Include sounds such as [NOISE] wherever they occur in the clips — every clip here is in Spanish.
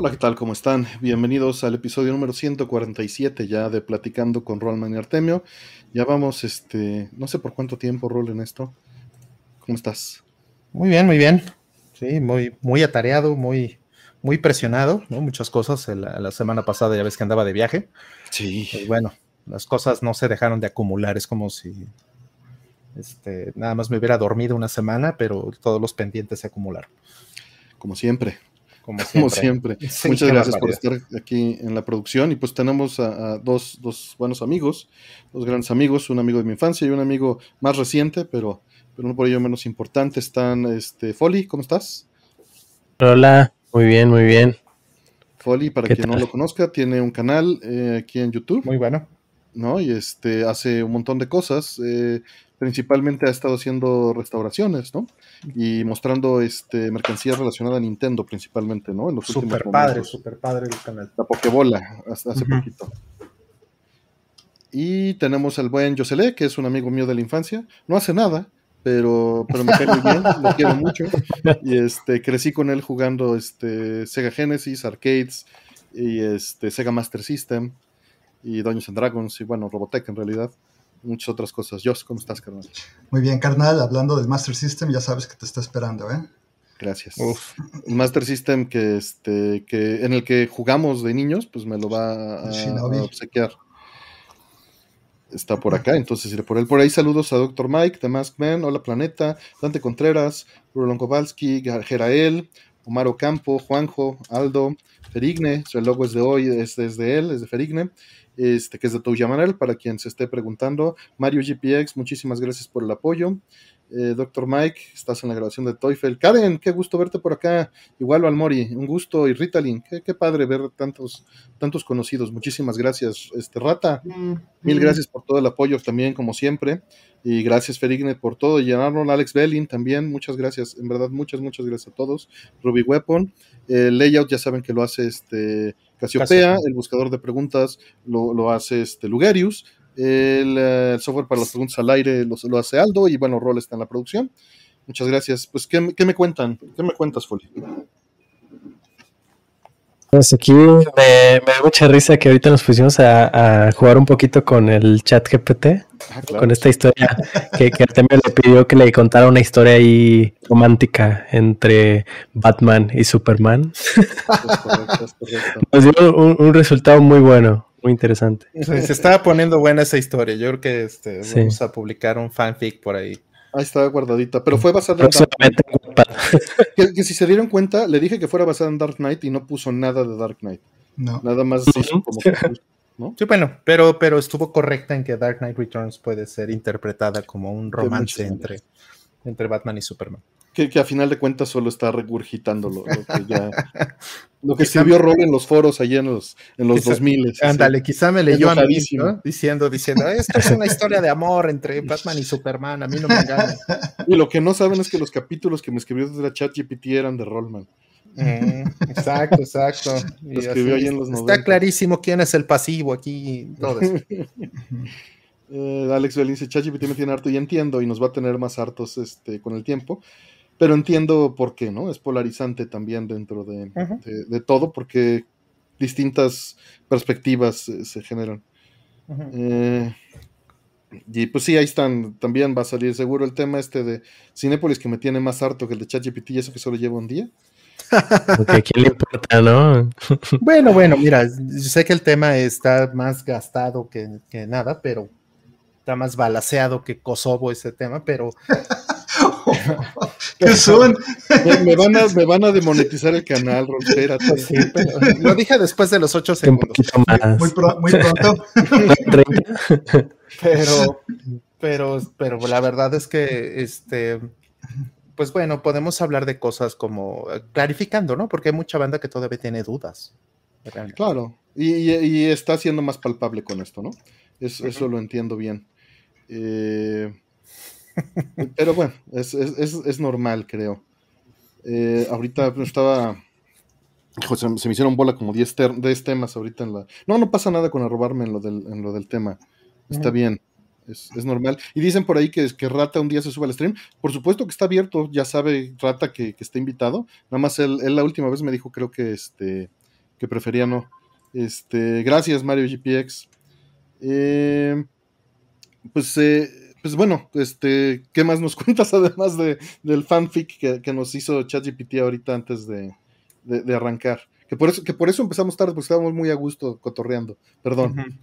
Hola, ¿qué tal? ¿Cómo están? Bienvenidos al episodio número 147 ya de Platicando con Rollman y Artemio. Ya vamos, este, no sé por cuánto tiempo, Rol, en esto. ¿Cómo estás? Muy bien, muy bien. Sí, muy, muy atareado, muy, muy presionado, ¿no? Muchas cosas. La, la semana pasada ya ves que andaba de viaje. Sí. Y bueno, las cosas no se dejaron de acumular. Es como si este, nada más me hubiera dormido una semana, pero todos los pendientes se acumularon. Como siempre. Como siempre. [LAUGHS] Muchas gracias por estar aquí en la producción. Y pues tenemos a, dos, dos, buenos amigos, dos grandes amigos, un amigo de mi infancia y un amigo más reciente, pero, pero no por ello menos importante. Están, este, Folly, ¿cómo estás? Hola, muy bien, muy bien. Folly, para quien no lo conozca, tiene un canal eh, aquí en YouTube. Muy bueno. ¿No? Y este hace un montón de cosas. Eh, principalmente ha estado haciendo restauraciones, ¿no? Y mostrando este mercancía relacionada a Nintendo principalmente, ¿no? En los super padre, super padre el canal. La Pokebola, hasta hace poquito. Y tenemos al buen Yosele, que es un amigo mío de la infancia. No hace nada, pero, pero me cae muy bien, [LAUGHS] lo quiero mucho. Y este, crecí con él jugando este, Sega Genesis, arcades y este, Sega Master System y Dungeons and Dragons y bueno, Robotech en realidad muchas otras cosas. Joss, ¿cómo estás, carnal? Muy bien, carnal. Hablando del Master System, ya sabes que te está esperando, ¿eh? Gracias. El Master System que, este, que en el que jugamos de niños, pues me lo va a, obsequiar. Está por acá, entonces iré por él. Por ahí saludos a Dr. Mike, The Mask Man, Hola Planeta, Dante Contreras, Rulon Kowalski, Gerael, Omar Ocampo, Juanjo, Aldo, Ferigne, el logo es de hoy, es, de él, es de Ferigne este, que es de Touyamanel, para quien se esté preguntando. Mario GPX, muchísimas gracias por el apoyo. Eh, Doctor Mike, estás en la grabación de Toyfel. Karen, qué gusto verte por acá. Igual Almori, un gusto. Y Ritalin, qué, qué, padre ver tantos, tantos conocidos. Muchísimas gracias. Este Rata, mm, mil mm. gracias por todo el apoyo también, como siempre. Y gracias, Ferigne, por todo. Y Alex Bellin también, muchas gracias. En verdad, muchas, muchas gracias a todos. Ruby Weapon, el layout, ya saben que lo hace este Casiopea, el buscador de preguntas lo, lo hace este Lugarius. Eh, el, software para las preguntas al aire lo, lo, hace Aldo y bueno, Rol está en la producción. Muchas gracias. Pues, ¿qué, me cuentan? ¿Qué me cuentas, Foli? Pues aquí me, da mucha risa que ahorita nos pusimos a, jugar un poquito con el chat GPT, ah, con esta historia que, que Artemio le pidió que le contara una historia ahí romántica entre Batman y Superman. [LAUGHS] Nos dio un resultado muy bueno muy interesante. [LAUGHS] Se estaba poniendo buena esa historia. Yo creo que este, vamos a publicar un fanfic por ahí. Ahí está guardadita, pero fue basada en Dark Knight. [LAUGHS] Que, si se dieron cuenta, le dije que fuera basada en Dark Knight y no puso nada de Dark Knight. No. Nada más como que, ¿no? Sí, bueno, pero, pero estuvo correcta en que Dark Knight Returns puede ser interpretada como un romance entre, entre Batman y Superman que, a final de cuentas solo está regurgitando lo, que ya. [LAUGHS] Lo que escribió Rob en los foros allí en los, en los 2000. Ándale, quizá me leyó a mí, Diciendo, diciendo, esto es una historia de amor entre Batman y Superman, a mí no me engaña. Y lo que no saben es que los capítulos que me escribió desde la chat GPT eran de Rollman. exacto, exacto. escribió ahí en los Está clarísimo quién es el pasivo aquí. Todo eso. [LAUGHS] Eh, Alex Belín dice, ChatGPT me tiene harto y entiendo y nos va a tener más hartos este, con el tiempo pero entiendo por qué, ¿no? Es polarizante también dentro de, todo, porque distintas perspectivas se generan. Eh, y pues sí, ahí están, también va a salir seguro el tema este de Cinepolis que me tiene más harto que el de ChatGPT y eso que solo lleva un día. [LAUGHS] Porque a quién le importa, ¿no? [LAUGHS] bueno, bueno, mira, yo sé que el tema está más gastado que, que nada, pero está más balaseado que Kosovo ese tema, pero [LAUGHS] ¿Qué son? Me, van a, me van a demonetizar el canal, Sí, lo dije después de los ocho segundos. Muy, muy pronto. [LAUGHS] pero, pero, pero la verdad es que este pues bueno, podemos hablar de cosas como clarificando, ¿no? Porque hay mucha banda que todavía tiene dudas. Claro, y, está siendo más palpable con esto, ¿no? Eso lo entiendo bien. Eh, pero bueno, es, normal, creo. Eh, ahorita estaba. se, me hicieron bola como 10 temas ahorita en la. No, no pasa nada con arrobarme en lo del, en lo del tema. Está bien. Es, normal. Y dicen por ahí que, que Rata un día se sube al stream. Por supuesto que está abierto, ya sabe Rata que, está invitado. Nada más él, la última vez me dijo, creo que este que prefería no. Este, gracias, Mario GPX. Eh, pues, eh, pues bueno, este, ¿qué más nos [LAUGHS] cuentas además de, del fanfic que, nos hizo ChatGPT ahorita antes de, arrancar? Que por, eso, que por eso empezamos tarde, porque estábamos muy a gusto cotorreando. Perdón.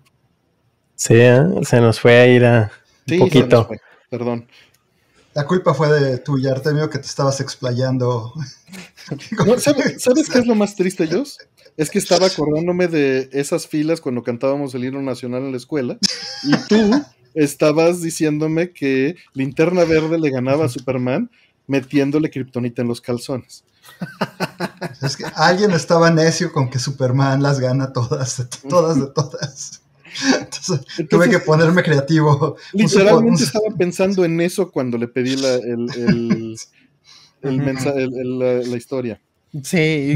Sí, ¿eh? se nos fue a ir a un poquito. Perdón. La culpa fue de tuya, Artemio, que te estabas explayando. [LAUGHS] ¿sabes, qué es lo más triste, Jos? Es que estaba acordándome de esas filas cuando cantábamos el himno nacional en la escuela y tú estabas diciéndome que Linterna Verde le ganaba a Superman metiéndole kriptonita en los calzones. Es que alguien estaba necio con que Superman las gana todas, todas de todas. Entonces, tuve que ponerme creativo. Literalmente estaba pensando en eso cuando le pedí la, el, [LAUGHS] la, historia. Sí,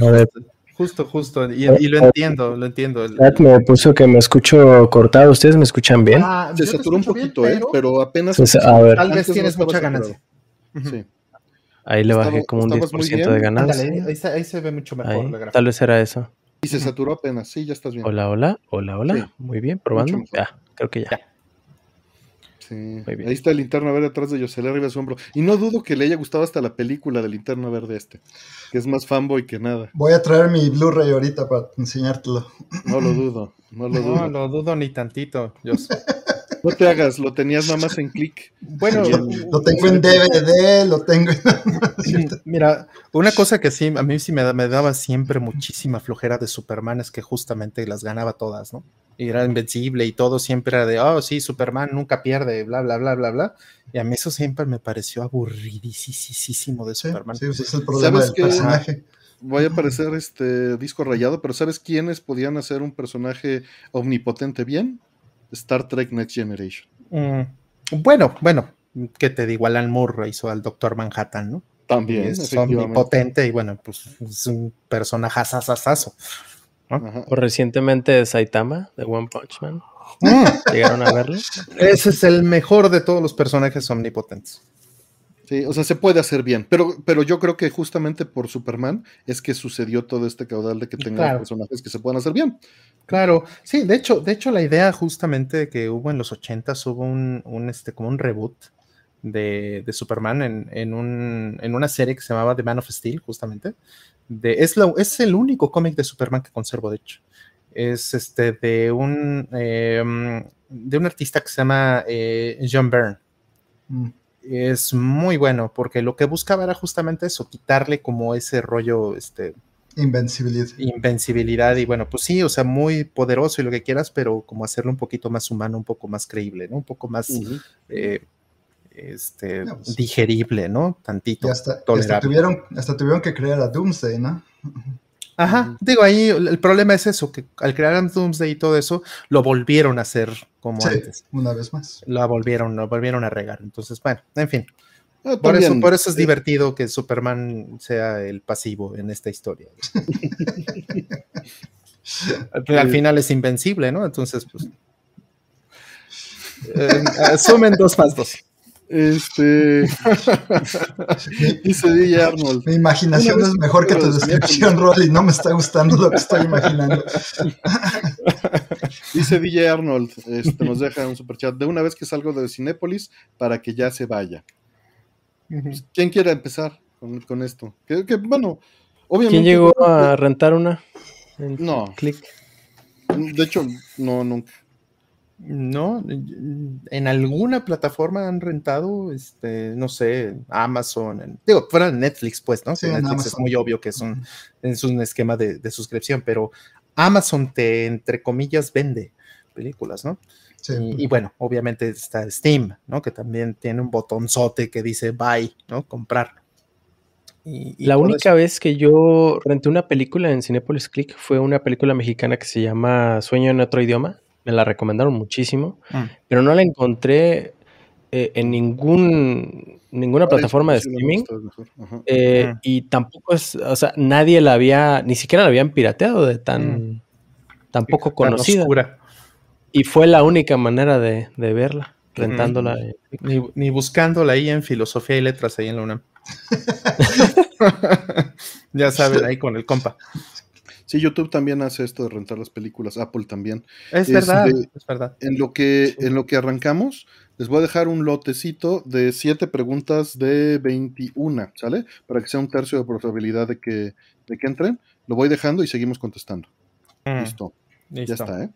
justo, justo, Y, lo entiendo, lo entiendo. me puso que me escucho cortado. ¿Ustedes me escuchan bien? Ah, se saturó un poquito, ¿eh? pero... apenas. Pues, a ver. Tal vez tienes mucha ganancia. Sí. Ahí le bajé como un 10% de ganancia. ahí, se ve mucho mejor la Tal vez era eso. Y se saturó apenas, sí, ya estás bien. Hola, hola, hola, hola. Muy bien, probando. Ya, creo que ya. Sí. Ahí está el linterna verde atrás de José arriba de su hombro. Y no dudo que le haya gustado hasta la película del linterna verde este, que es más fanboy que nada. Voy a traer mi Blu-ray ahorita para enseñártelo. No lo dudo, no lo dudo. No lo dudo ni tantito, José. [LAUGHS] No te hagas, lo tenías nada más en clic. Bueno, lo tengo en DVD, lo tengo. [LAUGHS] Mira, una cosa que sí, a mí sí me, daba siempre muchísima flojera de Superman es que justamente las ganaba todas, ¿no? Y era invencible y todo siempre era de, oh, sí, Superman nunca pierde, bla, bla, bla, bla, bla. Y a mí eso siempre me pareció aburridísimo de Superman. Sí, ese es el problema del personaje. Voy a parecer este disco rayado, pero ¿sabes quiénes podían hacer un personaje omnipotente bien? Star Trek Next Generation. Mm, bueno, bueno, ¿qué te digo? Alan Moore hizo al Doctor Manhattan, ¿no? También. Es omnipotente y bueno, pues es un personaje asasasazo. O recientemente Saitama de One Punch Man. Mm. ¿Llegaron a verlo? Ese es el mejor de todos los personajes omnipotentes. Sí, o sea, se puede hacer bien, pero, pero yo creo que justamente por Superman es que sucedió todo este caudal de que tenga personajes que se puedan hacer bien. Claro, sí, de hecho, de hecho la idea justamente que hubo en los 80 hubo un, este, como un reboot de, Superman en, un, en, una serie que se llamaba The Man of Steel, justamente. De, es, es el único cómic de Superman que conservo, de hecho. Es este de un, em, de un artista que se llama eh, John Byrne. Mm es muy bueno porque lo que buscaba era justamente eso, quitarle como ese rollo, este... Invencibilidad. Invencibilidad y bueno, pues sí, o sea, muy poderoso y lo que quieras, pero como hacerlo un poquito más humano, un poco más creíble, ¿no? Un poco más eh, este, pues digerible, ¿no? Tantito. hasta, tuvieron, hasta tuvieron que crear a Doomsday, ¿no? Ajá, digo, ahí el problema es eso, que al crear Doomsday y todo eso, lo volvieron a hacer como antes. Una vez más. Lo volvieron, lo volvieron a regar. Entonces, bueno, en fin. Ah, por, eso, por eso es divertido que Superman sea el pasivo en esta historia. [LAUGHS] al final es invencible, ¿no? Entonces, pues. Eh, asumen dos más dos. Este. [LAUGHS] dice DJ Arnold. Mi imaginación es mejor que tu descripción, Rolly. No me está gustando lo que estoy imaginando. [LAUGHS] dice DJ Arnold, este, nos deja un superchat. De una vez que salgo de Cinépolis para que ya se vaya. Pues, ¿Quién quiere empezar con, esto? Que, bueno, obviamente. ¿Quién llegó a rentar una? no. Click. De hecho, no, nunca. No, en alguna plataforma han rentado, este, no sé, Amazon, digo, fuera Netflix, pues, ¿no? Netflix es muy obvio que es un, es un esquema de, suscripción, pero Amazon te, entre comillas, vende películas, ¿no? Y, bueno, obviamente está Steam, ¿no? Que también tiene un botonzote que dice buy, ¿no? Comprar. Y, la única vez que yo renté una película en Cinepolis Click fue una película mexicana que se llama Sueño en otro idioma me la recomendaron muchísimo, mm. pero no la encontré eh, en ningún ninguna plataforma de streaming eh, mm. y tampoco es, o sea, nadie la había, ni siquiera la habían pirateado de tan, mm. tan poco conocida. Y fue la única manera de, verla, rentándola. Ni, buscándola ahí en filosofía y letras ahí en la UNAM. [LAUGHS] [LAUGHS] ya saben, [LAUGHS] ahí con el compa. Sí, YouTube también hace esto de rentar las películas, Apple también. Es verdad, es verdad. En lo que, en lo que arrancamos, les voy a dejar un lotecito de siete preguntas de 21, ¿sale? Para que sea un tercio de probabilidad de que, de que entren. Lo voy dejando y seguimos contestando. Mm, Listo. Ya listo. está, ¿eh?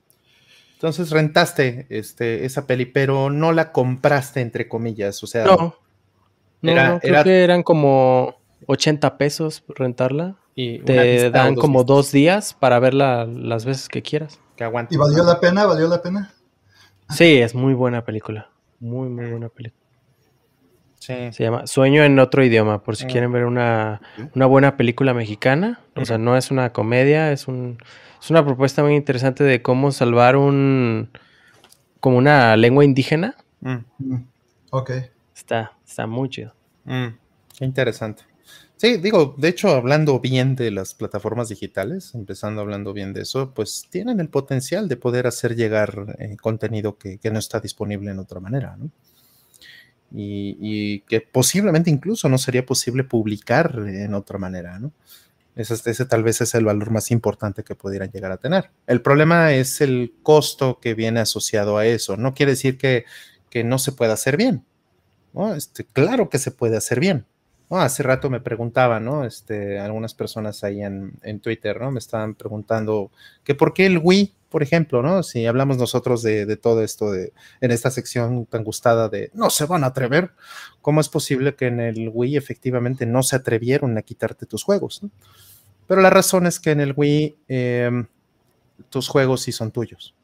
Entonces rentaste este, esa peli, pero no la compraste, entre comillas. O sea, No. No, Era- no, creo era- que eran como 80 pesos rentarla. Y Te dan dos como vistas dos días para verla las veces que quieras. que aguanten. ¿Y valió la pena? ¿Valió la pena? Sí, es muy buena película. Muy, muy buena película. Sí. Se llama Sueño en otro idioma, por si Mm. quieren ver una, una buena película mexicana. O sea, no es una comedia, es un es una propuesta muy interesante de cómo salvar un como una lengua indígena. Mm, Mm, Ok. Está, está muy chido. mm, qué interesante. Sí, digo, de hecho, hablando bien de las plataformas digitales, empezando hablando bien de eso, pues tienen el potencial de poder hacer llegar eh, contenido que, no está disponible en otra manera, ¿no? Y, que posiblemente incluso no sería posible publicar en otra manera, ¿no? Ese, ese tal vez es el valor más importante que pudieran llegar a tener. El problema es el costo que viene asociado a eso. No quiere decir que, que no se pueda hacer bien. ¿no? Este, claro que se puede hacer bien. Hace rato me preguntaban, ¿no? Este, algunas personas ahí en, en Twitter, ¿no? Me estaban preguntando que por qué el Wii, por ejemplo, ¿no? Si hablamos nosotros de, de todo esto de, en esta sección tan gustada de no se van a atrever, ¿cómo es posible que en el Wii efectivamente no se atrevieron a quitarte tus juegos? Pero la razón es que en el Wii eh, tus juegos sí son tuyos.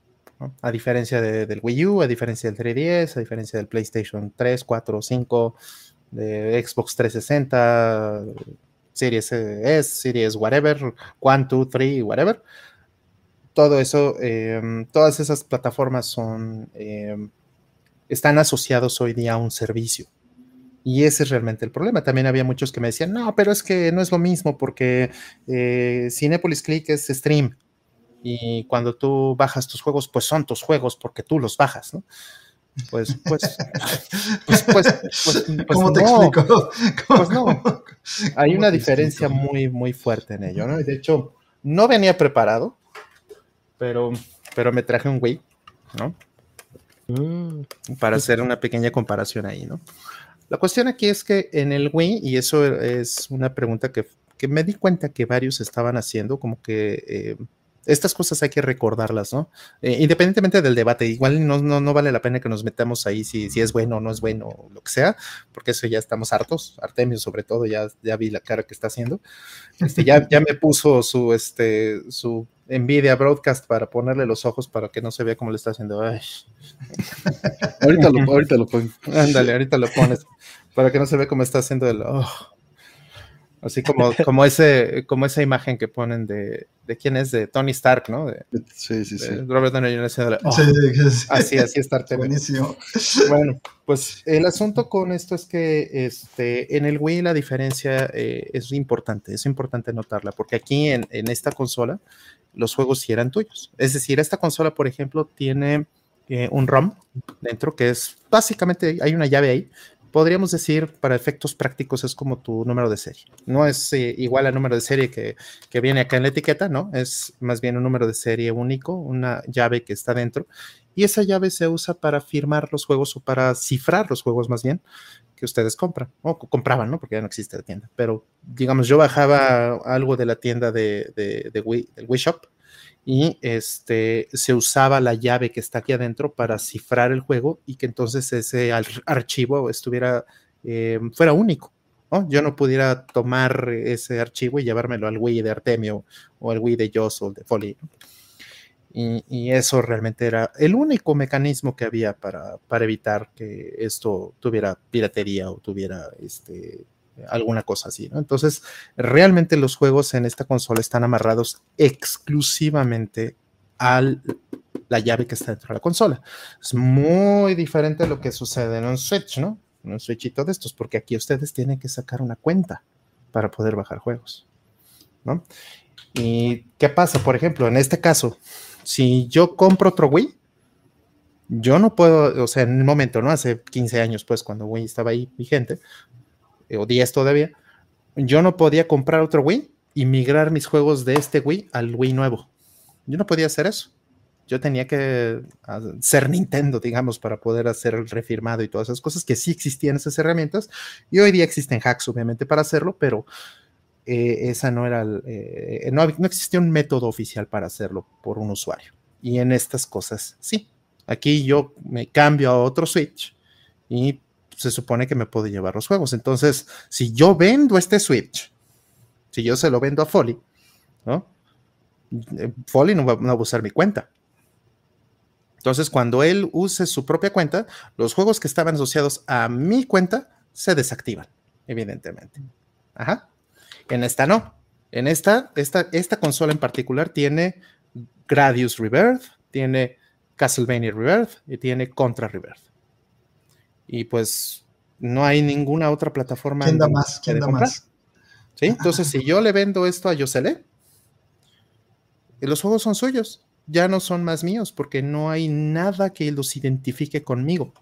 A diferencia de- del Wii U, a diferencia del 3DS, a diferencia del PlayStation 3, 4, 5, de Xbox 360, Series S, Series whatever, 1, 2, 3, whatever. Todo eso, eh, todas esas plataformas son, eh, están asociados hoy día a un servicio. Y ese es realmente el problema. También había muchos que me decían, no, pero es que no es lo mismo porque eh, Cinepolis Click es stream. Y cuando tú bajas tus juegos, pues son tus juegos porque tú los bajas, ¿no? Pues, pues, [LAUGHS] pues, pues, pues, pues ¿Cómo te no. explico? ¿Cómo- Pues no. Hay una diferencia muy, muy fuerte en ello, ¿no? De hecho, no venía preparado, pero, pero me traje un Wii, ¿no? Mm, Para hacer una pequeña comparación ahí, ¿no? La cuestión aquí es que en el Wii, y eso es una pregunta que, que me di cuenta que varios estaban haciendo, como que eh, estas cosas hay que recordarlas, ¿no? Eh, independientemente del debate, igual no, no, no vale la pena que nos metamos ahí si, si es bueno o no es bueno, lo que sea, porque eso ya estamos hartos, Artemio sobre todo, ya, ya vi la cara que está haciendo. Este, ya, ya me puso su, este, su Nvidia Broadcast para ponerle los ojos para que no se vea cómo le está haciendo. Ahorita lo, ahorita lo pongo. Ándale, ahorita lo pones para que no se vea cómo está haciendo el. oh. Así como, como, ese, como esa imagen que ponen de, de quién es, de Tony Stark, ¿no? De, Sí, sí, sí. de Robert Downey Jr. haciéndole, oh. Sí, sí, sí. Así, así Artemio. Buenísimo. Bueno, pues el asunto con esto es que este, en el Wii la diferencia eh, es importante, es importante notarla, porque aquí en, en esta consola los juegos sí eran tuyos. Es decir, esta consola, por ejemplo, tiene eh, un ROM dentro que es básicamente, hay una llave ahí. Podríamos decir, para efectos prácticos, es como tu número de serie. No es eh, igual al número de serie que, que viene acá en la etiqueta, ¿no? Es más bien un número de serie único, una llave que está dentro y esa llave se usa para firmar los juegos o para cifrar los juegos más bien que ustedes compran o compraban, ¿no? Porque ya no existe la tienda. Pero digamos, yo bajaba algo de la tienda de, de, de Wii, del Wii Shop y este, se usaba la llave que está aquí adentro para cifrar el juego y que entonces ese ar archivo estuviera, eh, fuera único. Yo no pudiera tomar ese archivo y llevármelo al Wii de Artemio o al Wii de Joss o de Foley. Y, y, eso realmente era el único mecanismo que había para, para evitar que esto tuviera piratería o tuviera este, alguna cosa así. ¿no? Entonces, realmente los juegos en esta consola están amarrados exclusivamente a la llave que está dentro de la consola. Es muy diferente a lo que sucede en un Switch, ¿no? En un Switchito de estos, porque aquí ustedes tienen que sacar una cuenta para poder bajar juegos, ¿no? ¿Y qué pasa? Por ejemplo, en este caso, si yo compro otro Wii, yo no puedo, o sea, en el momento, ¿no? Hace 15 años, pues, cuando Wii estaba ahí vigente, eh, o 10 todavía, yo no podía comprar otro Wii y migrar mis juegos de este Wii al Wii nuevo. Yo no podía hacer eso. Yo tenía que ah, ser Nintendo, digamos, para poder hacer el refirmado y todas esas cosas, que sí existían esas herramientas. Y hoy día existen hacks, obviamente, para hacerlo, pero eh, esa no era, eh, no, no existía un método oficial para hacerlo por un usuario. Y en estas cosas, sí. Aquí yo me cambio a otro Switch y se supone que me puedo llevar los juegos. Entonces, si yo vendo este Switch, si yo se lo vendo a Foley, ¿no? Eh, Foley no va, a usar mi cuenta. Entonces, cuando él use su propia cuenta, los juegos que estaban asociados a mi cuenta se desactivan, evidentemente. Ajá. En esta no. En esta, esta, esta consola en particular tiene Gradius Rebirth, tiene Castlevania Rebirth y tiene Contra Rebirth. Y pues no hay ninguna otra plataforma. ¿Quién da más? ¿Quién da más? ¿Sí? Entonces, si yo le vendo esto a Yosele, los juegos son suyos, ya no son más míos, porque no hay nada que los identifique conmigo.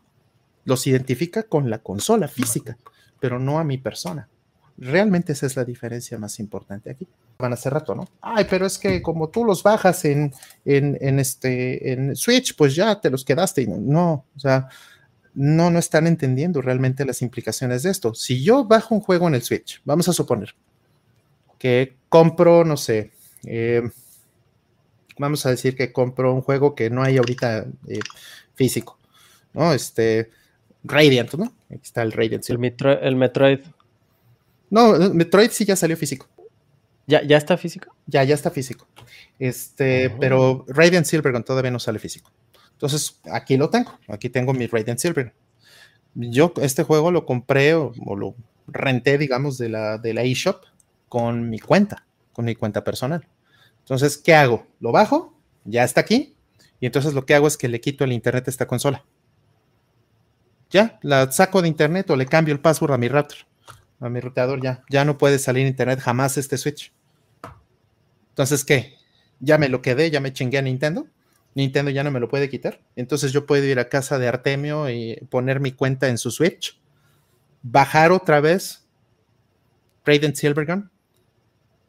Los identifica con la consola física, pero no a mi persona. Realmente esa es la diferencia más importante aquí. Van hace rato, ¿no? Ay, pero es que como tú los bajas en, en, este, en Switch, pues ya te los quedaste. Y no, o sea, no, no están entendiendo realmente las implicaciones de esto. Si yo bajo un juego en el Switch, vamos a suponer que compro, no sé, eh, vamos a decir que compro un juego que no hay ahorita eh, físico, ¿no? Este, Radiant, ¿no? Aquí está el Radiant. El, el Metroid. No, Metroid sí ya salió físico. ¿Ya, ya está físico? Ya, ya está físico. Este, oh. pero Radiant Silvergun todavía no sale físico. Entonces, aquí lo tengo. Aquí tengo mi Radiant Silver. Yo este juego lo compré o, lo renté, digamos, de la, de la eShop con mi cuenta, con mi cuenta personal. Entonces, ¿qué hago? Lo bajo, ya está aquí, y entonces lo que hago es que le quito el internet a esta consola. Ya, la saco de internet o le cambio el password a mi router a mi roteador ya. Ya no puede salir internet jamás este Switch. Entonces, ¿qué? Ya me lo quedé, ya me chingué a Nintendo. Nintendo ya no me lo puede quitar. Entonces yo puedo ir a casa de Artemio y poner mi cuenta en su Switch, bajar otra vez Raiden Silvergun,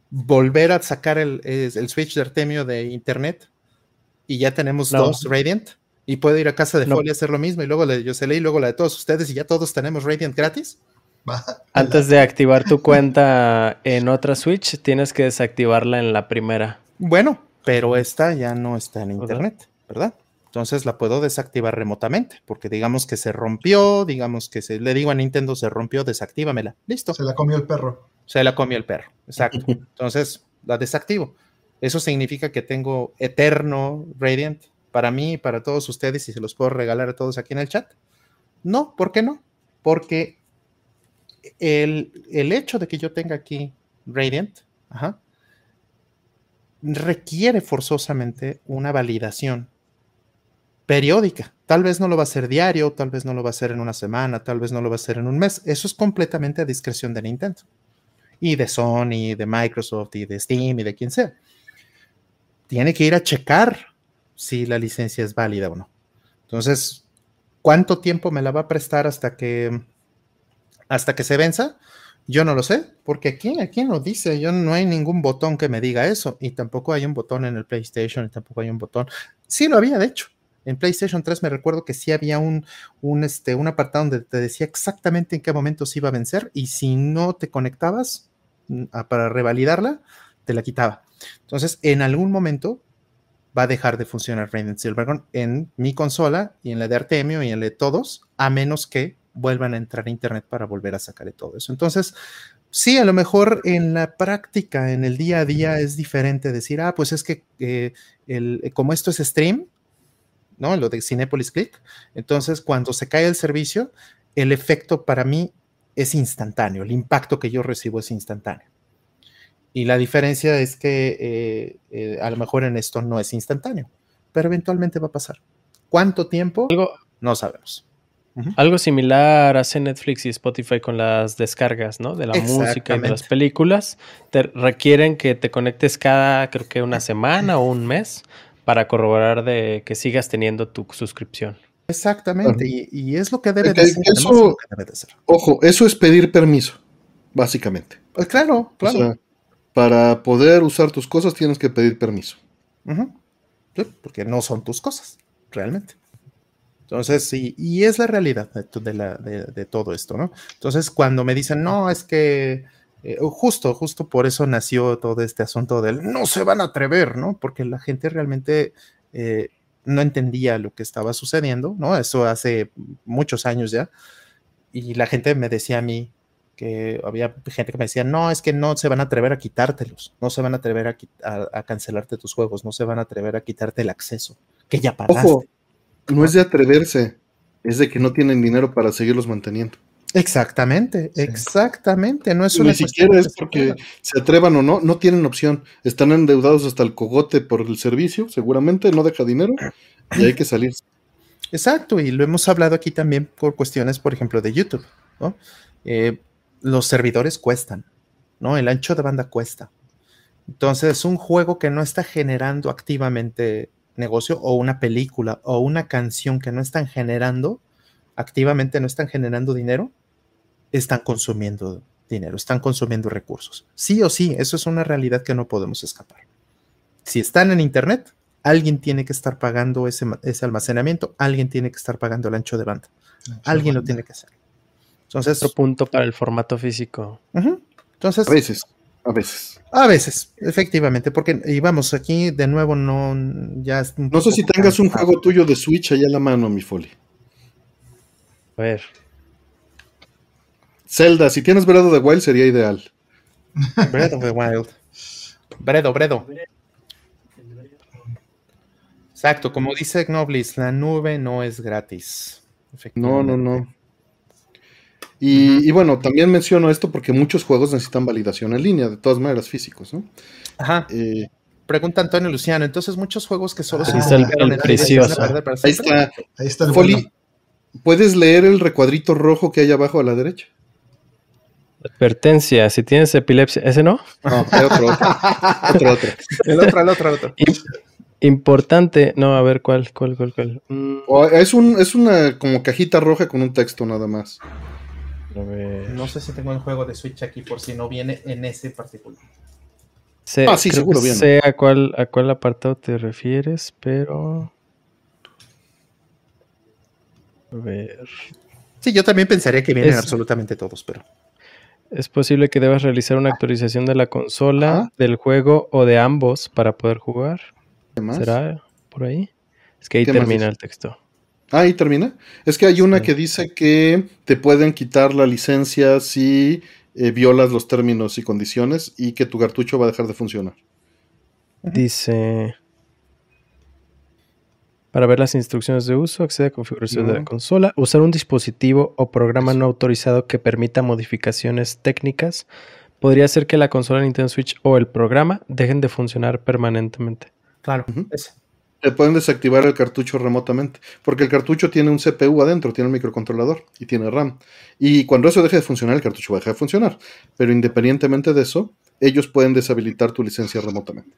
volver a sacar el, Switch de Artemio de Internet y ya tenemos dos Radiant. Y puedo ir a casa de no. y hacer lo mismo y luego la de Yosele y luego la de todos ustedes y ya todos tenemos Radiant gratis. Antes de activar tu cuenta en otra Switch, tienes que desactivarla en la primera. Bueno, pero esta ya no está en internet, ¿verdad? Entonces la puedo desactivar remotamente, porque digamos que se rompió, digamos que se, le digo a Nintendo se rompió, desactívamela. Listo. Se la comió el perro. Se la comió el perro, exacto. [LAUGHS] Entonces la desactivo. Eso significa que tengo eterno Radiant para mí y para todos ustedes y se los puedo regalar a todos aquí en el chat. No, ¿por qué no? Porque el, hecho de que yo tenga aquí Radiant requiere forzosamente una validación periódica. Tal vez no lo va a hacer diario, tal vez no lo va a hacer en una semana, tal vez no lo va a hacer en un mes. Eso es completamente a discreción de Nintendo. Y de Sony, de Microsoft, y de Steam, y de quien sea. Tiene que ir a checar si la licencia es válida o no. Entonces, ¿cuánto tiempo me la va a prestar hasta que hasta que se venza, yo no lo sé, porque aquí, aquí no dice, yo no hay ningún botón que me diga eso, y tampoco hay un botón en el PlayStation, y tampoco hay un botón. Sí lo había, de hecho. En PlayStation 3 me recuerdo que sí había un, un, este, un apartado donde te decía exactamente en qué momento se iba a vencer, y si no te conectabas mm, para revalidarla, te la quitaba. Entonces, en algún momento va a dejar de funcionar Raiden Silvergun en mi consola y en la de Artemio y en la de todos, a menos que vuelvan a entrar a Internet para volver a sacar todo eso. Entonces, sí, a lo mejor en la práctica, en el día a día es diferente decir, ah, pues es que eh, el, eh, como esto es stream, ¿no? Lo de Cinepolis Click, entonces cuando se cae el servicio, el efecto para mí es instantáneo, el impacto que yo recibo es instantáneo. Y la diferencia es que eh, a lo mejor en esto no es instantáneo, pero eventualmente va a pasar. ¿Cuánto tiempo? No sabemos. Algo similar hace Netflix y Spotify con las descargas, ¿no? De la música y de las películas. Te requieren que te conectes cada, creo que una semana o un mes para corroborar de que sigas teniendo tu suscripción. Exactamente, y, es lo que debe, de ser, Ojo, eso es pedir permiso, básicamente. Pues claro, claro. para poder usar tus cosas tienes que pedir permiso. porque no son tus cosas, realmente. Entonces, sí, y es la realidad de, todo esto, ¿no? Entonces, cuando me dicen, no, es que eh, justo, justo por eso nació todo este asunto del no se van a atrever, ¿no? Porque la gente realmente eh, no entendía lo que estaba sucediendo, ¿no? Eso hace muchos años ya. Y la gente me decía a mí, que había gente que me decía, no, es que no se van a atrever a quitártelos, no se van a atrever a, cancelarte tus juegos, no se van a atrever a quitarte el acceso, que ya pagaste. Ojo, no es de atreverse, es de que no tienen dinero para seguirlos manteniendo. Exactamente, exactamente. No es Ni siquiera es porque se atrevan o no, no tienen opción. Están endeudados hasta el cogote por el servicio, seguramente no deja dinero y hay que salir. Exacto, y lo hemos hablado aquí también por cuestiones, por ejemplo, de YouTube. ¿no? Eh, los servidores cuestan, ¿no? El ancho de banda cuesta. Entonces, es un juego que no está generando activamente negocio o una película o una canción que no están generando, activamente no están generando dinero, están consumiendo dinero, están consumiendo recursos. Sí o sí, eso es una realidad que no podemos escapar. Si están en Internet, alguien tiene que estar pagando ese, almacenamiento, alguien tiene que estar pagando el ancho de banda, alguien lo tiene que hacer. Entonces, otro punto para el formato físico. Entonces, a veces, a veces. A veces, efectivamente, porque, y vamos, aquí de nuevo no, ya No sé si tengas un juego tuyo de Switch allá a la mano, mi Foley. A ver. Zelda, si tienes Bredo de Wild sería ideal. Bredo de Wild. Bredo, Bredo. Exacto, como dice Knoblis, la nube no es gratis. No, no, no. Y, bueno, también menciono esto porque muchos juegos necesitan validación en línea, de todas maneras físicos, ¿no? Ajá. Eh, Pregunta Antonio Luciano, entonces muchos juegos que solo se ah, el, precioso. Ahí está. Ahí está el Foli, ¿Puedes leer el recuadrito rojo que hay abajo a la derecha? Advertencia, si tienes epilepsia, ¿ese no? No, el otro, otro. otro, otro. [LAUGHS] El otro, el otro, el otro. Importante, no, a ver cuál, cuál, cuál, cuál. es, un, es una como cajita roja con un texto nada más. No sé si tengo el juego de Switch aquí por si no viene en ese particular. ah, sí, seguro viene. Sé a cuál, a cuál apartado te refieres, pero. A ver. Sí, yo también pensaría que vienen absolutamente todos, pero. Es posible que debas realizar una actualización de la consola, del juego o de ambos para poder jugar. ¿Será por ahí? Es que ahí termina el texto. Ah, ahí termina. Es que hay una que dice que te pueden quitar la licencia si eh, violas los términos y condiciones y que tu cartucho va a dejar de funcionar. Dice. Para ver las instrucciones de uso, accede a configuración de la consola. Usar un dispositivo o programa no autorizado que permita modificaciones técnicas podría hacer que la consola Nintendo Switch o el programa dejen de funcionar permanentemente. Claro, te pueden desactivar el cartucho remotamente, porque el cartucho tiene un CPU adentro, tiene un microcontrolador y tiene RAM. Y cuando eso deje de funcionar, el cartucho va a dejar de funcionar. Pero independientemente de eso, ellos pueden deshabilitar tu licencia remotamente.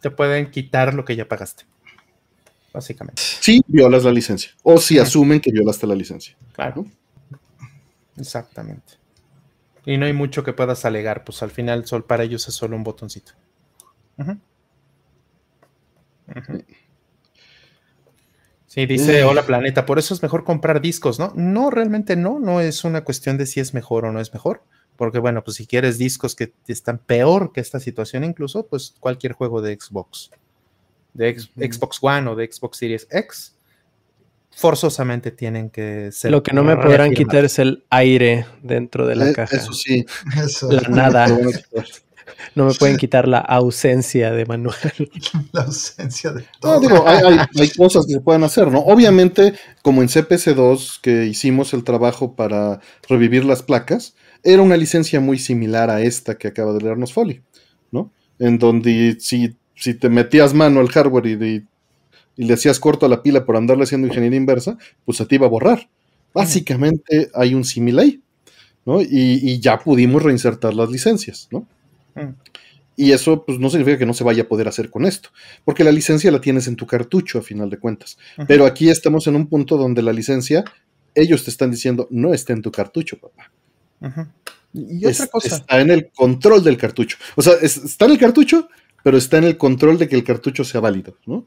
Te pueden quitar lo que ya pagaste, básicamente. Si violas la licencia, o si asumen que violaste la licencia. Claro. Exactamente. Y no hay mucho que puedas alegar, pues al final sol para ellos es solo un botoncito. Sí, dice, hola planeta, por eso es mejor comprar discos, ¿no? No, realmente no, no es una cuestión de si es mejor o no es mejor, porque bueno, pues si quieres discos que están peor que esta situación incluso, pues cualquier juego de Xbox, de Xbox One o de Xbox Series X, forzosamente tienen que ser. Lo que no me podrán quitar es el aire dentro de la eh, caja. Eso sí. [LAUGHS] La nada. No me pueden quitar la ausencia de Manuel. [LAUGHS] La ausencia de todo. digo, hay, cosas que se pueden hacer, ¿no? Obviamente, como en CPC2, que hicimos el trabajo para revivir las placas, era una licencia muy similar a esta que acaba de leernos Foley, ¿no? En donde si, si te metías mano al hardware y, y le hacías corto a la pila por andarle haciendo ingeniería inversa, pues se te iba a borrar. Básicamente hay un símil ahí, ¿no? Y, y ya pudimos reinsertar las licencias, ¿no? Y eso pues, no significa que no se vaya a poder hacer con esto, porque la licencia la tienes en tu cartucho a final de cuentas. Pero aquí estamos en un punto donde la licencia, ellos te están diciendo, no está en tu cartucho, papá. Y otra cosa. Está en el control del cartucho. O sea, está en el cartucho, pero está en el control de que el cartucho sea válido, ¿no?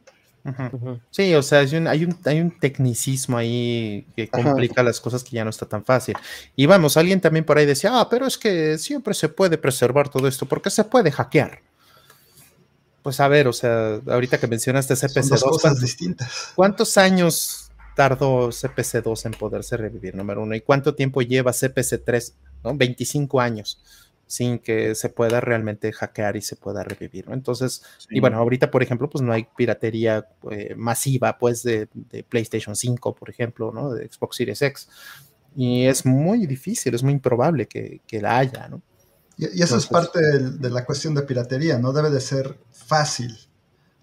Sí, o sea, hay un, hay, un, tecnicismo ahí que complica las cosas que ya no está tan fácil. Y vamos, alguien también por ahí decía, ah, pero es que siempre se puede preservar todo esto, porque se puede hackear. Pues a ver, o sea, ahorita que mencionaste CPC2, distintas. ¿cuántos años tardó CPC2 en poderse revivir, número uno? ¿Y cuánto tiempo lleva CPC3? ¿no? 25 años sin que se pueda realmente hackear y se pueda revivir, ¿no? Entonces, y bueno, ahorita, por ejemplo, pues no hay piratería eh, masiva, pues, de, PlayStation 5, por ejemplo, ¿no? De Xbox Series X. Y es muy difícil, es muy improbable que, la haya, ¿no? Y, eso es parte de, la cuestión de piratería, no debe de ser fácil.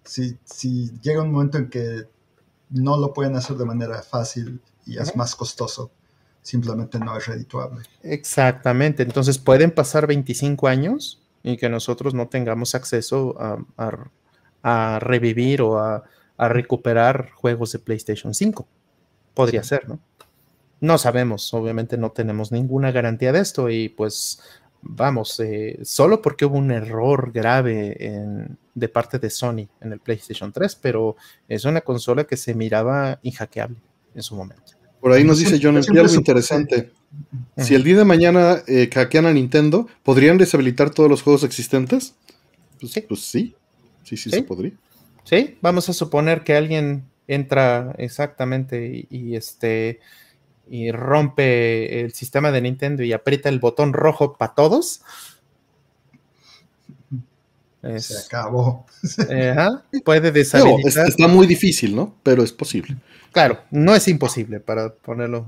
Si, si llega un momento en que no lo pueden hacer de manera fácil y es más costoso, simplemente no es redituable. Exactamente, entonces pueden pasar 25 años y que nosotros no tengamos acceso a, revivir o a, recuperar juegos de PlayStation 5. Podría ser, ¿no? No sabemos, obviamente no tenemos ninguna garantía de esto y pues vamos, eh, solo porque hubo un error grave de parte de Sony en el PlayStation 3, pero es una consola que se miraba inhackeable en su momento. Por ahí nos dice John algo interesante. Si el día de mañana eh, hackean a Nintendo, ¿podrían deshabilitar todos los juegos existentes? Pues sí. Pues sí. sí, sí, se podría. Sí, vamos a suponer que alguien entra exactamente y, este y rompe el sistema de Nintendo y aprieta el botón rojo para todos. Se acabó. [LAUGHS] puede deshabilitar. está muy difícil, ¿no? Pero es posible. Claro, no es imposible para ponerlo.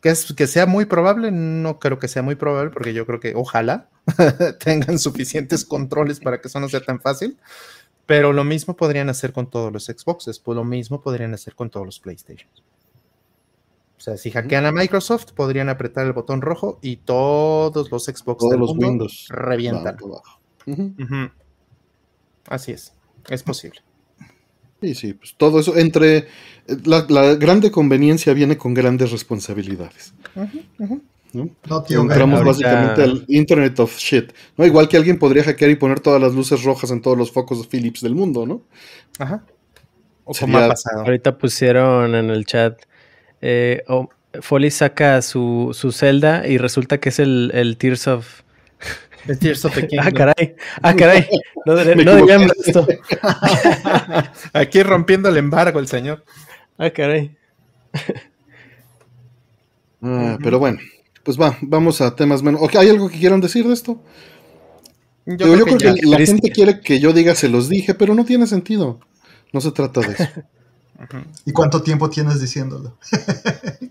que, es, que sea muy probable, no creo que sea muy probable, porque yo creo que ojalá [LAUGHS] tengan suficientes controles para que eso no sea tan fácil. Pero lo mismo podrían hacer con todos los Xboxes, pues lo mismo podrían hacer con todos los PlayStations. O sea, si hackean a Microsoft, podrían apretar el botón rojo y todos los Xbox todos los Windows revientan. Así es, es posible. Sí, sí, pues todo eso entre la, grande conveniencia viene con grandes responsabilidades. ¿no? Entramos básicamente al Internet of Shit. ¿no? Igual que alguien podría hackear y poner todas las luces rojas en todos los focos Philips del mundo, ¿no? Ajá. O como ha pasado. Ahorita pusieron en el chat. Eh, Foley saca su, su celda y resulta que es el, el Tears of Ah, caray. Ah, caray. No, [LAUGHS] no esto. [LAUGHS] Aquí rompiendo el embargo el señor. Ah, caray. Ah, pero bueno, pues va, vamos a temas menos. ¿Hay algo que quieran decir de esto? Yo, creo, que, la gente quiere que yo diga se los dije, pero no tiene sentido. No se trata de eso. [LAUGHS] ¿Y cuánto tiempo tienes diciéndolo?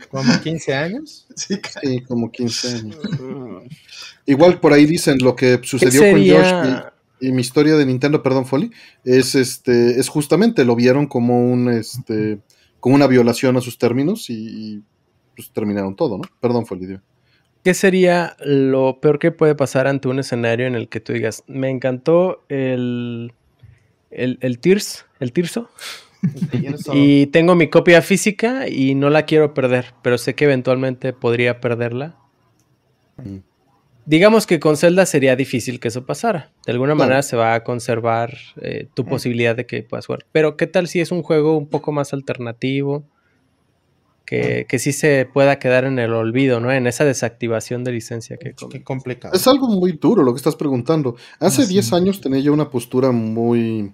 ¿Como 15 años? Sí, como 15 años. Igual por ahí dicen lo que sucedió con Josh y, mi historia de Nintendo, perdón, Folly, es este, es justamente lo vieron como un este como una violación a sus términos y, pues terminaron todo, ¿no? Perdón, Folly. ¿Qué sería lo peor que puede pasar ante un escenario en el que tú digas, me encantó el, el, el Tears, el Tirso, [LAUGHS] y tengo mi copia física y no la quiero perder, pero sé que eventualmente podría perderla. Mm. Digamos que con Zelda sería difícil que eso pasara. De alguna manera se va a conservar eh, tu mm. posibilidad de que puedas jugar. Pero ¿qué tal si es un juego un poco más alternativo? Que, mm. que sí se pueda quedar en el olvido, ¿no? En esa desactivación de licencia que Qué complicado. Es algo muy duro lo que estás preguntando. Hace 10 años tenía yo una postura muy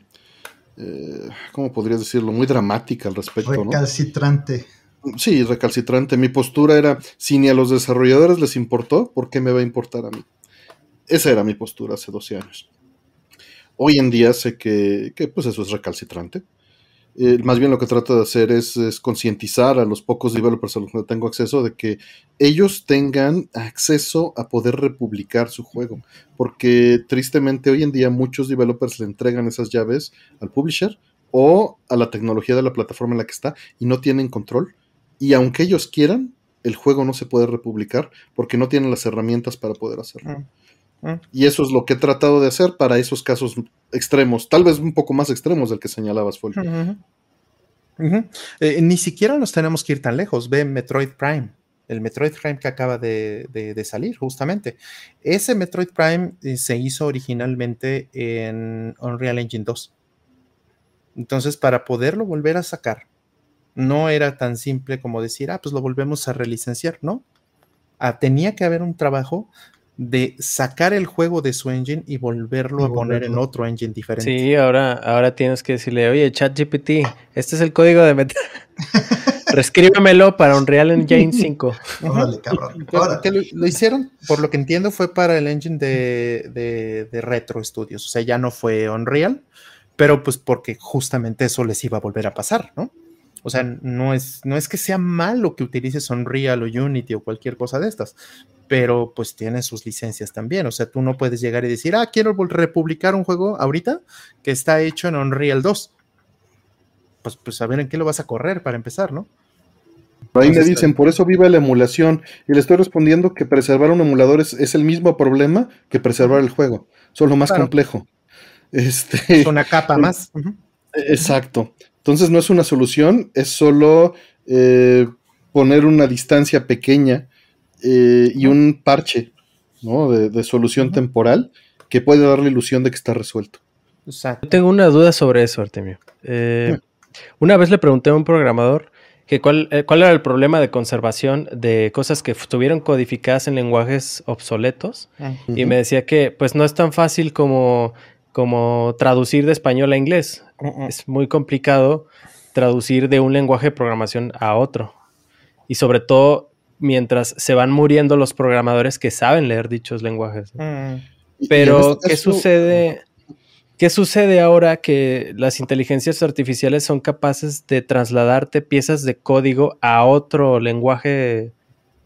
eh, ¿cómo podrías decirlo? Muy dramática al respecto. Recalcitrante. Sí, recalcitrante. Mi postura era, si ni a los desarrolladores les importó, ¿por qué me va a importar a mí? Esa era mi postura hace 12 años. Hoy en día sé que, que pues eso es recalcitrante. Eh, más bien lo que trato de hacer es, concientizar a los pocos developers a los que tengo acceso de que ellos tengan acceso a poder republicar su juego. Porque tristemente hoy en día muchos developers le entregan esas llaves al publisher o a la tecnología de la plataforma en la que está y no tienen control. Y aunque ellos quieran, el juego no se puede republicar porque no tienen las herramientas para poder hacerlo. Mm, mm. Y eso es lo que he tratado de hacer para esos casos extremos, tal vez un poco más extremos del que señalabas, Foley. Eh, ni siquiera nos tenemos que ir tan lejos. Ve Metroid Prime. el Metroid Prime que acaba de, salir, justamente. Ese Metroid Prime eh, se hizo originalmente en Unreal Engine 2. Entonces, para poderlo volver a sacar, no era tan simple como decir, ah, pues lo volvemos a relicenciar, ¿no? Ah, tenía que haber un trabajo de sacar el juego de su engine y volverlo a poner en otro engine diferente. Sí, ahora, ahora tienes que decirle, oye, ChatGPT, este es el código de meta. [LAUGHS] Reescríbemelo para Unreal Engine 5. Órale, cabrón. lo, hicieron, por lo que entiendo, fue para el engine de, de, Retro Studios. O sea, ya no fue Unreal, pero pues porque justamente eso les iba a volver a pasar, ¿no? O sea, no es, no es que sea malo que utilices Unreal o Unity o cualquier cosa de estas, pero pues tiene sus licencias también. O sea, tú no puedes llegar y decir, ah, quiero republicar un juego ahorita que está hecho en Unreal 2. Pues, pues a ver en qué lo vas a correr para empezar, ¿no? ahí me dicen, por eso viva la emulación. Y le estoy respondiendo que preservar un emulador es, el mismo problema que preservar el juego. Solo más complejo. Este, es una capa [LAUGHS] más. Exacto. Entonces no es una solución, es solo eh, poner una distancia pequeña eh, y un parche de, solución temporal que puede dar la ilusión de que está resuelto. tengo una duda sobre eso, Artemio. Eh, una vez le pregunté a un programador que cuál, eh, cuál, era el problema de conservación de cosas que estuvieron codificadas en lenguajes obsoletos ah. y me decía que pues no es tan fácil como, como traducir de español a inglés. Es muy complicado traducir de un lenguaje de programación a otro. Y sobre todo mientras se van muriendo los programadores que saben leer dichos lenguajes. Mm. Pero, este ¿qué sucede? ¿Qué sucede ahora que las inteligencias artificiales son capaces de trasladarte piezas de código a otro lenguaje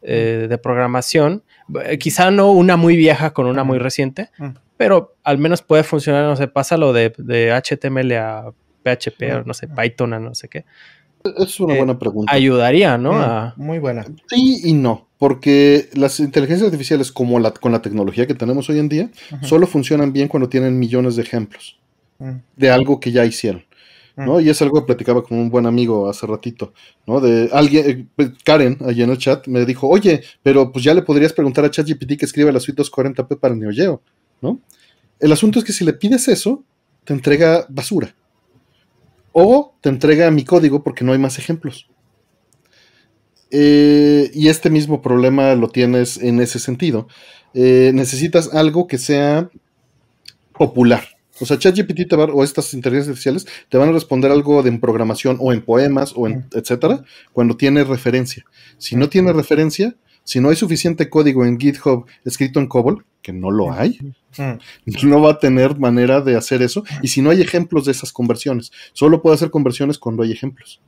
eh, de programación? Eh, quizá no una muy vieja con una muy reciente, mm. Pero al menos puede funcionar, no sé, pásalo de, de HTML a PHP o no sé, Python a no sé qué. Es una eh, buena pregunta. Ayudaría, ¿no? Mm, muy buena. Sí y no, porque las inteligencias artificiales, como la, con la tecnología que tenemos hoy en día, solo funcionan bien cuando tienen millones de ejemplos mm. de algo que ya hicieron. ¿no? Mm. Y es algo que platicaba con un buen amigo hace ratito, ¿no? De alguien, eh, Karen, allí en el chat, me dijo, oye, pero pues ya le podrías preguntar a ChatGPT que escriba la suite 240p para el Neo Geo, ¿no? El asunto es que si le pides eso, te entrega basura o te entrega mi código porque no hay más ejemplos. Eh, y este mismo problema lo tienes en ese sentido. Eh, necesitas algo que sea popular. O sea, ChatGPT te va, o estas inteligencias artificiales te van a responder algo de en programación o en poemas o en etcétera cuando tiene referencia. Si no tiene referencia, si no hay suficiente código en GitHub escrito en COBOL, que no lo hay, no va a tener manera de hacer eso. Y si no hay ejemplos de esas conversiones, solo puede hacer conversiones cuando hay ejemplos.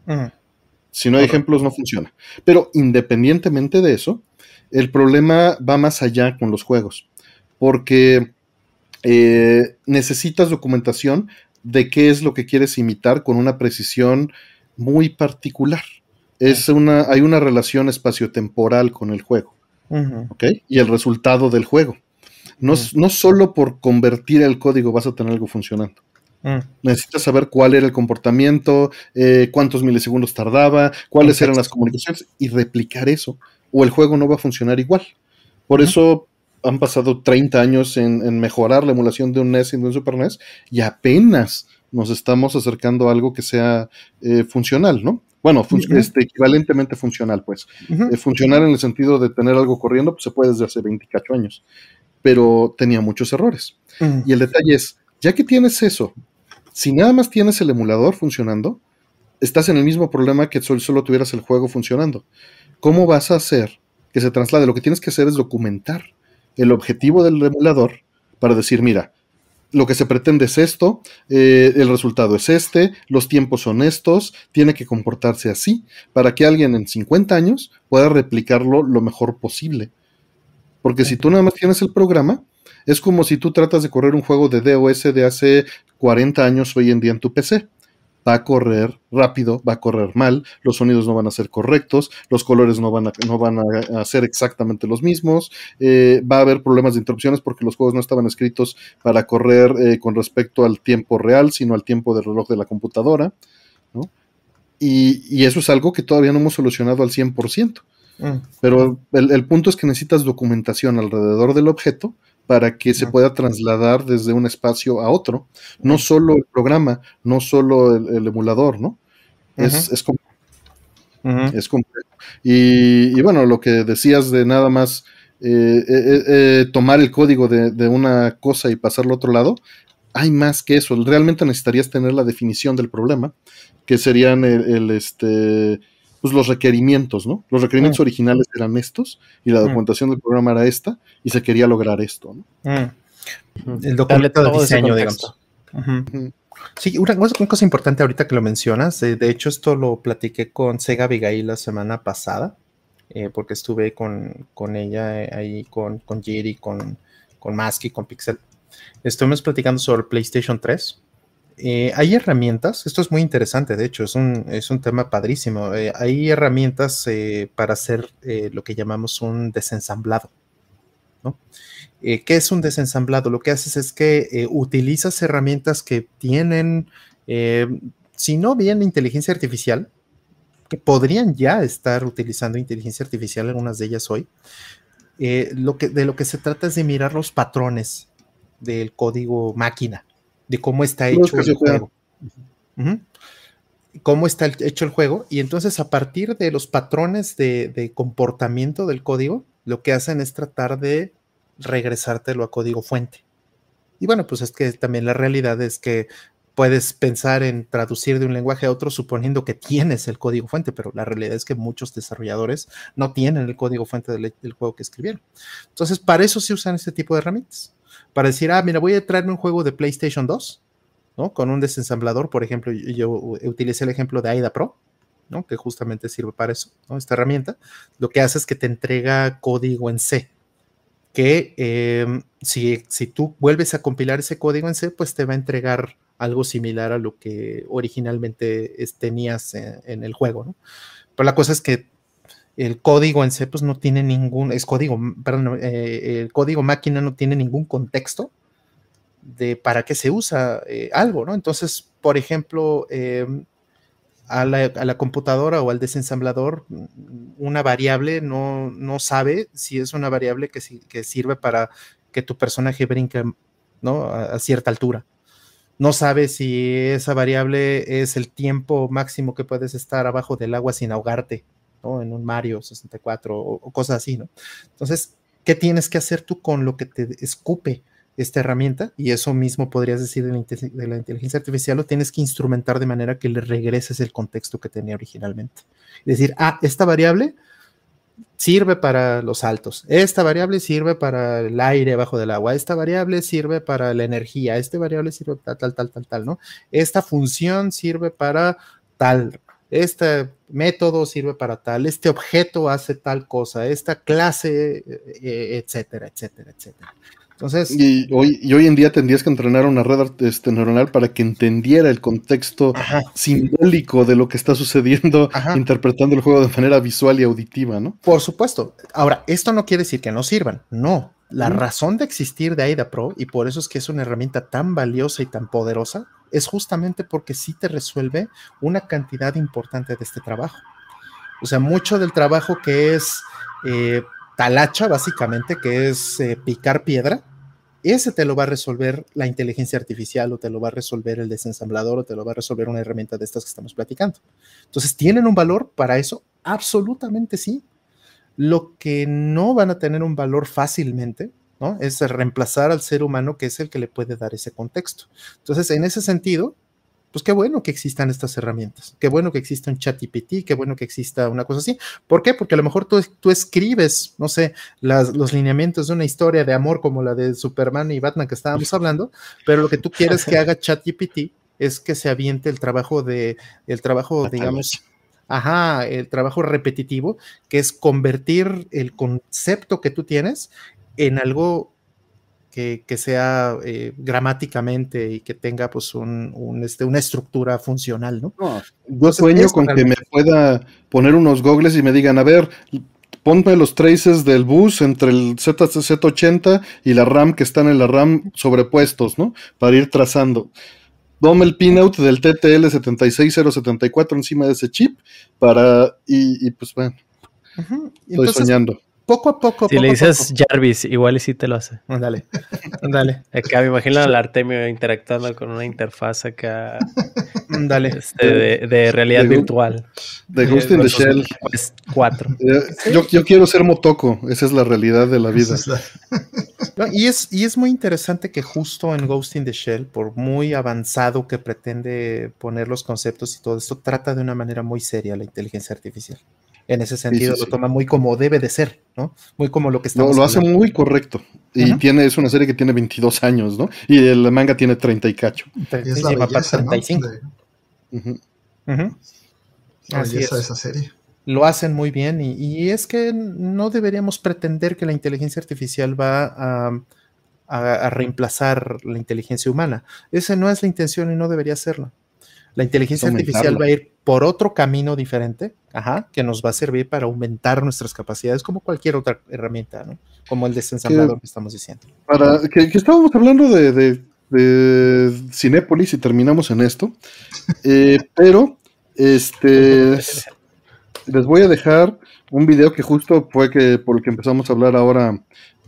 Si no hay ejemplos, no funciona. Pero independientemente de eso, el problema va más allá con los juegos. Porque eh, necesitas documentación de qué es lo que quieres imitar con una precisión muy particular es una, hay una relación espaciotemporal con el juego. Y el resultado del juego. No, no, solo por convertir el código vas a tener algo funcionando. Mm. Necesitas saber cuál era el comportamiento, eh, cuántos milisegundos tardaba, cuáles eran las comunicaciones y replicar eso. O el juego no va a funcionar igual. Por eso han pasado 30 años en, mejorar la emulación de un NES y de un Super NES y apenas nos estamos acercando a algo que sea eh, funcional, ¿no? Bueno, este, equivalentemente funcional, pues. Eh, funcional en el sentido de tener algo corriendo, pues se puede desde hace 24 años. Pero tenía muchos errores. Y el detalle es, ya que tienes eso, si nada más tienes el emulador funcionando, estás en el mismo problema que solo, solo tuvieras el juego funcionando. ¿Cómo vas a hacer que se traslade? Lo que tienes que hacer es documentar el objetivo del emulador para decir, mira, lo que se pretende es esto, eh, el resultado es este, los tiempos son estos, tiene que comportarse así, para que alguien en 50 años pueda replicarlo lo mejor posible. Porque si tú nada más tienes el programa, es como si tú tratas de correr un juego de DOS de hace 40 años hoy en día en tu PC va a correr rápido, va a correr mal, los sonidos no van a ser correctos, los colores no van a, no van a, ser exactamente los mismos, eh, va a haber problemas de interrupciones porque los juegos no estaban escritos para correr eh, con respecto al tiempo real, sino al tiempo del reloj de la computadora, Y, y, eso es algo que todavía no hemos solucionado al 100%. Mm. Pero el, punto es que necesitas documentación alrededor del objeto para que se pueda trasladar desde un espacio a otro. No solo el programa, no solo el, emulador, ¿no? Es, es, es complejo. Y, bueno, lo que decías de nada más eh, eh, eh, tomar el código de, una cosa y pasarlo a otro lado, hay más que eso. Realmente necesitarías tener la definición del problema, que serían el, este, pues los requerimientos, ¿no? Los requerimientos originales eran estos y la documentación del programa era esta y se quería lograr esto, ¿no? El documento de diseño, digamos. Sí, una, cosa importante ahorita que lo mencionas, de, hecho esto lo platiqué con Sega Abigail la semana pasada, eh, porque estuve con, ella eh, ahí, con, con Jiri, con, con Mask y con Pixel. Estuvimos platicando sobre PlayStation 3. Eh, hay herramientas, esto es muy interesante, de hecho, es un, es un tema padrísimo. hay herramientas para hacer lo que llamamos un desensamblado. Eh, ¿Qué es un desensamblado? Lo que haces es que eh, utilizas herramientas que tienen, eh, si no bien inteligencia artificial, que podrían ya estar utilizando inteligencia artificial, algunas de ellas hoy. lo que, de lo que se trata es de mirar los patrones del código máquina, de cómo está hecho el juego. Cómo está hecho el juego. Y entonces a partir de los patrones de comportamiento del código, lo que hacen es tratar de regresártelo a código fuente. Y bueno, pues es que también la realidad es que puedes pensar en traducir de un lenguaje a otro suponiendo que tienes el código fuente, pero la realidad es que muchos desarrolladores no tienen el código fuente del, juego que escribieron. Entonces, para eso se usan este tipo de herramientas. Para decir, ah, mira, voy a traerme un juego de PlayStation 2, ¿no? Con un desensamblador, por ejemplo, yo, utilicé el ejemplo de AIDA Pro, ¿no? Que justamente sirve para eso, ¿no? Esta herramienta. Lo que hace es que te entrega código en C, que em, si, si, tú vuelves a compilar ese código en C, pues te va a entregar algo similar a lo que originalmente tenías en, el juego, ¿no? Pero la cosa es que el código en C pues no tiene ningún, es código, perdón, eh, el código máquina no tiene ningún contexto de para qué se usa eh, algo, ¿no? Entonces, por ejemplo, em, a la, computadora o al desensamblador una variable, no, no sabe si es una variable que, que, sirve para que tu personaje brinque ¿no? a, cierta altura. No sabe si esa variable es el tiempo máximo que puedes estar abajo del agua sin ahogarte, En un Mario 64 o, cosas así, ¿no? Entonces, ¿qué tienes que hacer tú con lo que te escupe? esta herramienta, y eso mismo podrías decir de la, inteligencia artificial, lo tienes que instrumentar de manera que le regreses el contexto que tenía originalmente. Es decir, ah, esta variable sirve para los saltos, esta variable sirve para el aire bajo del agua, esta variable sirve para la energía, esta variable sirve para tal, tal, tal, tal, ¿no? Esta función sirve para tal, este método sirve para tal, este objeto hace tal cosa, esta clase, eh, eh, etcétera, etcétera, etcétera. Entonces, y hoy, y hoy en día tendrías que entrenar una red este, neuronal para que entendiera el contexto simbólico de lo que está sucediendo, interpretando el juego de manera visual y auditiva, ¿no? Por supuesto. Ahora, esto no quiere decir que no sirvan, no. La razón de existir de AIDA Pro, y por eso es que es una herramienta tan valiosa y tan poderosa, es justamente porque sí te resuelve una cantidad importante de este trabajo. O sea, mucho del trabajo que es eh, talacha, básicamente, que es eh, picar piedra, ese te lo va a resolver la inteligencia artificial o te lo va a resolver el desensamblador o te lo va a resolver una herramienta de estas que estamos platicando. Entonces, ¿tienen un valor para eso? Absolutamente sí. Lo que no van a tener un valor fácilmente, ¿no? Es reemplazar al ser humano que es el que le puede dar ese contexto. Entonces, en ese sentido, pues qué bueno que existan estas herramientas, qué bueno que exista un chat GPT, qué bueno que exista una cosa así. ¿Por qué? Porque a lo mejor tú, tú escribes, no sé, los lineamientos de una historia de amor como la de Superman y Batman que estábamos [LAUGHS] hablando, pero lo que tú quieres que haga chat GPT es que se aviente el trabajo de, el trabajo, digamos, ajá, el trabajo repetitivo, que es convertir el concepto que tú tienes en algo que, sea eh, gramáticamente y que tenga pues un, este, una estructura funcional, ¿no? yo sueño con que me pueda poner unos gogles y me digan, a ver, ponme los traces del bus entre el Z80 y la RAM que están en la RAM sobrepuestos, ¿no? Para ir trazando. Dome el pinout del TTL 76074 encima de ese chip para, y, y pues bueno, Estoy soñando poco a poco. Si le dices Jarvis, igual y sí te lo hace. [LAUGHS] Dale, dale. [LAUGHS] Acá me imagino al Artemio interactuando con una interfaz acá. [LAUGHS] [LAUGHS] Dale. Este, de, realidad virtual. De Ghost in the Shell. 4. [LAUGHS] Eh, yo, yo, quiero ser Motoko, esa es la realidad de la vida. [LAUGHS] y, es, y es muy interesante que justo en Ghost in the Shell, por muy avanzado que pretende poner los conceptos y todo esto, trata de una manera muy seria la inteligencia artificial en ese sentido lo toma muy como debe de ser, ¿no? Muy como lo que estamos No, lo hace muy correcto. Y tiene, es una serie que tiene 22 años, ¿no? Y el manga tiene 30 y cacho. Y es la belleza, 35. Así es. esa serie. Lo hacen muy bien y, es que no deberíamos pretender que la inteligencia artificial va a, a reemplazar la inteligencia humana. Esa no es la intención y no debería serlo. La inteligencia artificial va a ir por otro camino diferente, ajá, que nos va a servir para aumentar nuestras capacidades como cualquier otra herramienta, ¿no? Como el desensamblador que, estamos diciendo. Para que, estábamos hablando de, de, de, Cinépolis y terminamos en esto, eh, pero este les voy a dejar un video que justo fue que por el que empezamos a hablar ahora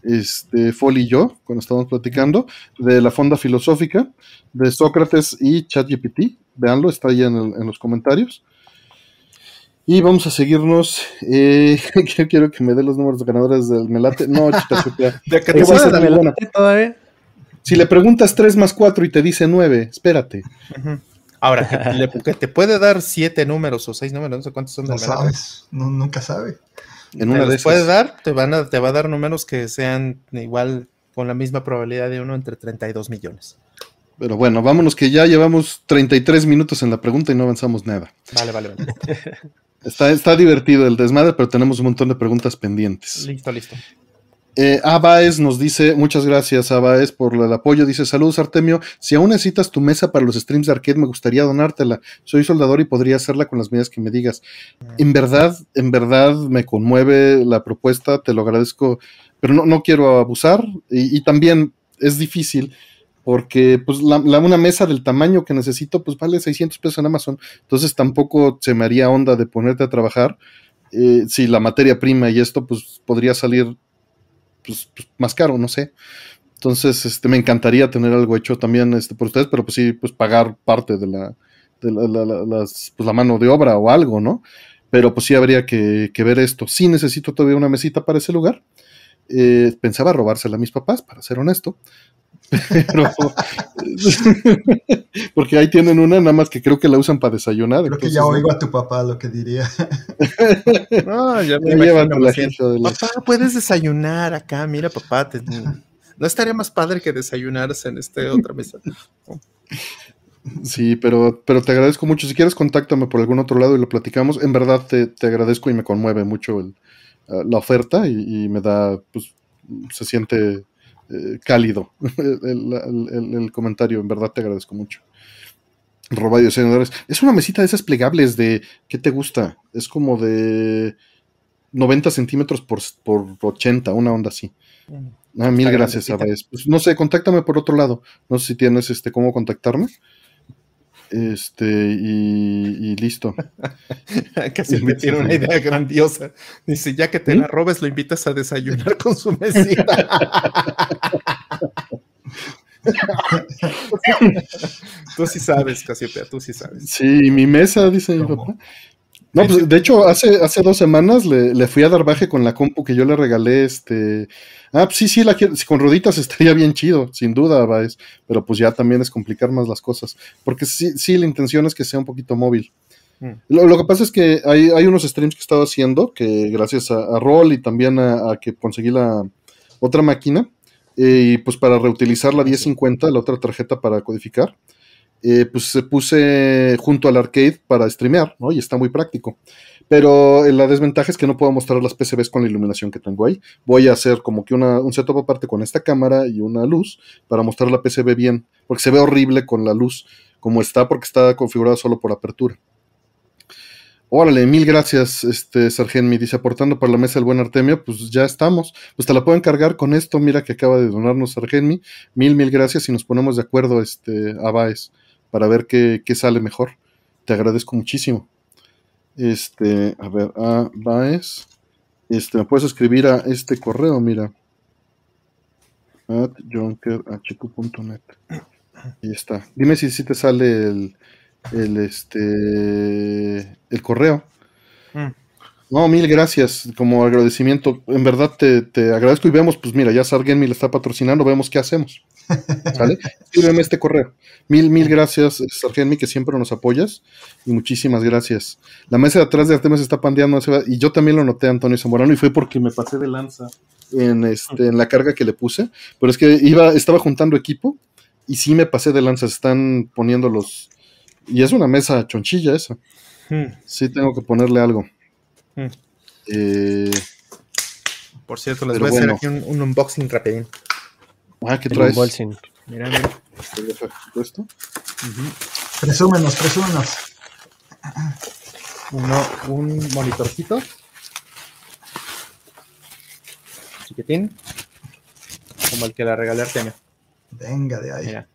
este, Foley y yo, cuando estábamos platicando, de la fonda filosófica de Sócrates y ChatGPT. Veanlo, está ahí en, los comentarios. Y vamos a seguirnos. Eh, [LAUGHS] quiero que me dé los números de ganadores del Melate. No, [LAUGHS] chita, ¿De que te Melate todavía? Si le preguntas 3 más 4 y te dice 9, espérate. Ahora, [LAUGHS] que, te puede dar 7 números o 6 números, no sé cuántos son no sabes, nunca sabe. En una de puede dar, te, van a, te va a dar números que sean igual con la misma probabilidad de uno entre 32 millones. Pero bueno, vámonos que ya llevamos 33 minutos en la pregunta y no avanzamos nada. Vale, vale, vale. Está, está divertido el desmadre, pero tenemos un montón de preguntas pendientes. Listo, listo. Eh, Abaes nos dice, muchas gracias Abaes por el apoyo, dice, saludos Artemio, si aún necesitas tu mesa para los streams de arcade me gustaría donártela, soy soldador y podría hacerla con las medidas que me digas. En verdad, en verdad me conmueve la propuesta, te lo agradezco, pero no, no quiero abusar. Y, también es difícil porque pues la, una mesa del tamaño que necesito pues vale 600 pesos en Amazon, entonces tampoco se me haría onda de ponerte a trabajar. Eh, si la materia prima y esto pues podría salir pues, pues, más caro, no sé. Entonces, este, me encantaría tener algo hecho también este, por ustedes, pero pues sí, pues pagar parte de la, de la, pues, la mano de obra o algo, ¿no? Pero pues sí habría que, ver esto. Sí necesito todavía una mesita para ese lugar. Eh, pensaba robársela a mis papás, para ser honesto. [LAUGHS] Pero, [LAUGHS] porque ahí tienen una, nada más que creo que la usan para desayunar. Creo que ya oigo a tu papá lo que diría. [LAUGHS] no, ya me llevan la gente de Papá, puedes desayunar acá, mira papá, no estaría más padre que desayunaras en esta otra mesa. Sí, pero, pero te agradezco mucho. Si quieres, contáctame por algún otro lado y lo platicamos. En verdad te, agradezco y me conmueve mucho el, uh, la oferta y, y, me da, pues, se siente eh, cálido [LAUGHS] el, comentario. En verdad te agradezco mucho. Robadio senadores. Es una mesita de esas plegables de. ¿Qué te gusta? Es como de 90 centímetros por, por 80, una onda así. Ah, mil gracias, pues, no sé, contáctame por otro lado. No sé si tienes este cómo contactarme. Este, y, listo. [LAUGHS] Casi me tiene una idea grandiosa. Dice, ya que te la robes, lo invitas a desayunar con su mesita. [LAUGHS] tú sí sabes, Casiopea, tú sí sabes. Sí, mi mesa, dice mi papá. No, pues de hecho, hace, hace dos semanas le, fui a dar baje con la compu que yo le regalé. Este. Ah, pues sí, sí, la con rueditas [LAUGHS] estaría bien chido, sin duda, Baez. Pero pues ya también es complicar más las cosas. Porque sí, sí la intención es que sea un poquito móvil. Mm. Lo, que pasa es que hay, hay, unos streams que he estado haciendo que gracias a, a Roll y también a, que conseguí la otra máquina. Eh, y pues para reutilizar la 1050, la otra tarjeta para codificar eh, pues se puse junto al arcade para streamear, ¿no? Y está muy práctico. Pero eh, la desventaja es que no puedo mostrar las PCBs con la iluminación que tengo ahí. Voy a hacer como que una, un setup aparte con esta cámara y una luz para mostrar la PCB bien, porque se ve horrible con la luz como está, porque está configurada solo por apertura. Órale, mil gracias, este Sargen dice, aportando para la mesa el buen Artemio, pues ya estamos. Pues te la puedo encargar con esto, mira que acaba de donarnos Sargenmi. Mil, mil gracias y nos ponemos de acuerdo, este, a Baez para ver qué, sale mejor. Te agradezco muchísimo. Este, a ver, a Baez, Este, me puedes escribir a este correo, mira. At junkerhq.net. Ahí está. Dime si, si te sale el, el, este, el correo. Mm. No, mil gracias. Como agradecimiento, en verdad te, te agradezco y vemos, pues mira, ya Sargen me le está patrocinando, vemos qué hacemos. ¿Sale? Escríbeme este correo. Mil, mil gracias, Sargenmi, que siempre nos apoyas. Y muchísimas gracias. La mesa de atrás de Artemis está pandeando. Y yo también lo noté, Antonio Zamorano, y fue porque me pasé de lanza en, este, en la carga que le puse. Pero es que iba, estaba juntando equipo y sí me pasé de lanza. Están poniendo los. Y es una mesa chonchilla esa. Hmm. Sí, tengo que ponerle algo. Hmm. Eh, Por cierto, les voy a hacer bueno. aquí un, un unboxing rapidín. Ah, ¿qué El traes? unboxing. Mira, mira. ¿Esto? Presúmenos, presúmenos. Uno, un monitorcito. Chiquitín. Como el que la regalé a Artemio. Venga de ahí. Mira.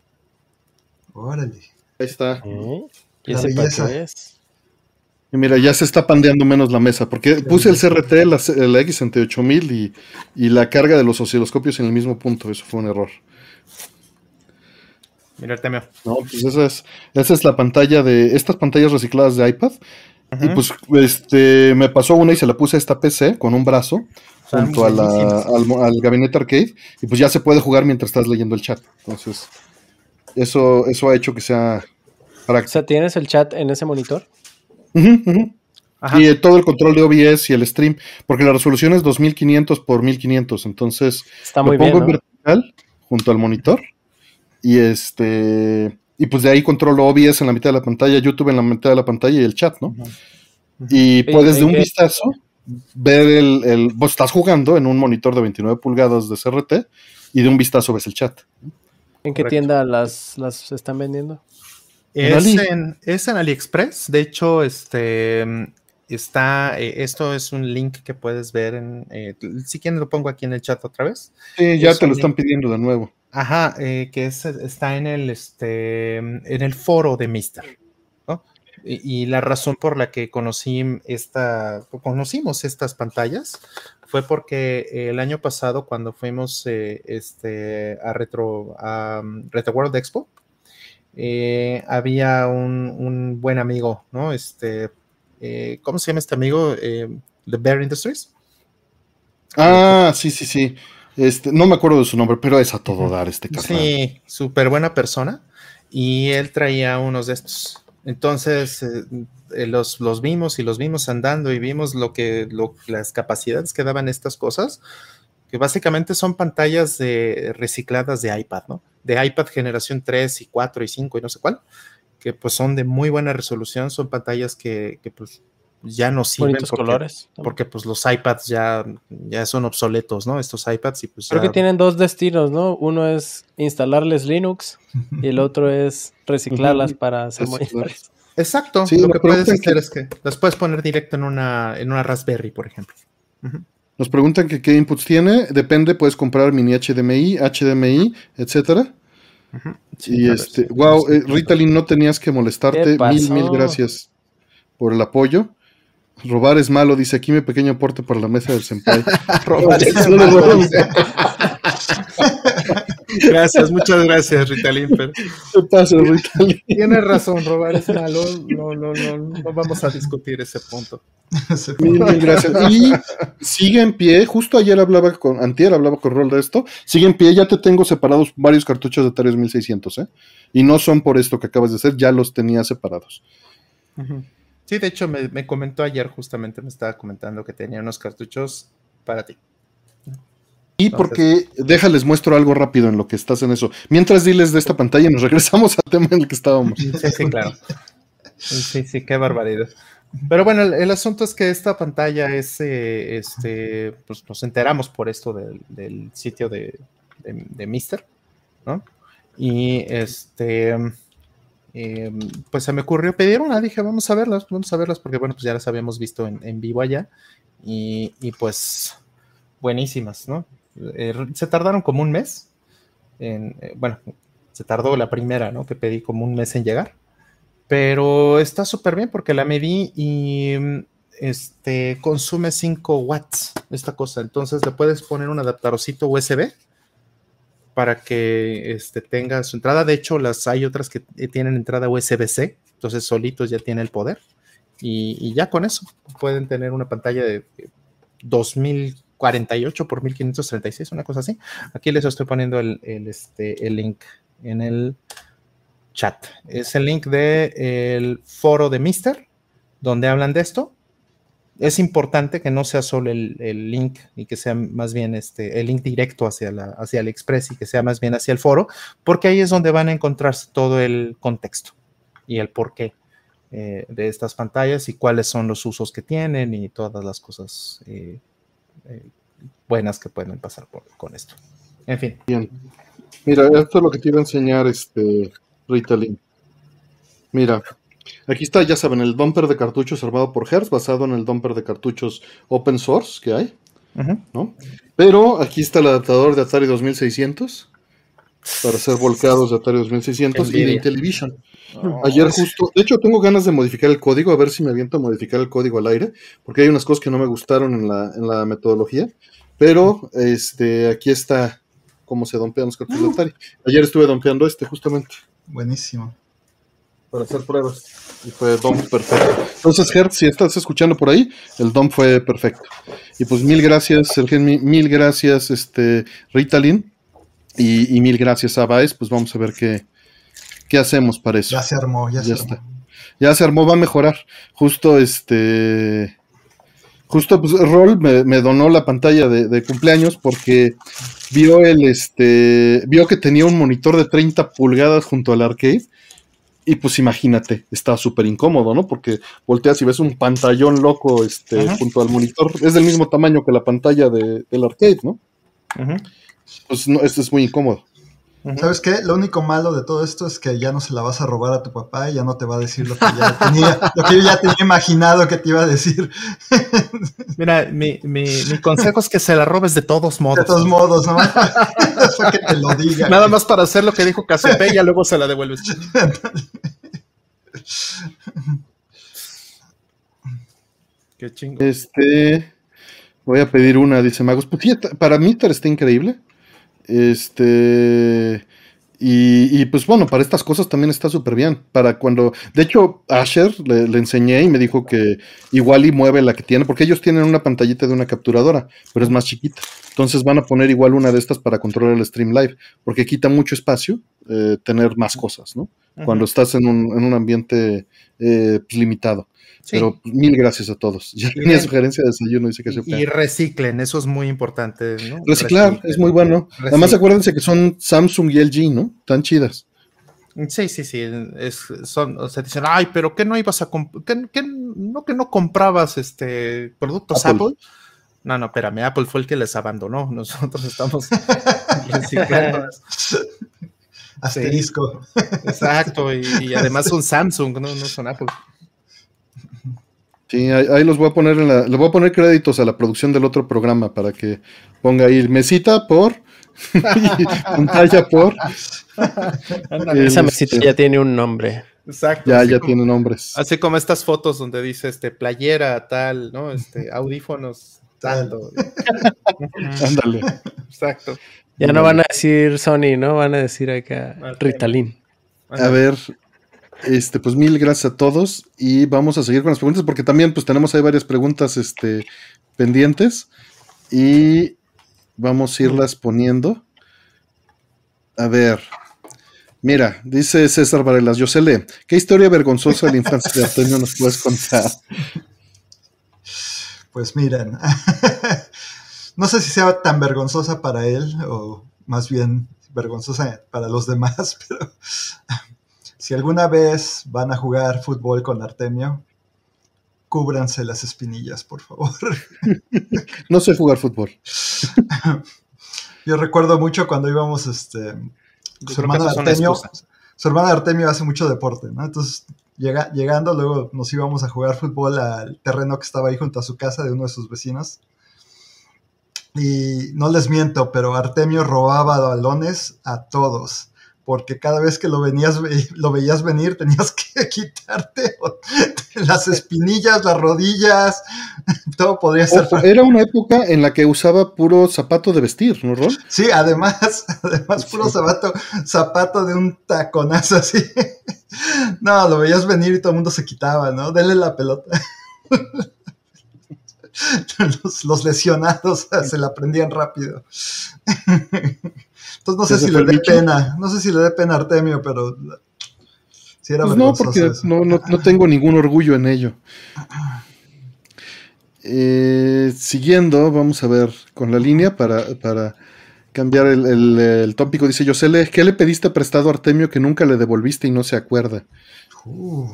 Órale. Ahí está. ¿Eh? ¿Y La ese para belleza. qué es? Y mira, ya se está pandeando menos la mesa, porque puse el CRT, la, la X68000 y, y la carga de los osciloscopios en el mismo punto. Eso fue un error. Mira, Artemio. No, pues esa es, esa es la pantalla de estas pantallas recicladas de iPad. Y pues este me pasó una y se la puse a esta PC con un brazo Están junto a la- al, al gabinete arcade y pues ya se puede jugar mientras estás leyendo el chat. Entonces, eso, eso ha hecho que sea O práctico. sea, ¿tienes el chat en ese monitor? Ajá. Y eh, todo el control de OBS y el stream, porque la resolución es 2500 por 1500, entonces Está lo muy bien, pongo ¿no? en vertical junto al monitor y este y pues de ahí controlo OBS en la mitad de la pantalla, YouTube en la mitad de la pantalla y el chat, ¿no? Y puedes de un vistazo ver el, el vos estás jugando en un monitor de 29 pulgadas de CRT y de un vistazo ves el chat. ¿En qué Correcto. tienda las, las están vendiendo? Es Ali. en, es en AliExpress. De hecho, este está. eh, esto es un link que puedes ver en. eh, si quieren, lo pongo aquí en el chat otra vez. Sí, ya Es te lo están pidiendo de nuevo. Ajá, eh, que es, está en el, este, en el foro de Mister. ¿no? Y, y la razón por la que conocí esta, conocimos estas pantallas fue porque el año pasado cuando fuimos eh, este, a Retro, a um, Retro World Expo, eh, había un, un buen amigo, ¿no? Este, eh, ¿cómo se llama este amigo? Eh, The Bear Industries. Ah, sí, sí, sí. Este, no me acuerdo de su nombre, pero es a todo dar este carnal. Sí, súper buena persona. Y él traía unos de estos. Entonces eh, eh, los, los vimos y los vimos andando y vimos lo que lo- las capacidades que daban estas cosas, que básicamente son pantallas de, recicladas de iPad, ¿no? De iPad generación 3 y 4 y 5 y no sé cuál, que pues son de muy buena resolución, son pantallas que, que, pues ya no sirven porque, porque pues los iPads ya, ya son obsoletos, ¿no? Estos iPads y pues Creo ya- que tienen dos destinos, ¿no? Uno es instalarles Linux y el otro es reciclarlas para hacer monitores. Exacto. Sí, lo que puedes hacer que- es que las puedes poner directo en una, en una Raspberry, por ejemplo. Ujú. Nos preguntan que qué inputs tiene. Depende, puedes comprar mini HDMI, HDMI, etcétera. Sí, Y ver, este, sí. wow, eh, Ritalin, no tenías que molestarte. ¿Qué Mil, mil gracias por el apoyo. Robar es malo, dice aquí mi pequeño aporte para la mesa del senpai. [LAUGHS] Robar es [LAUGHS] malo. Gracias, muchas gracias, Ritalin. pero ¿Qué pasa, Ritalin? Tienes razón, robar es malo. No, no, no, no vamos a discutir ese punto. Mil, mil gracias. Y sigue en pie, justo ayer hablaba con, antier hablaba con Rol de esto, sigue en pie, ya te tengo separados varios cartuchos de Atari 1600, ¿eh? Y no son por esto que acabas de hacer, ya los tenía separados. Sí, de hecho, me, me comentó ayer, justamente me estaba comentando que tenía unos cartuchos para ti. Y Entonces- porque, déjales, muestro algo rápido en lo que estás en eso. Mientras diles de esta pantalla, nos regresamos al tema en el que estábamos. Sí, sí, claro. Sí, sí, qué barbaridad. Pero bueno, el, el asunto es que esta pantalla es, eh, este, pues nos enteramos por esto del, del sitio de, de, de Mister, ¿no? Y este, eh, pues se me ocurrió pedir una, dije, vamos a verlas, vamos a verlas, porque bueno, pues ya las habíamos visto en, en vivo allá, y, y pues buenísimas, ¿no? Eh, se tardaron como un mes, eh, bueno, se tardó la primera, ¿no? Que pedí como un mes en llegar pero está súper bien porque la medí y, este, consume 5 watts esta cosa. Entonces le puedes poner un adaptarcito USB para que este, tenga su entrada. De hecho, las hay otras que tienen entrada USB-C, entonces solitos ya tiene el poder. Y, ya con eso pueden tener una pantalla de 2048 por 1536, una cosa así. Aquí les estoy poniendo el, este, el link en el chat. Es el link del foro de Mister, donde hablan de esto es importante que no sea solo el, link y que sea más bien este, el link directo hacia, la, hacia el Express y que sea más bien hacia el foro, porque ahí es donde van a encontrarse todo el contexto y el porqué eh, de estas pantallas y cuáles son los usos que tienen y todas las cosas eh, eh, buenas que pueden pasar con esto. En fin. Bien. Mira, esto es lo que te iba a enseñar, este, Rita Mira, Aquí está, ya saben, el dumper de cartuchos armado por Hertz, basado en el dumper de cartuchos open source que hay. ¿no? Pero aquí está el adaptador de Atari 2600 para ser volcados de Atari 2600 y de Intellivision. Ayer justo, de hecho tengo ganas de modificar el código, a ver si me aviento a modificar el código al aire, porque hay unas cosas que no me gustaron en la, en la metodología, pero este, aquí está cómo se dompean los cartuchos de Atari. Ayer estuve dompeando este justamente. Buenísimo para hacer pruebas. Y fue DOM perfecto. Entonces, Hertz, si estás escuchando por ahí, el DOM fue perfecto. Y pues mil gracias, Sergio, mil gracias, este, Ritalin. Y, mil gracias a Baez. Pues vamos a ver qué, qué hacemos para eso. Ya se armó, ya, se está. Ya se armó, va a mejorar. Justo este. Justo pues Roll me, donó la pantalla de, de, cumpleaños porque vio el este. vio que tenía un monitor de 30 pulgadas junto al arcade y pues imagínate, está súper incómodo, ¿no? Porque volteas y ves un pantallón loco este, junto al monitor. Es del mismo tamaño que la pantalla de, del arcade, ¿no? Pues no, esto es muy incómodo. ¿Sabes qué? Lo único malo de todo esto es que ya no se la vas a robar a tu papá y ya no te va a decir lo que ya [LAUGHS] tenía, lo que yo ya tenía imaginado que te iba a decir. [LAUGHS] Mira, mi, mi, mi consejo es que se la robes de todos modos. De todos modos, ¿no? [LAUGHS] que te lo diga. Nada más para hacer lo que dijo Casepe y ya luego se la devuelves. Qué chingo. Este. Voy a pedir una, dice Magos. Pues para mí está increíble. Este. Y, pues bueno, para estas cosas también está súper bien. Para cuando. De hecho, Asher le, enseñé y me dijo que igual y mueve la que tiene, porque ellos tienen una pantallita de una capturadora, pero es más chiquita. Entonces van a poner igual una de estas para controlar el stream live, porque quita mucho espacio eh, tener más cosas, ¿no? Cuando estás en un, en un ambiente eh, pues, Pero pues, mil gracias a todos. [LAUGHS] Ya tenía sugerencia de desayuno, dice que se Y reciclen, eso es muy importante. Reciclar es muy bueno. Además, acuérdense que son Samsung y LG, ¿no? Tan chidas. Sí, sí, sí. Es, son, o sea, dicen, ay, pero ¿qué no ibas a comprar? ¿Qué, no que no comprabas este productos Apple? No, no, espérame, Apple fue el que les abandonó. [LAUGHS] Nosotros estamos [LAUGHS] reciclando. Asterisco. exacto, y, además son Samsung, no, no son Apple. Sí, ahí, los voy a poner en la, le voy a poner créditos a la producción del otro programa para que ponga ahí mesita por [LAUGHS] pantalla por. Esa mesita ya tiene un nombre. Exacto. Ya, ya tiene nombres. Así como estas fotos donde dice este playera, tal, ¿no? Este, audífonos, tal. [LAUGHS] Ándale. Exacto. Ya no van a decir Sony, ¿no? Van a decir acá Ritalin. A ver, este, pues mil gracias a todos y vamos a seguir con las preguntas porque también pues tenemos ahí varias preguntas este, pendientes y vamos a irlas poniendo. A ver, mira, dice César Varelas, yo sé, ¿qué historia vergonzosa de la infancia de Antonio nos puedes contar? Pues miren, [LAUGHS] no sé si sea tan vergonzosa para él o más bien vergonzosa para los demás, [LAUGHS] pero si alguna vez van a jugar fútbol con Artemio, cúbranse las espinillas, por favor. [LAUGHS] no sé jugar fútbol. [LAUGHS] Yo recuerdo mucho cuando íbamos, este, su hermano Artemio, su hermano Artemio hace mucho deporte, ¿no? Entonces, llegando, luego nos íbamos a jugar fútbol al terreno que estaba ahí junto a su casa de uno de sus vecinos. Y no les miento, pero Artemio robaba balones a todos porque cada vez que lo, venías, [LAUGHS] lo veías venir tenías que [LAUGHS] quitarte [LAUGHS] las espinillas, las rodillas, todo podría ser. era una época en la que usaba puro zapato de vestir, ¿no, Ron? Sí, además, además puro zapato, zapato de un taconazo así. No, lo veías venir y todo el mundo se quitaba, ¿no? Denle la pelota. Los, lesionados se la prendían rápido. Entonces no sé si le dé pena, no sé si le dé pena a Artemio, pero si era pues no, porque no, no, no, tengo ningún orgullo en ello. Eh, siguiendo, vamos a ver con la línea para, para cambiar el, tópico. Dice Yosele, ¿qué le pediste prestado a Artemio que nunca le devolviste y no se acuerda? Uh,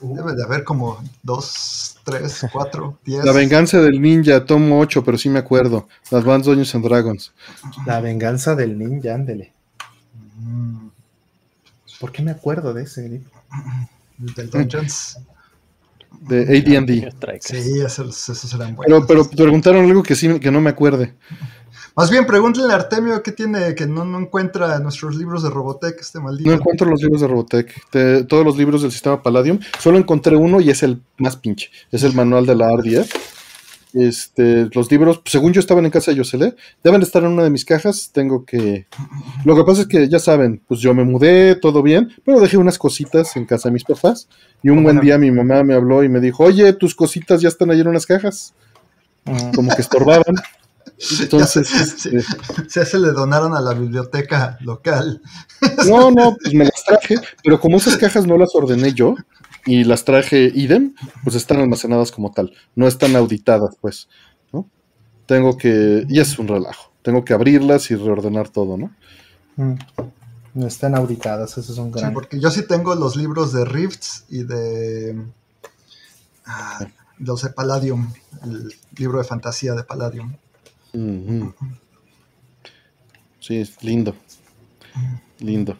debe de haber como dos, tres, cuatro, diez. La venganza del ninja, tomo ocho, pero sí me acuerdo. Advanced Dungeons and Dragons. La venganza del ninja, ándele. Mm. ¿Por qué me acuerdo de ese libro? Del Dungeons. De AD&D. Sí, esos, esos eran buenos. Pero, pero preguntaron algo que sí, que no me acuerde. Más bien, pregúntenle a Artemio qué tiene, que no, no encuentra nuestros libros de Robotech, este maldito. No encuentro los libros de Robotech, todos los libros del sistema Palladium. Solo encontré uno y es el más pinche. Es el manual de la RDF. Este, los libros, según yo estaban en casa de Yosele, deben estar en una de mis cajas. Tengo que. Lo que pasa es que ya saben, pues yo me mudé, todo bien, pero dejé unas cositas en casa de mis papás. Y un buen día mi mamá me habló y me dijo: Oye, tus cositas ya están ahí en unas cajas. Ah. Como que estorbaban. [LAUGHS] Entonces, este, se, se le donaron a la biblioteca local. [LAUGHS] No, no, pues me las traje, pero como esas cajas no las ordené yo, y las traje idem, pues están almacenadas como tal, no están auditadas, pues, ¿no? Tengo que, y es un relajo, tengo que abrirlas y reordenar todo, ¿no? Mm. No están auditadas, eso es un gran... Sí, porque yo sí tengo los libros de Rifts y de... Ah, los de Palladium, el libro de fantasía de Palladium. Sí, es lindo. Lindo.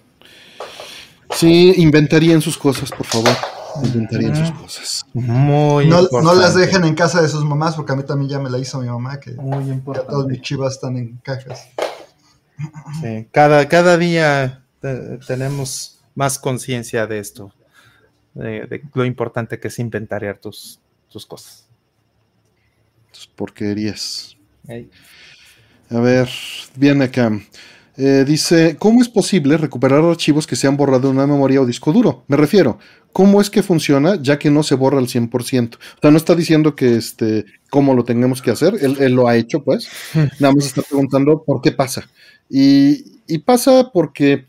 Sí, inventarían sus cosas, por favor inventarían sus cosas. Muy no, no, las dejen en casa de sus mamás, porque a mí también ya me la hizo mi mamá, que Muy importante. todos mis chivas están en cajas. cada, cada día eh, tenemos más conciencia de esto, de, lo importante que es inventariar tus, tus cosas. Tus porquerías. A ver, viene acá. Eh, dice, ¿cómo es posible recuperar archivos que se han borrado de una memoria o disco duro? Me refiero, ¿cómo es que funciona ya que no se borra al 100%? O sea, no está diciendo que este, cómo lo tengamos que hacer, él, lo ha hecho, pues. [LAUGHS] Nada más está preguntando por qué pasa. Y, y pasa porque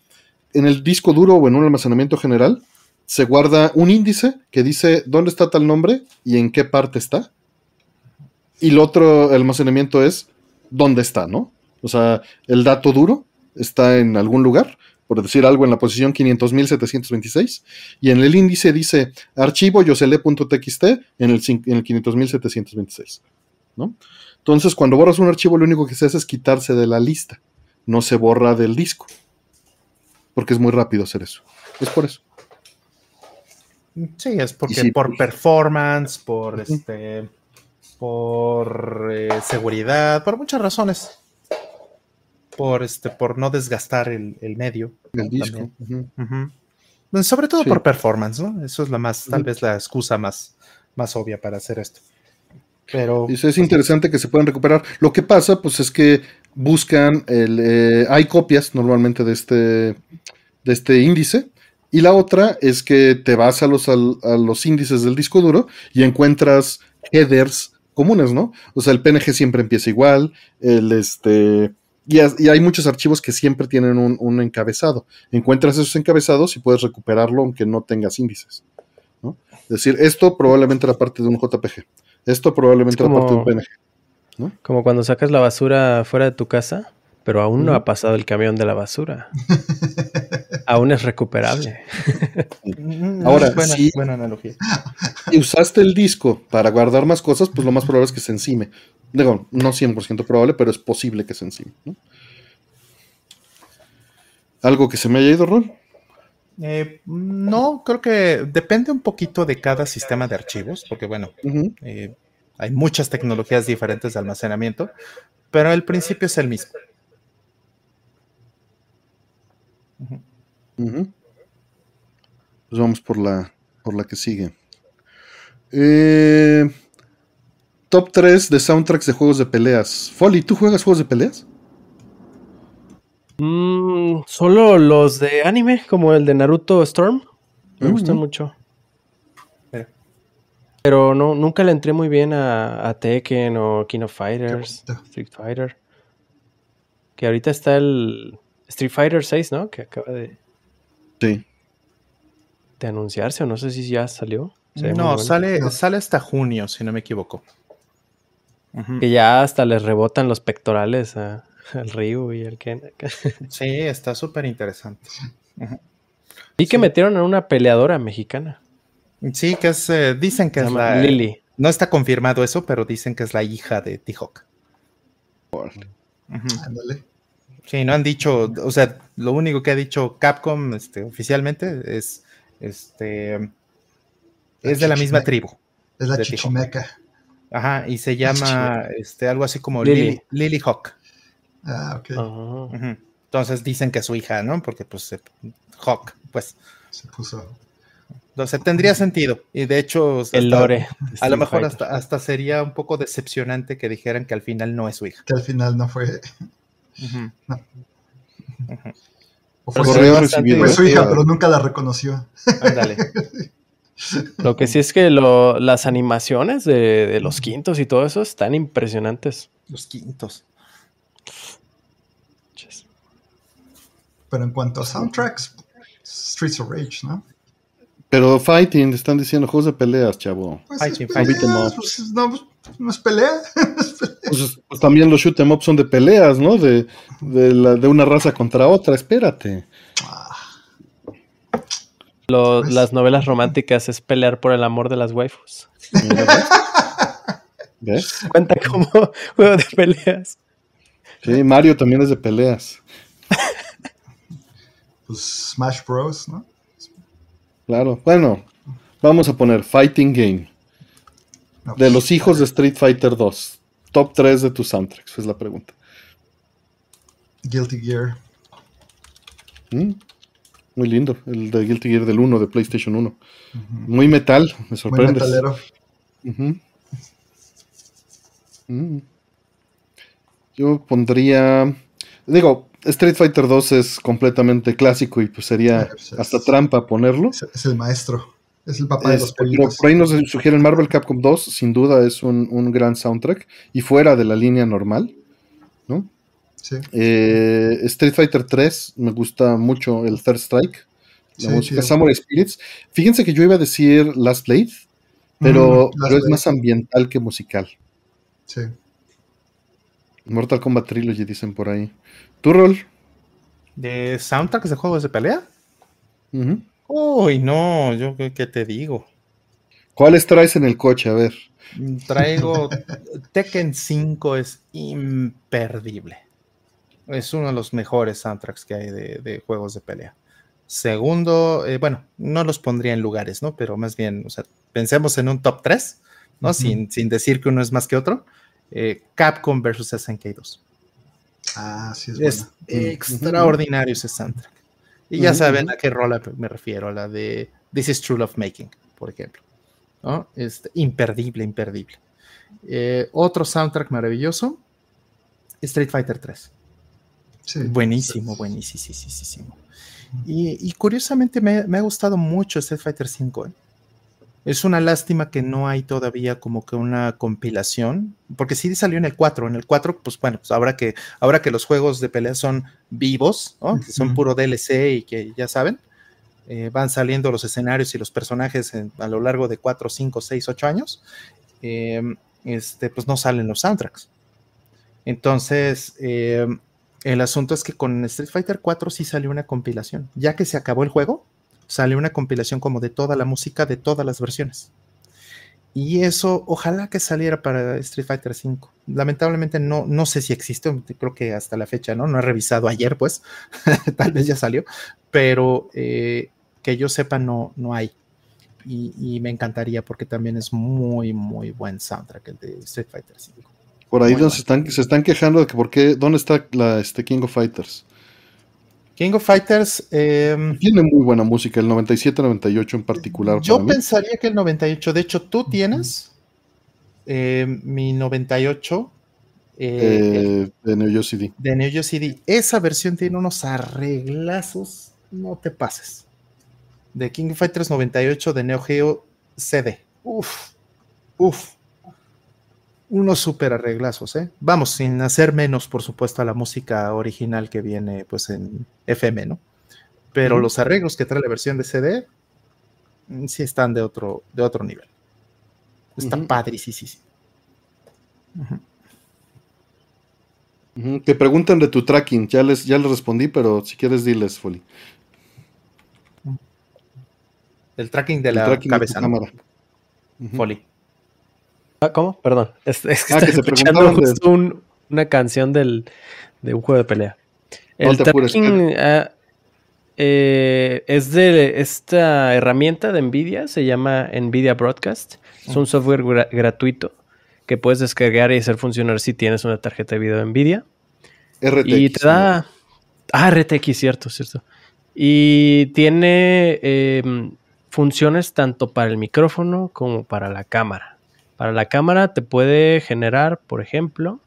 en el disco duro o en un almacenamiento general se guarda un índice que dice dónde está tal nombre y en qué parte está. Y el otro almacenamiento es dónde está, ¿no? O sea, el dato duro está en algún lugar, por decir algo, en la posición 500.726, y en el índice dice archivo yosele.txt en el, en el 500.726. ¿no? Entonces, cuando borras un archivo, lo único que se hace es quitarse de la lista, no se borra del disco, porque es muy rápido hacer eso. Es por eso. Sí, es porque por performance, por este, por eh, seguridad, por muchas razones por este, por no desgastar el, medio. El disco. Sobre todo por performance, ¿no? Eso es la más, tal vez la excusa más, más obvia para hacer esto. Pero. Eso es interesante que se puedan recuperar. Lo que pasa, pues, es que buscan el. Eh, hay copias normalmente de este. de este índice. Y la otra es que te vas a los, a los índices del disco duro y encuentras headers comunes, ¿no? O sea, el PNG siempre empieza igual, el este y, hay muchos archivos que siempre tienen un, encabezado. Encuentras esos encabezados y puedes recuperarlo aunque no tengas índices. ¿no? Es decir, esto probablemente era parte de un JPG. Esto probablemente era parte de un PNG. ¿no? Como cuando sacas la basura fuera de tu casa, pero aún no ha pasado el camión de la basura. [LAUGHS] aún es recuperable. Ahora, si buena analogía. Y usaste el disco para guardar más cosas, pues lo más probable es que se encime. Digo, no 100% probable, pero es posible que se encima. ¿no? ¿Algo que se me haya ido, Ron? Eh, no, creo que depende un poquito de cada sistema de archivos, porque bueno, eh, hay muchas tecnologías diferentes de almacenamiento, pero el principio es el mismo. Pues vamos por la, por la que sigue. Eh, top 3 de soundtracks de juegos de peleas. Folly, ¿tú juegas juegos de peleas? Mm, solo los de anime, como el de Naruto Storm. Me Mm, gustan mm. mucho. Pero no, nunca le entré muy bien a, a Tekken o King of Fighters. Street Fighter. Que ahorita está el Street Fighter 6, ¿no? Que acaba de, Sí. de anunciarse, o no sé si ya salió. No, bueno. sale, sale hasta junio, si no me equivoco. Que ya hasta les rebotan los pectorales a- [LAUGHS] al Ryu y al Ken. [LAUGHS] Sí, está súper interesante. Vi que metieron a una peleadora mexicana. Sí, que es, eh, dicen que Se es la... Lily. No está confirmado eso, pero dicen que es la hija de T-Hawk. Ándale. Sí, no han dicho, o sea, lo único que ha dicho Capcom este, oficialmente es, este, es de la misma tribu. Es la chichimeca. Ajá, y se llama este, algo así como Lily. Lily, Lily Hawk. Ah, ok. Entonces dicen que es su hija, ¿no? Porque pues Hawk, pues. Se puso. Entonces tendría sentido. Y de hecho, El lore. A lo mejor hasta, hasta sería un poco decepcionante que dijeran que al final no es su hija. Que al final no fue. O Pero su, bastante recibido. fue su hija, pero nunca la reconoció. Ándale. [LAUGHS] Lo que sí es que lo- las animaciones de, de los quintos y todo eso están impresionantes. Los quintos. Pero en cuanto a soundtracks, Streets of Rage, ¿no? Pero fighting, están diciendo juegos de peleas, chavo. Pues Fighting, es fighting. peleas, pues, no, pues, no es pelea. [LAUGHS] Es pelea. Pues, pues también los shoot 'em up son de peleas, ¿no? De, de, la- de una raza contra otra, espérate. Lo- Pues- las novelas románticas es pelear por el amor de las waifus. ¿ves? ¿Ves? Cuenta como [LAUGHS] juego de peleas. Sí, Mario también es de peleas. Pues Smash Bros, ¿no? Claro. Bueno, vamos a poner Fighting Game. No, De los hijos de Street Fighter 2. Top 3 de tus soundtracks, es la pregunta. Guilty Gear. Mm, Muy lindo, el de Guilty Gear del 1, de PlayStation 1. Ujú. Muy metal, me Muy sorprendes. metalero. Ujú. Mm. Yo pondría. Digo, Street Fighter 2 es completamente clásico y pues sería Sí, pues, es- hasta trampa ponerlo. Es el maestro. Es el papá de los Este, pollitos. por ahí nos sugieren Marvel Capcom 2, sin duda es un, un gran soundtrack y fuera de la línea normal. ¿no? Sí. Eh, Street Fighter 3, me gusta mucho el Third Strike, la Sí, música sí. Samurai Spirits. Fíjense que yo iba a decir Last Blade, pero, Mm, Last pero es Blade. más ambiental que musical. Sí. Mortal Kombat Trilogy, dicen por ahí. ¿Tu rol? ¿De soundtracks de juegos de pelea? Ujú. Uy, no, yo qué, qué te digo. ¿Cuáles traes en el coche? A ver. Traigo [LAUGHS] Tekken 5 es imperdible. Es uno de los mejores soundtracks que hay de, de juegos de pelea. Segundo, eh, bueno, no los pondría en lugares, ¿no? Pero más bien, o sea, pensemos en un top 3, ¿no? Sin, sin decir que uno es más que otro. Eh, Capcom versus SNK 2. Ah, sí, es, Es extraordinario ese soundtrack. Y ya saben a qué rola me refiero, a la de This is True Love Making, por ejemplo. ¿no? Este, imperdible, imperdible. Eh, otro soundtrack maravilloso, Street Fighter 3. Sí. Buenísimo, buenísimo. Y, y curiosamente me, me ha gustado mucho Street Fighter 5. ¿eh? Es una lástima que no hay todavía como que una compilación, porque sí salió en el 4. En el 4, pues bueno, pues ahora que, ahora que los juegos de pelea son vivos, ¿no? que son puro DLC y que ya saben, eh, van saliendo los escenarios y los personajes en- a lo largo de 4, 5, 6, 8 años, eh, este, pues no salen los soundtracks. Entonces, eh, el asunto es que con Street Fighter 4 sí salió una compilación. Ya que se acabó el juego, salió una compilación como de toda la música de todas las versiones. Y eso, ojalá que saliera para Street Fighter 5. Lamentablemente no, no sé si existe, creo que hasta la fecha, ¿no? No he revisado ayer, pues, [LAUGHS] tal vez ya salió, pero eh, que yo sepa no, no hay. Y, y me encantaría porque también es muy, muy buen soundtrack el de Street Fighter 5. Por ahí Muy nos están, se están quejando de que por qué, ¿dónde está la este, King of Fighters? King of Fighters. Em, Tiene muy buena música, el 97-98 en particular. Yo pensaría que el 98, de hecho, tú tienes eh, mi 98. Eh, de Neo Geo CD. De Neo Geo CD. Esa versión tiene unos arreglazos, no te pases. De King of Fighters 98 de Neo Geo CD. Uf, uf unos súper arreglazos, ¿eh? Vamos, sin hacer menos, por supuesto, a la música original que viene pues en FM, ¿no? Pero los arreglos que trae la versión de CD mm, sí están de otro, de otro nivel. Está padre, sí, sí, sí. Te preguntan de tu tracking, ya les, ya les respondí, pero si quieres diles, Foli. El tracking de la cabeza. cámara. Foli. Ah, ¿Cómo? Perdón. [LAUGHS] Es, es que, ah, escuchando justo una canción del, de un juego de pelea. El tracking ah, eh, es de esta herramienta de NVIDIA, se llama NVIDIA Broadcast. Es un software gratuito que puedes descargar y hacer funcionar si tienes una tarjeta de video de NVIDIA. RTX. Y te da... Ah, RTX, cierto, cierto. Y tiene em, funciones tanto para el micrófono como para la cámara. Para la cámara te puede generar, por ejemplo,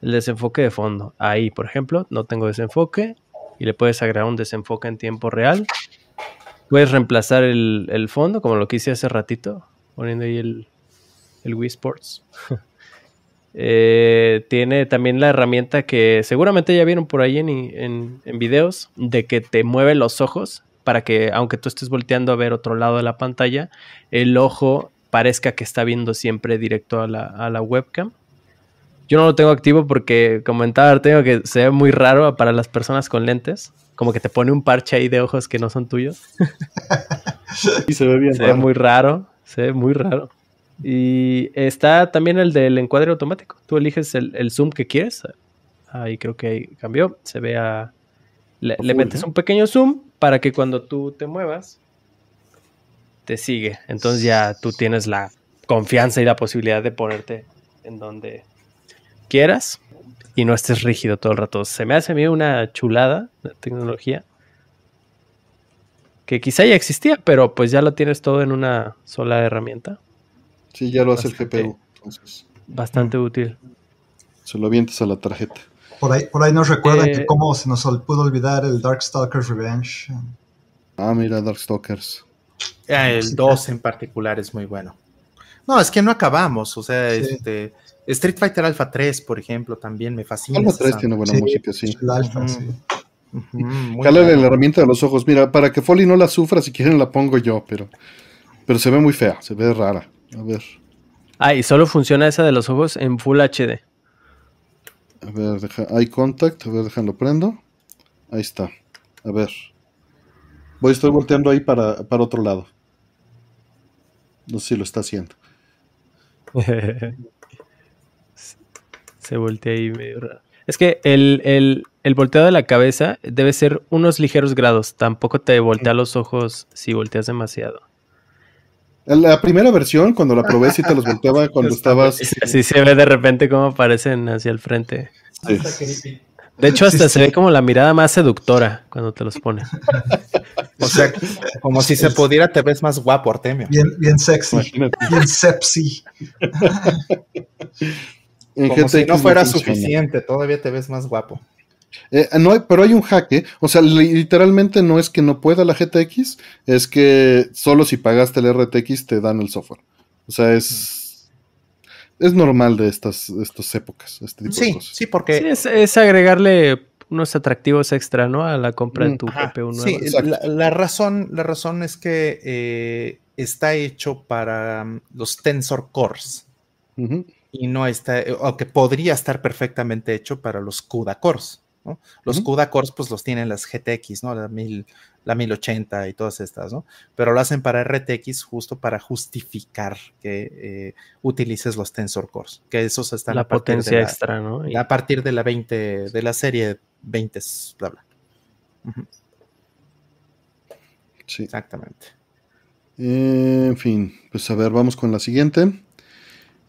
el desenfoque de fondo. Ahí, por ejemplo, no tengo desenfoque y le puedes agregar un desenfoque en tiempo real. Puedes reemplazar el, fondo, como lo que hice hace ratito, poniendo ahí el, el Wii Sports. [LAUGHS] Eh, tiene también la herramienta que seguramente ya vieron por ahí en, en, en, videos, de que te mueve los ojos para que, aunque tú estés volteando a ver otro lado de la pantalla, el ojo parezca que está viendo siempre directo a la, webcam. Yo no lo tengo activo porque comentaba tengo que se ve muy raro para las personas con lentes. Como que te pone un parche ahí de ojos que no son tuyos. [LAUGHS] y se ve bien. Se ve muy raro. Se ve muy raro. Y está también el del encuadre automático. Tú eliges el, zoom que quieres. Ahí creo que cambió. Se ve a. Le, le metes un pequeño zoom para que cuando tú te muevas te sigue. Entonces ya tú tienes la confianza y la posibilidad de ponerte en donde quieras y no estés rígido todo el rato. Se me hace a mí una chulada la tecnología que quizá ya existía, pero pues ya lo tienes todo en una sola herramienta. Sí, ya lo hace el GPU. Bastante útil. Se lo avientas a la tarjeta. Por ahí, por ahí nos recuerdan que eh, cómo se nos pudo olvidar el Darkstalkers Revenge. Ah, mira, Darkstalkers. Ah, el 2 en particular es muy bueno. No, es que no acabamos. O sea, este, Street Fighter Alpha 3, por ejemplo, también me fascina. Alpha 3 tiene buena música, sí. El Alpha, sí. [LAUGHS] la herramienta de los ojos. Mira, para que Foley no la sufra, si quieren la pongo yo, pero, pero se ve muy fea, se ve rara. A ver. Ah, y solo funciona esa de los ojos en Full HD. A ver, deja, hay contact, a ver, déjalo prendo. Ahí está. A ver. Voy, estoy volteando ahí para, para otro lado. No sé si lo está haciendo. [LAUGHS] Se voltea ahí medio raro. Es que el, el, el, volteo de la cabeza debe ser unos ligeros grados. Tampoco te voltea los ojos si volteas demasiado. La primera versión, cuando la probé, sí te los volteaba [LAUGHS] cuando estabas. Sí, se ve de repente cómo aparecen hacia el frente. De hecho, hasta se ve como la mirada más seductora cuando te los pones. [LAUGHS] O sea, como si se pudiera, te ves más guapo, Artemio. Bien, bien sexy. Bien sepsi. [LAUGHS] como si no fuera suficiente, todavía te ves más guapo. Eh, no pero hay un jaque, o sea, literalmente no es que no pueda la GTX, es que solo si pagaste el RTX te dan el software. O sea, es, es normal de estas, estas épocas. Este sí, sí, porque es, agregarle unos atractivos extra, ¿no? A la compra de tu GPU Sí, la, razón, la razón es que eh, está hecho para mm, los Tensor Cores. Y no está, o que podría estar perfectamente hecho para los CUDA Cores. ¿no? Los CUDA Cores, pues los tienen las GTX, ¿no? La, mil, la 1080 y todas estas, ¿no? Pero lo hacen para RTX justo para justificar que eh, utilices los Tensor Cores, que esos están la a potencia extra, ¿no? A partir de la 20, de la serie 20, bla, bla. Sí. Exactamente. en fin, pues a ver, vamos con la siguiente.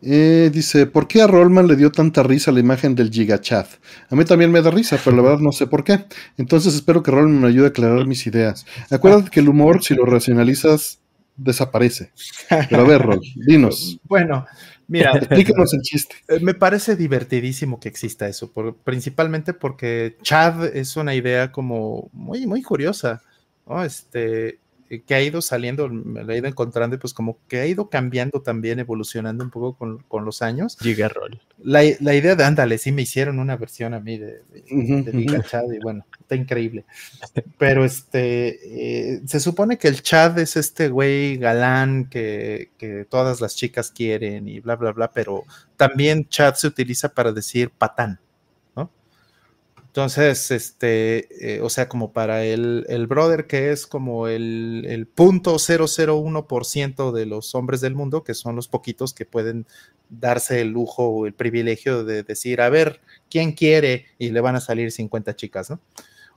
Eh, dice, ¿por qué a Rollman le dio tanta risa la imagen del Gigachat? A mí también me da risa, pero la verdad no sé por qué. Entonces espero que Rollman me ayude a aclarar mis ideas. Acuérdate que el humor, si lo racionalizas, desaparece. Pero a ver, Roll, dinos. [LAUGHS] Bueno, mira. [LAUGHS] Explícanos el chiste. Eh, me parece divertidísimo que exista eso, principalmente porque Chad es una idea como muy, muy curiosa. ¿no? Este, que ha ido saliendo, me lo he ido encontrando y pues como que ha ido cambiando también, evolucionando un poco con, los años. Gigarroll. La, la idea de ándale, sí me hicieron una versión a mí de, de, Chad y bueno, está increíble. Pero este, eh, se supone que el Chad es este güey galán que, que todas las chicas quieren y bla, bla, bla, pero también Chad se utiliza para decir patán. Entonces, este, eh, o sea, como para el, el brother que es como el, el punto 001% de los hombres del mundo, que son los poquitos que pueden darse el lujo o el privilegio de decir, a ver, ¿quién quiere? Y le van a salir 50 chicas, ¿no?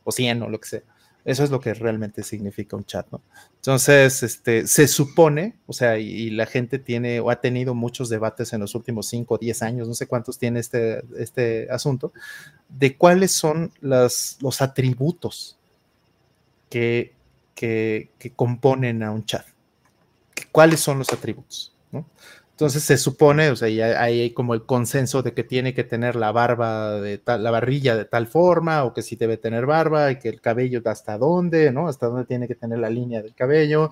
O 100 o lo que sea. Eso es lo que realmente significa un chat, ¿no? Entonces, este, se supone, o sea, y, la gente tiene o ha tenido muchos debates en los últimos 5 o 10 años, no sé cuántos tiene este, este asunto, de cuáles son las, los atributos que, que, que componen a un chat. ¿Cuáles son los atributos? ¿no? Entonces se supone, o sea, ya hay como el consenso de que tiene que tener la barba de tal, la barrilla de tal forma, o que sí debe tener barba, y que el cabello hasta dónde, ¿no? Hasta dónde tiene que tener la línea del cabello,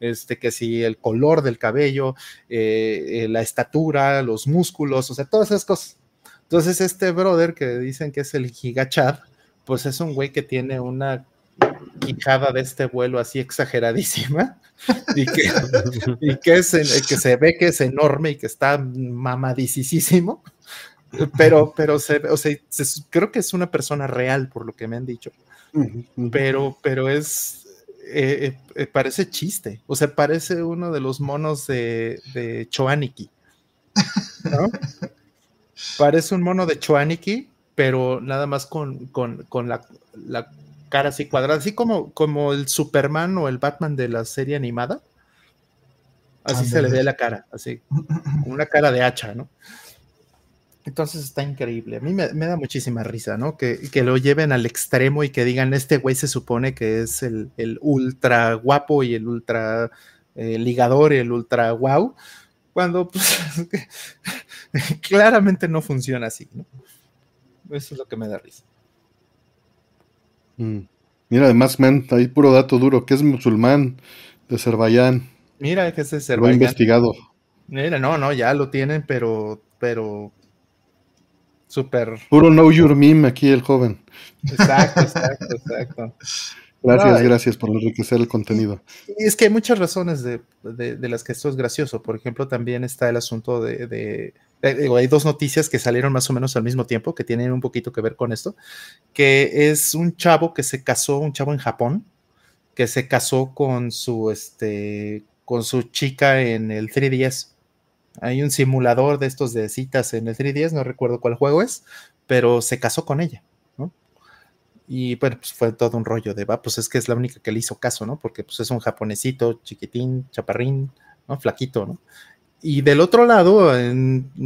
este, que si el color del cabello, eh, eh, la estatura, los músculos, o sea, todas esas cosas. Entonces, este brother que dicen que es el gigachad, pues es un güey que tiene una quijada de este vuelo así exageradísima [LAUGHS] y que, y que, es, que se ve que es enorme y que está mamadicísimo, pero, pero se, o sea, creo que es una persona real por lo que me han dicho, pero, pero es, eh, eh, parece chiste, o sea, parece uno de los monos de, de Choaniki, Parece un mono de Choaniki, pero nada más con, con, con la, la cara así cuadrada, así como, como el Superman o el Batman de la serie animada. Así se le ve la cara, así, una cara de hacha, ¿no? Entonces está increíble. A mí me, da muchísima risa, ¿no? Que, lo lleven al extremo y que digan, este güey se supone que es el, ultra guapo y el ultra eh, ligador y el ultra wow, cuando pues, [LAUGHS] claramente no funciona así, ¿no? Eso es lo que me da risa. Mm. Mira, además, man, hay puro dato duro, que es musulmán de Azerbaiyán. Mira, que es de Azerbaiyán. Lo investigado. Mira, no, no, ya lo tienen, pero, pero, súper. Puro know your meme aquí el joven. Exacto, [LAUGHS] exacto, exacto. Gracias, gracias por enriquecer el contenido. Y es que hay muchas razones de, las que esto es gracioso. Por ejemplo, también está el asunto de, eh, hay dos noticias que salieron más o menos al mismo tiempo que tienen un poquito que ver con esto, que es un chavo que se casó, un chavo en Japón, que se casó con su, este, con su chica en el 3DS. Hay un simulador de estos de citas en el 3DS, no recuerdo cuál juego es, pero se casó con ella. Y bueno, pues fue todo un rollo de, va, pues es que es la única que le hizo caso, ¿no? Porque pues es un japonesito, chiquitín, chaparrín, ¿no? Flaquito, ¿no? Y del otro lado,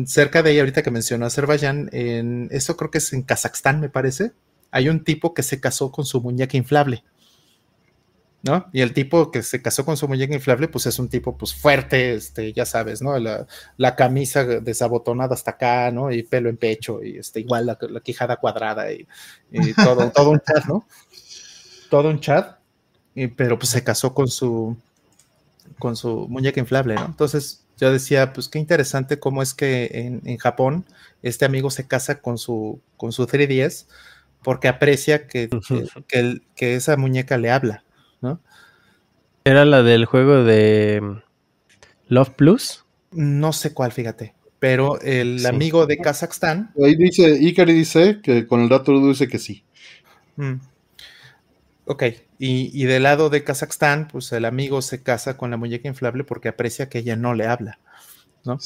cerca de ahí, ahorita que mencionó Azerbaiyán, en, eso creo que es en Kazajstán, me parece, hay un tipo que se casó con su muñeca inflable. ¿no? Y el tipo que se casó con su muñeca inflable, pues es un tipo pues fuerte, este, ya sabes, ¿no? La, camisa desabotonada hasta acá, ¿no? Y pelo en pecho, y este, igual la, quijada cuadrada y, todo, todo un chat, ¿no? Todo un chat, pero pues se casó con su, con su muñeca inflable, ¿no? Entonces yo decía, pues qué interesante cómo es que en, Japón este amigo se casa con su, con su 3DS porque aprecia que, que, que esa muñeca le habla, ¿no? ¿Era la del juego de mm, Love Plus? No sé cuál, fíjate. Pero el amigo de Kazajstán. Ahí dice, Ikari dice que con el dato dice que sí. Mm. Ok, y, del lado de Kazajstán, pues el amigo se casa con la muñeca inflable porque aprecia que ella no le habla. ¿no?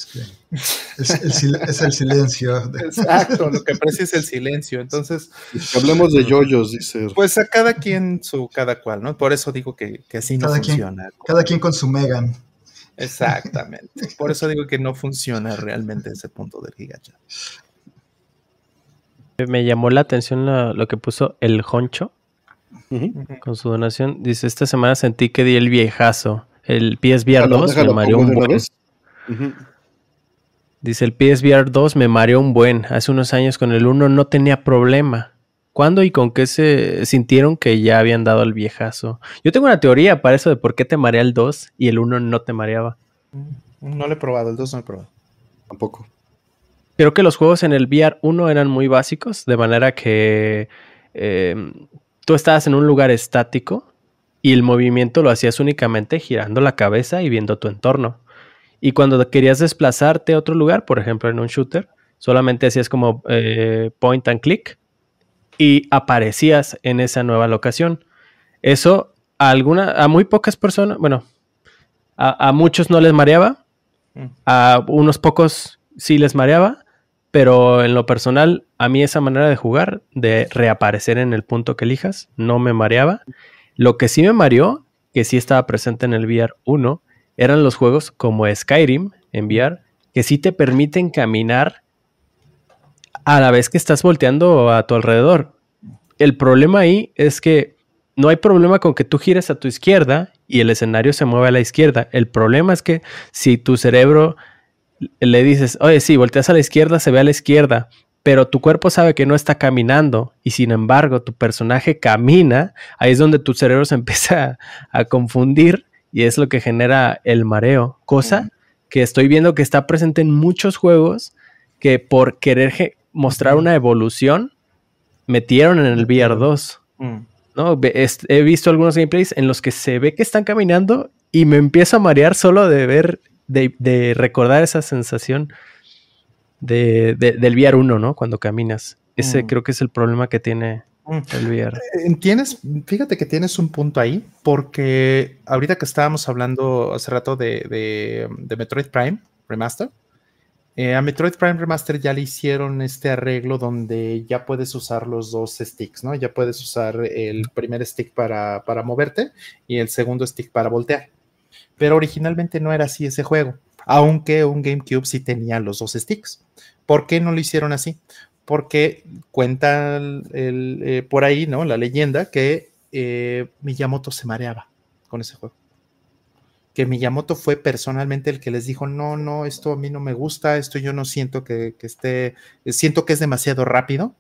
Es, el, silencio. Exacto, lo que aprecia es el [LAUGHS] silencio. Entonces. Hablemos de yoyos, dice. Pues a cada quien su cada cual, ¿no? Por eso digo que, así no funciona. cada quien con su Megan. Exactamente. Por eso digo que no funciona realmente ese punto del gigachat. Me llamó la atención lo, que puso el Honcho con su donación. Dice, esta semana sentí que di el viejazo. El PSVR 2 me mareó un buen. Dice, el PSVR 2 me mareó un buen. Hace unos años con el 1 no tenía problema. ¿Cuándo y con qué se sintieron que ya habían dado el viejazo? Yo tengo una teoría para eso de por qué te marea el 2 y el 1 no te mareaba. No lo he probado, el 2 no lo he probado. Tampoco. Creo que los juegos en el VR 1 eran muy básicos, de manera que em, tú estabas en un lugar estático y el movimiento lo hacías únicamente girando la cabeza y viendo tu entorno. Y cuando querías desplazarte a otro lugar, por ejemplo en un shooter, solamente hacías como eh, point and click y aparecías en esa nueva locación. Eso a, alguna, a muy pocas personas, bueno, a, a muchos no les mareaba, mm. a unos pocos sí les mareaba, pero en lo personal, a mí esa manera de jugar, de reaparecer en el punto que elijas, no me mareaba. Lo que sí me mareó, que sí estaba presente en el VR 1, eran los juegos como Skyrim en VR, que sí te permiten caminar a la vez que estás volteando a tu alrededor. El problema ahí es que no hay problema con que tú gires a tu izquierda y el escenario se mueve a la izquierda. El problema es que si tu cerebro le dices, oye, sí, volteas a la izquierda, se ve a la izquierda, pero tu cuerpo sabe que no está caminando y sin embargo tu personaje camina, ahí es donde tu cerebro se [LAUGHS] empieza a, confundir y es lo que genera el mareo, cosa que estoy viendo que está presente en muchos juegos que por querer mostrar una evolución metieron en el VR 2. Mm. ¿no? He visto algunos gameplays en los que se ve que están caminando y me empiezo a marear solo de ver de, recordar esa sensación de, del VR 1, ¿no? Cuando caminas. Ese mm. creo que es el problema que tiene mm. el VR. Eh, tienes, fíjate que tienes un punto ahí, porque ahorita que estábamos hablando hace rato de, Metroid Prime Remaster, eh, a Metroid Prime Remaster ya le hicieron este arreglo donde ya puedes usar los dos sticks, ¿no? Ya puedes usar el primer stick para, para moverte y el segundo stick para voltear. Pero originalmente no era así ese juego, aunque un GameCube sí tenía los dos sticks. ¿Por qué no lo hicieron así? Porque cuenta el, eh, por ahí, ¿no? La leyenda que eh, Miyamoto se mareaba con ese juego. Que Miyamoto fue personalmente el que les dijo, no, no, esto a mí no me gusta, esto yo no siento que, esté, siento que es demasiado rápido,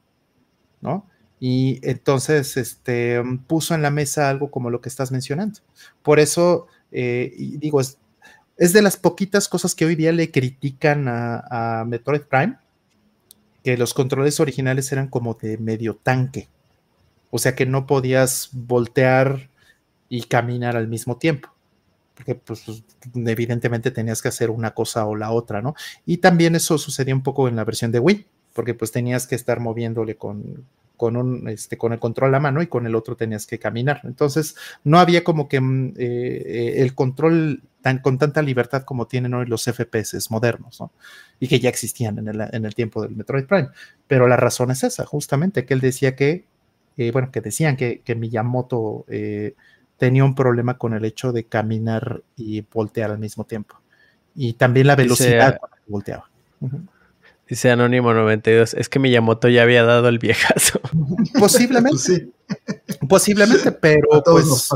¿no? Y entonces este, puso en la mesa algo como lo que estás mencionando. Por eso eh, digo, es, es, de las poquitas cosas que hoy día le critican a, Metroid Prime, que los controles originales eran como de medio tanque. O sea que no podías voltear y caminar al mismo tiempo. Porque pues, pues evidentemente tenías que hacer una cosa o la otra, ¿no? Y también eso sucedía un poco en la versión de Wii, porque pues tenías que estar moviéndole con, con, un, este, con el control a mano y con el otro tenías que caminar. Entonces, no había como que mm, eh, eh, el control tan, con tanta libertad como tienen hoy los FPS modernos, ¿no? Y que ya existían en el, en el tiempo del Metroid Prime. Pero la razón es esa, justamente, que él decía que, eh, bueno, que decían que, que Miyamoto tenía un problema con el hecho de caminar y voltear al mismo tiempo. Y también la velocidad cuando volteaba. Dice Anónimo 92, es que Miyamoto ya había dado el viejazo. [LAUGHS] Posiblemente. sí. Posiblemente, pero pues.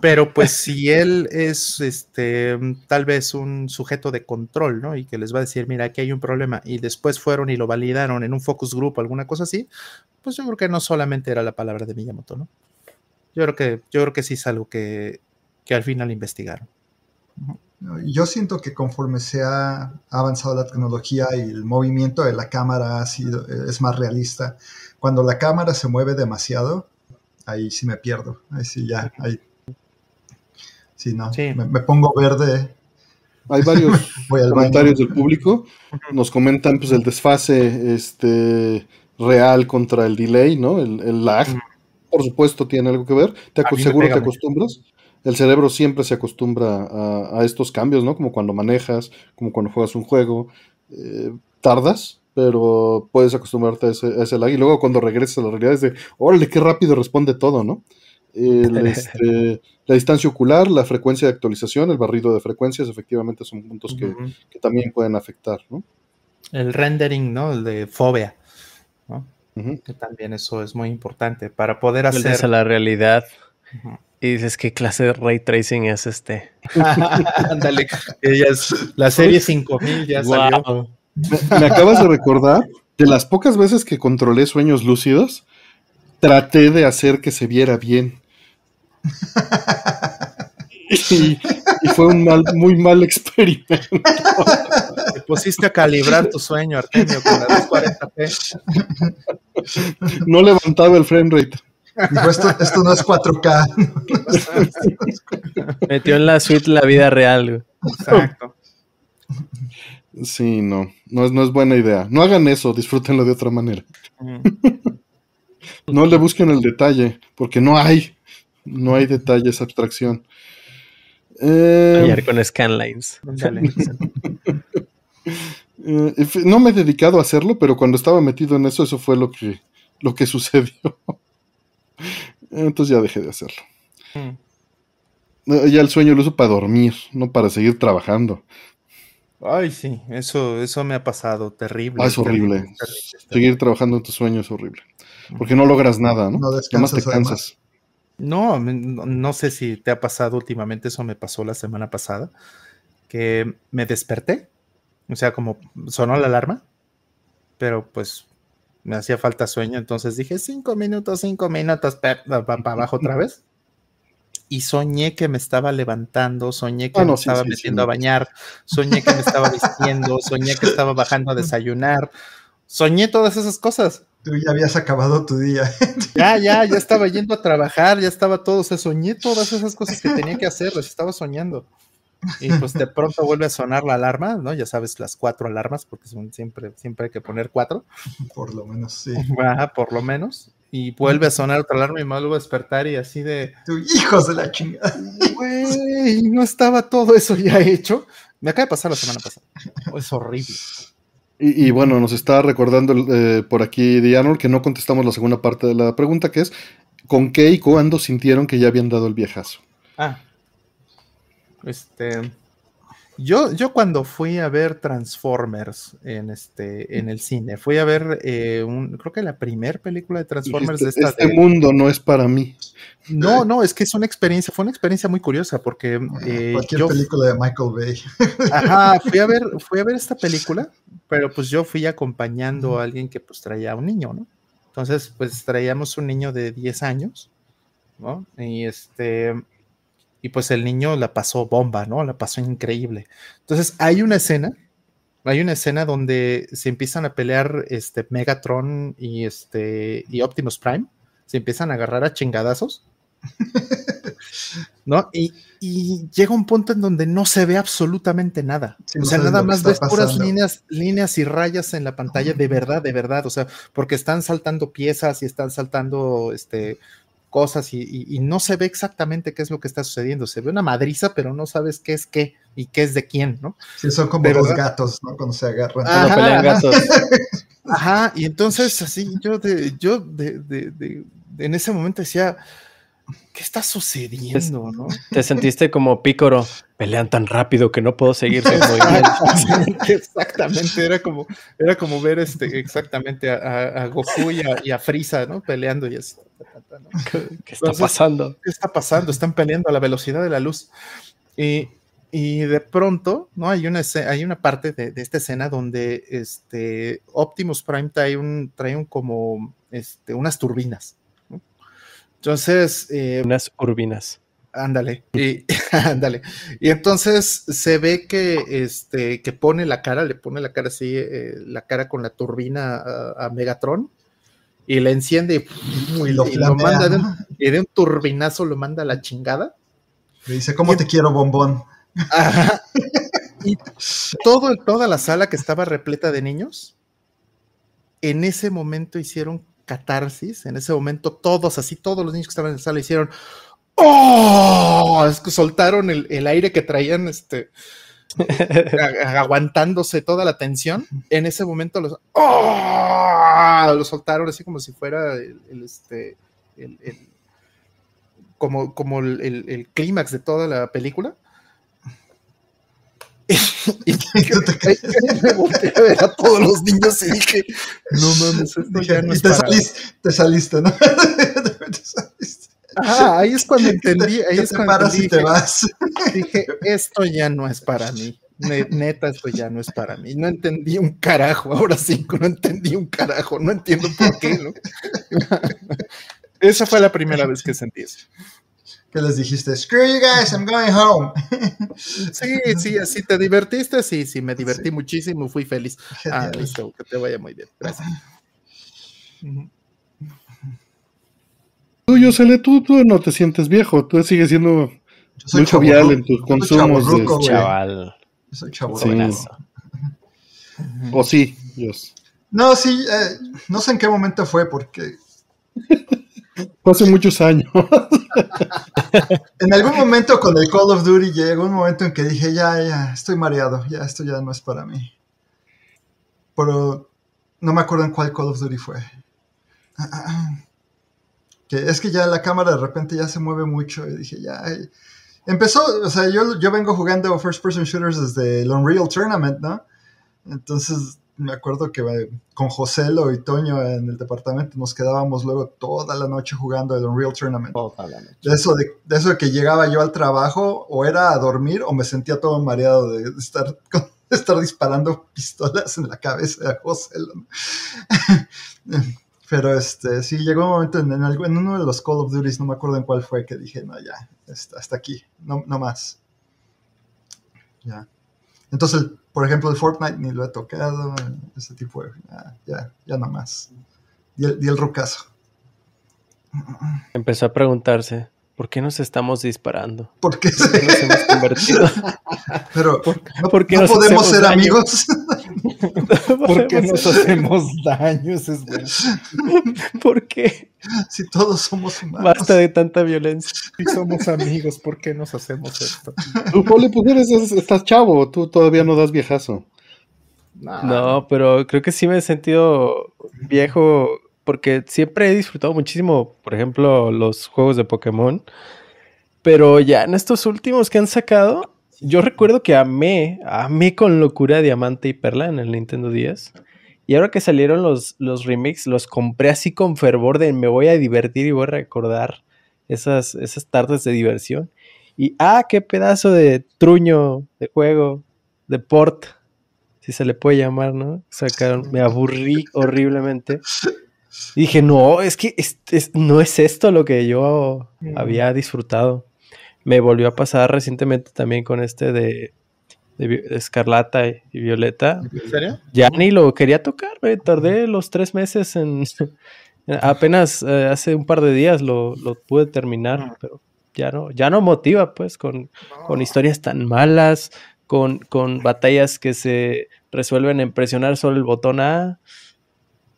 Pero pues si él es este tal vez un sujeto de control, ¿no? Y que les va a decir, mira, aquí hay un problema, y después fueron y lo validaron en un focus group, alguna cosa así, pues yo creo que no solamente era la palabra de Miyamoto, ¿no? Yo creo que, yo creo que sí es algo que, que al final investigaron. Yo siento que conforme se ha avanzado la tecnología y el movimiento de la cámara ha sido, es más realista, cuando la cámara se mueve demasiado, ahí sí me pierdo. Ahí sí ya, ahí. Sí, no, Me, pongo verde. Hay varios [LAUGHS] comentarios del público. Nos comentan pues el desfase este, real contra el delay, ¿no? El, lag. Por supuesto tiene algo que ver. Te seguro te acostumbras el cerebro siempre se acostumbra a, estos cambios, ¿no? Como cuando manejas, como cuando juegas un juego. Eh, tardas, pero puedes acostumbrarte a ese, lag. Y luego cuando regresas a la realidad es de, órale, qué rápido responde todo, ¿no? [LAUGHS] este, la distancia ocular, la frecuencia de actualización, el barrido de frecuencias, efectivamente son puntos que, que también pueden afectar, ¿no? El rendering, ¿no? El de fobia, ¿no? Que también eso es muy importante para poder hacer... a la realidad. Y dices, ¿qué clase de ray tracing es este? [LAUGHS] Ándale, [LAUGHS] la serie 5000 ya salió. Me, acabas de recordar de las pocas veces que controlé sueños lúcidos, traté de hacer que se viera bien. Y, fue un mal, muy mal experimento. Te pusiste a calibrar tu sueño, Artemio, con la 240p. No levantaba el frame rate. Esto, no es 4K. [LAUGHS] Metió en la suite la vida real. Exacto. Sí, no, no es, no es buena idea. No hagan eso, disfrútenlo de otra manera. no le busquen el detalle, porque no hay, no hay detalles, abstracción. Eh, con scanlines. Eh, no me he dedicado a hacerlo, pero cuando estaba metido en eso, eso fue lo que, lo que sucedió. Entonces ya dejé de hacerlo. Mm. Ya el sueño lo uso para dormir, no para seguir trabajando. Ay, sí, eso, eso me ha pasado, terrible. Ah, es horrible. Seguir trabajando en tu sueño es horrible. Porque no logras nada, ¿no? No descansas. te cansas. No, no sé si te ha pasado últimamente, eso me pasó la semana pasada, que me desperté, o sea, como sonó la alarma, pero pues me hacía falta sueño, entonces dije cinco minutos, cinco minutos, para abajo otra vez y soñé que me estaba levantando, soñé que ah, me estaba metiendo a bañar, soñé que me estaba vistiendo, [LAUGHS] soñé que estaba bajando a desayunar, soñé todas esas cosas. Tú ya habías acabado tu día. [LAUGHS] Ya, ya, ya estaba yendo a trabajar, ya estaba todo, o sea, soñé todas esas cosas que tenía que hacer, las estaba soñando. Y pues de pronto vuelve a sonar la alarma, ¿no? Ya sabes, las cuatro alarmas, porque son siempre, siempre hay que poner cuatro. [LAUGHS] Por lo menos, sí. Ajá, por lo menos y vuelve a sonar otra alarma y me vuelvo a despertar y así de... Tu hijos de la chingada. Güey, no estaba todo eso ya hecho. Me acaba de pasar la semana pasada. [LAUGHS] Es horrible. Y, bueno, nos está recordando eh, por aquí Dianor que no contestamos la segunda parte de la pregunta, que es ¿con qué y cuándo sintieron que ya habían dado el viejazo? Ah. Este... Yo, yo cuando fui a ver Transformers en este en el cine, fui a ver eh, un, creo que la primera película de Transformers de esta. Este mundo no es para mí. No, no, es que es una experiencia, fue una experiencia muy curiosa porque eh, cualquier película de Michael Bay. [LAUGHS] Ajá, fui a ver, fui a ver esta [LAUGHS] película, pero pues yo fui acompañando a alguien que pues traía un niño, ¿no? Entonces, pues traíamos un niño de 10 años, ¿no? Y este, y pues el niño la pasó bomba, ¿no? La pasó increíble. Entonces hay una escena, hay una escena donde se empiezan a pelear este Megatron y este y Optimus Prime, se empiezan a agarrar a chingadazos. [LAUGHS] ¿No? Y, llega un punto en donde no se ve absolutamente nada. o sea, nada más ves puras líneas, líneas y rayas en la pantalla, de verdad, de verdad. O sea, porque están saltando piezas y están saltando este, cosas y, no se ve exactamente qué es lo que está sucediendo. Se ve una madriza, pero no sabes qué es qué y qué es de quién, ¿no? Sí, son como los gatos, ¿no? Cuando se agarran. Ajá, gatos. Ajá, y entonces así yo de, yo de, de, en ese momento decía, ¿qué está sucediendo, no? Te sentiste como pícoro, pelean tan rápido que no puedo seguir [LAUGHS] Exactamente, era como, era como ver este, exactamente a, Goku y a, y a Frieza, ¿no? Peleando y así. ¿Qué está pasando? ¿Qué está pasando? Están peleando a la velocidad de la luz. Y, de pronto, ¿no? Hay una, hay una parte de, esta escena donde este, Optimus Prime trae un, trae un como este, unas turbinas. Entonces. Eh, unas urbinas. Ándale, y [LAUGHS] ándale. Y entonces se ve que este que pone la cara, le pone la cara así, eh, la cara con la turbina a Megatron y le enciende y, lo, manda de un, y de un turbinazo lo manda a la chingada. Le dice, ¿cómo te quiero, bombón? [LAUGHS] Y todo, toda la sala que estaba repleta de niños, en ese momento hicieron catarsis, en ese momento todos, así todos los niños que estaban en la sala hicieron, ¡oh! Es que soltaron el, el aire que traían, este, [LAUGHS] aguantándose toda la tensión, en ese momento los, ¡oh! lo soltaron así como si fuera el, este, como, como el, el- el clímax de toda la película. Y, [LAUGHS] me volteé a ver a todos los niños y dije, no mames, esto Dije, ya no y es te, para mí". saliste, te saliste, ¿no? [LAUGHS] te saliste. Ajá, ahí es cuando entendí, ahí es te cuando paras y dije, te vas. [LAUGHS] dije, esto ya no es para mí. Ne- Neta, esto ya no es para mí. No entendí un carajo. Ahora sí, no entendí un carajo. No entiendo por qué, ¿no? Esa fue la primera vez que sentí eso. Que les dijiste, screw you guys, I'm going home. [LAUGHS] Sí, sí, así te divertiste. Sí, sí, me divertí muchísimo, fui feliz. Ah, listo, que te vaya muy bien. Gracias. Tú, Yosele, tú, tú no te sientes viejo, tú sigues siendo Yo muy jovial en tus yo soy consumos. de-. Chaval. Yo soy chavorruco. Sí. O sí, Dios. No, sí, eh, no sé en qué momento fue, porque [LAUGHS] Hace muchos años. [LAUGHS] en algún momento con el Call of Duty llegó un momento en que dije, ya, ya, estoy mareado, ya, esto ya no es para mí. Pero no me acuerdo en cuál Call of Duty fue. Ah, ah, ah. Que es que ya la cámara de repente ya se mueve mucho y dije, ya. Empezó, o sea, yo, yo vengo jugando First Person Shooters desde el Unreal Tournament, ¿no? Entonces me acuerdo que eh, con Joselo y Toño en el departamento nos quedábamos luego toda la noche jugando el Unreal Tournament. De eso de, de eso de que llegaba yo al trabajo o era a dormir o me sentía todo mareado de estar, con- [LAUGHS] de estar disparando pistolas en la cabeza de José. ¿no? Pero este, sí, llegó un momento en, en algo- en uno de los Call of Duties, no me acuerdo en cuál fue, que dije, no, ya, hasta, hasta aquí, no, no más. Ya. Entonces, por ejemplo, el Fortnite ni lo he tocado, ese tipo de, ya, ya, ya no más. Di el, di el rucazo. Empezó a preguntarse, ¿por qué nos estamos disparando? ¿Por qué nos hemos [LAUGHS] convertido? Pero no, por qué no nos podemos ser daño? amigos. ¿Por qué nos hacemos daño? Eso es bueno. ¿Por qué? si todos somos humanos. Basta de tanta violencia. Si somos amigos, ¿por qué nos hacemos esto? Tú, Poli, pues eres, es- estás chavo, tú todavía no das viejazo. No, pero creo que sí me he sentido viejo porque siempre he disfrutado muchísimo, por ejemplo, los juegos de Pokémon. Pero ya en estos últimos que han sacado, yo recuerdo que amé, amé con locura Diamante y Perla en el Nintendo 10. Y ahora que salieron los, los remakes, los compré así con fervor de me voy a divertir y voy a recordar esas, esas tardes de diversión. Y ah, qué pedazo de truño de juego, de port, si se le puede llamar, ¿no? Sacaron, me aburrí horriblemente. Y dije, no, es que es- es- no es esto lo que yo había disfrutado. Me volvió a pasar recientemente también con este de, de Vi- de Escarlata y, y Violeta. ¿En serio? Ya ni lo quería tocar, me tardé los tres meses en... [LAUGHS] Apenas eh, hace un par de días lo, lo pude terminar, pero ya no, ya no motiva, pues, con, con historias tan malas, con, con batallas que se resuelven en presionar solo el botón A.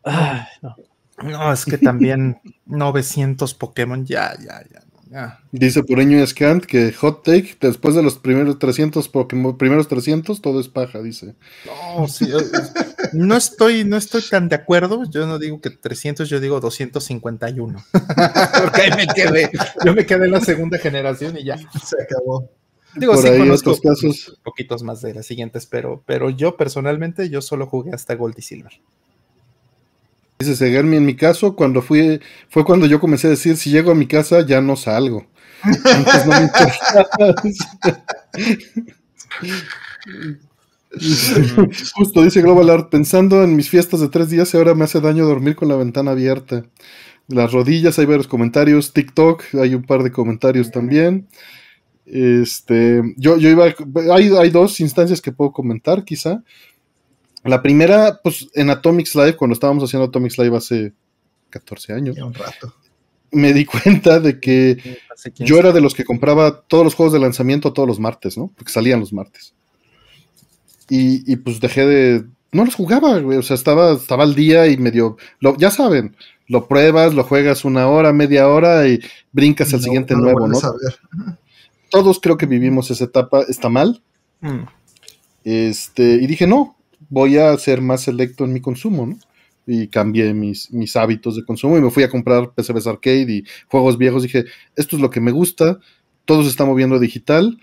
Ay, no. No, es que también [LAUGHS] 900 Pokémon, ya, ya, ya. Dice Pureño Scant que Hot Take, después de los primeros 300 Pokémon, primeros 300, todo es paja, dice. No, sí, no estoy, no estoy tan de acuerdo. Yo no digo que 300, yo digo 251. Porque ahí me quedé. Yo me quedé en la segunda generación y ya. Se acabó. Digo, Por sí ahí conozco otros casos. poquitos más de las siguientes, pero, pero yo personalmente, yo solo jugué hasta Gold y Silver. Dice Segarmi, en mi caso, cuando fui, fue cuando yo comencé a decir, si llego a mi casa, ya no salgo. Antes no me. [LAUGHS] Justo dice Global Art, pensando en mis fiestas de tres días y ahora me hace daño dormir con la ventana abierta. Las rodillas, hay varios comentarios. TikTok, hay un par de comentarios también. Este, yo, yo iba, hay, hay dos instancias que puedo comentar, quizá. La primera, pues en Atomics Live, cuando estábamos haciendo Atomics Live hace 14 años, Ya un rato. me di [LAUGHS] cuenta de que yo era de los que compraba todos los juegos de lanzamiento todos los martes, ¿no? Porque salían los martes. Y, y, pues dejé de. No los jugaba, güey. O sea, estaba, estaba al día y medio. Lo, ya saben, lo pruebas, lo juegas una hora, media hora y brincas al No, siguiente no nuevo, ¿no? vuelves a ver. Todos creo que vivimos esa etapa. Está mal. Mm. Este, y dije, no, voy a ser más selecto en mi consumo, ¿no? y cambié mis, mis hábitos de consumo y me fui a comprar PCBs arcade y juegos viejos. Dije, esto es lo que me gusta, todo se está moviendo digital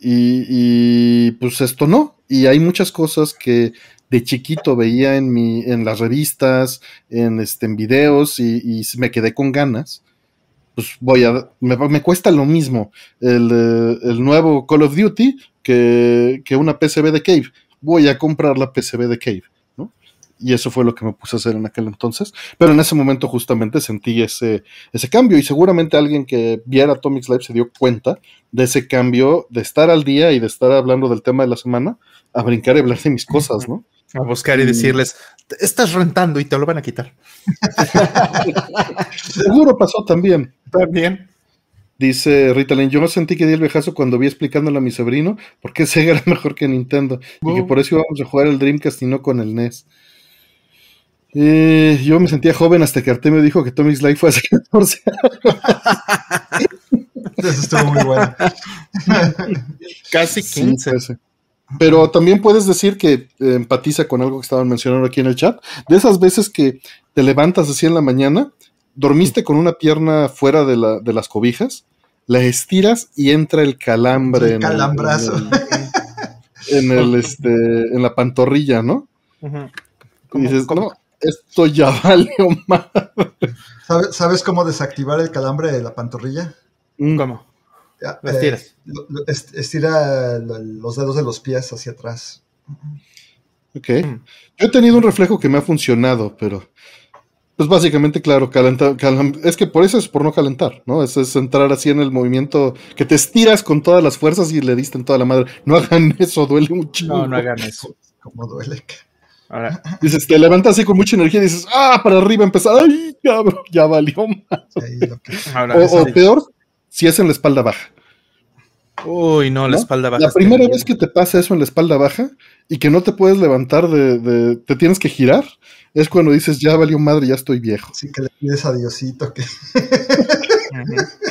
y, pues esto no. Y hay muchas cosas que de chiquito veía en, mi, en las revistas, en, este, en videos y, me quedé con ganas. Pues voy a, me, me cuesta lo mismo el, el, nuevo Call of Duty que, que una PCB de Cave. Voy a comprar la PCB de Cave y eso fue lo que me puse a hacer en aquel entonces. Pero en ese momento justamente sentí ese, ese cambio y seguramente alguien que viera Atomics Live se dio cuenta de ese cambio de estar al día y de estar hablando del tema de la semana a brincar y hablar de mis cosas, ¿no? A buscar y decirles, estás rentando y te lo van a quitar. [LAUGHS] Seguro pasó también. También. Dice Ritalin, yo sentí que di el viejazo cuando vi explicándole a mi sobrino por qué [LAUGHS] Sega era mejor que Nintendo y que por eso íbamos a jugar el Dreamcast y no con el NES. Eh, yo me sentía joven hasta que Artemio dijo que Tommy's Life fue hace 14 años. [LAUGHS] Eso estuvo muy bueno. [LAUGHS] Casi 15. Sí, Pero también puedes decir que eh, empatiza con algo que estaban mencionando aquí en el chat. De esas veces que te levantas así en la mañana, dormiste con una pierna fuera de, la, de las cobijas, la estiras y entra el calambre. El calambrazo. En, el, [LAUGHS] en, el, este, en la pantorrilla, ¿no? Uh -huh. Y dices, no, esto ya [LAUGHS] valió más. ¿Sabes, ¿Sabes cómo desactivar el calambre de la pantorrilla? ¿Cómo? Ya, lo estiras. Eh, estira los dedos de los pies hacia atrás. Ok. Yo he tenido un reflejo que me ha funcionado, pero. Pues básicamente, claro, calentar, es que por eso es por no calentar, ¿no? Es, es, entrar así en el movimiento que te estiras con todas las fuerzas y le diste en toda la madre. No hagan [LAUGHS] eso, duele mucho. No, no hagan eso. Como duele. Ahora. Dices, te levantas así con mucha energía y dices, ah, para arriba empezar, ay, cabrón, ya valió más. Ahora, o, o peor, si es en la espalda baja. Uy, no, la ¿no? espalda baja. La primera vez que te pasa eso en la espalda baja y que no te puedes levantar de, de, te tienes que girar, es cuando dices, ya valió madre, ya estoy viejo. Sí, que le pides a Diosito que... [LAUGHS]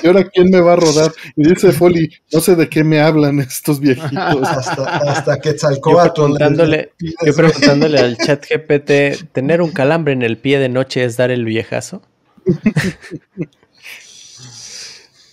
¿Y ahora quién me va a rodar? Y dice Foley, no sé de qué me hablan estos viejitos. [LAUGHS] hasta, hasta que yo preguntándole, yo [LAUGHS] preguntándole al chat GPT, ¿tener un calambre en el pie de noche es dar el viejazo?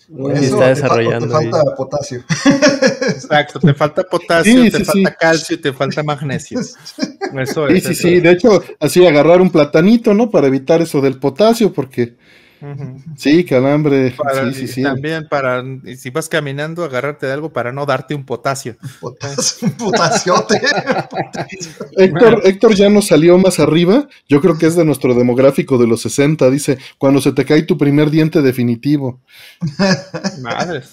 Bueno, sí está desarrollando. Te falta, te falta potasio. [LAUGHS] Exacto, te falta potasio, sí, te sí, falta sí. calcio y te falta magnesio. Eso es, sí, sí, eso sí. Es. De hecho, así agarrar un platanito, ¿no? Para evitar eso del potasio, porque. Uh -huh. Sí, calambre. Para, sí, sí, sí. También para, si vas caminando, agarrarte de algo para no darte un potasio. Potasio, un potasiote. [LAUGHS] Héctor, Héctor ya nos salió más arriba. Yo creo que es de nuestro demográfico de los 60. Dice, cuando se te cae tu primer diente definitivo. Madres.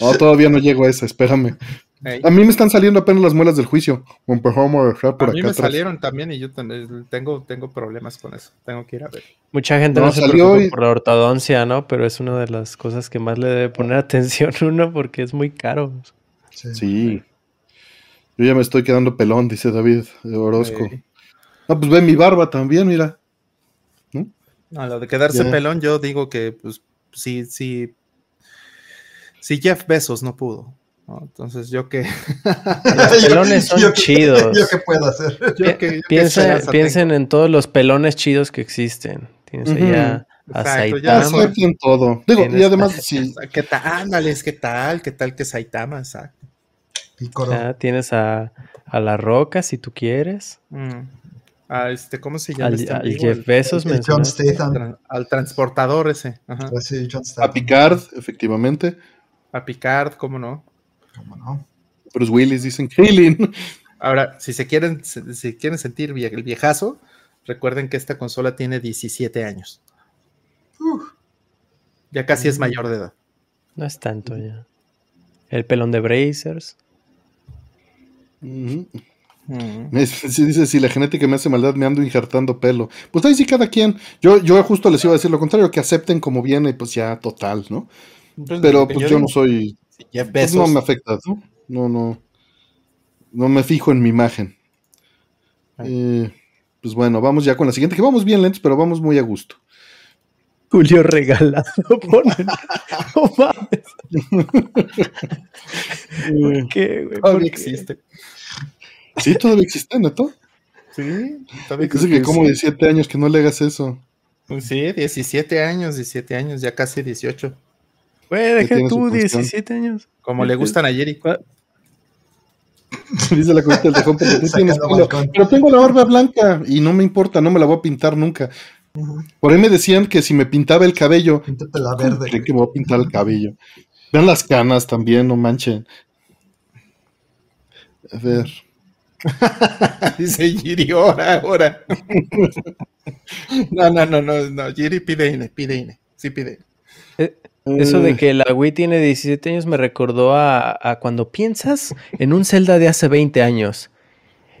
No, todavía no llego a esa, espérame. Hey. A mí me están saliendo apenas las muelas del juicio. a mí me atrás. salieron también y yo tengo, tengo problemas con eso. Tengo que ir a ver. Mucha gente no, no se preocupa y... por la ortodoncia, ¿no? Pero es una de las cosas que más le debe poner [LAUGHS] atención uno porque es muy caro. Sí. sí. Yo ya me estoy quedando pelón, dice David Orozco. Hey. Ah, pues ve mi barba también, mira. ¿No? No, lo de quedarse pelón, yo digo que, pues, sí, sí. Si Jeff Bezos no pudo. Entonces, yo que. [LAUGHS] Los pelones son yo, chidos. Yo qué puedo hacer. Yo que, yo Piensa, que piensen en todos los pelones chidos que existen. Tienes uh -huh. allá a Saitama. Ya en todo. Digo, y además, [LAUGHS] sí. ¿Qué tal? Ándales, ¿qué tal? ¿Qué tal que Saitama? Exacto. Ya, tienes a, a La Roca, si tú quieres. Mm. A este, ¿Cómo se llama? Al, este al Jeff Bezos, el, el John Statham. Al, al transportador ese. Ajá. Sí, John Statham. A Picard, efectivamente. A Picard, ¿cómo no? ¿Cómo no? Bruce Willis dicen Krillin. [LAUGHS] Ahora, si se quieren, si quieren sentir el viejazo, recuerden que esta consola tiene 17 años. Ya casi mm. es mayor de edad. No es tanto ya. El pelón de Brazers. Mm -hmm. Mm. Si dice, si la genética me hace maldad, me ando injertando pelo. Pues ahí sí cada quien. Yo, yo justo les iba a decir lo contrario, que acepten como viene, pues ya total, ¿no? Pero pues yo, yo no soy pues no me afecta, ¿no? No, no. No me fijo en mi imagen. Eh, pues bueno, vamos ya con la siguiente, que vamos bien lentos, pero vamos muy a gusto. Julio regalado. [LAUGHS] Ponen. no mames. ¿Por qué, güey? ¿Por qué existe? Sí, todavía existe, Neto. Sí, Dice que como 17 años que no le hagas eso. Sí, 17 años, 17 años, ya casi 18. Güey, deja tú 17 años. Como le gustan a Jerry. [LAUGHS] Dice la cosita del tejón, pero, [LAUGHS] tienes pero tengo la barba blanca y no me importa, no me la voy a pintar nunca. Por ahí me decían que si me pintaba el cabello. Píntate la verde. Creo que me voy a pintar el cabello. Vean las canas también, no manchen. A ver. [LAUGHS] Dice Giri, ahora, ahora. no, no, no, no, no. Giri pide INE, pide INE. Sí pide. Eh, eso de que la Wii tiene 17 años me recordó a, a, cuando piensas en un Zelda de hace 20 años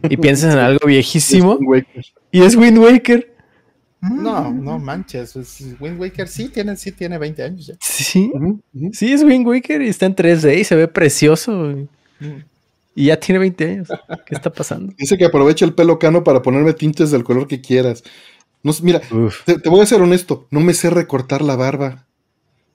y piensas en [LAUGHS] algo viejísimo y es Wind Waker. No, no manches. Wind Waker sí tiene, sí tiene 20 años ya. Sí, sí es Wind Waker y está en 3D y se ve precioso. Y ya tiene 20 años. ¿Qué está pasando? Dice que aprovecha el pelo cano para ponerme tintes del color que quieras. No, mira, te, voy a ser honesto, no me sé recortar la barba.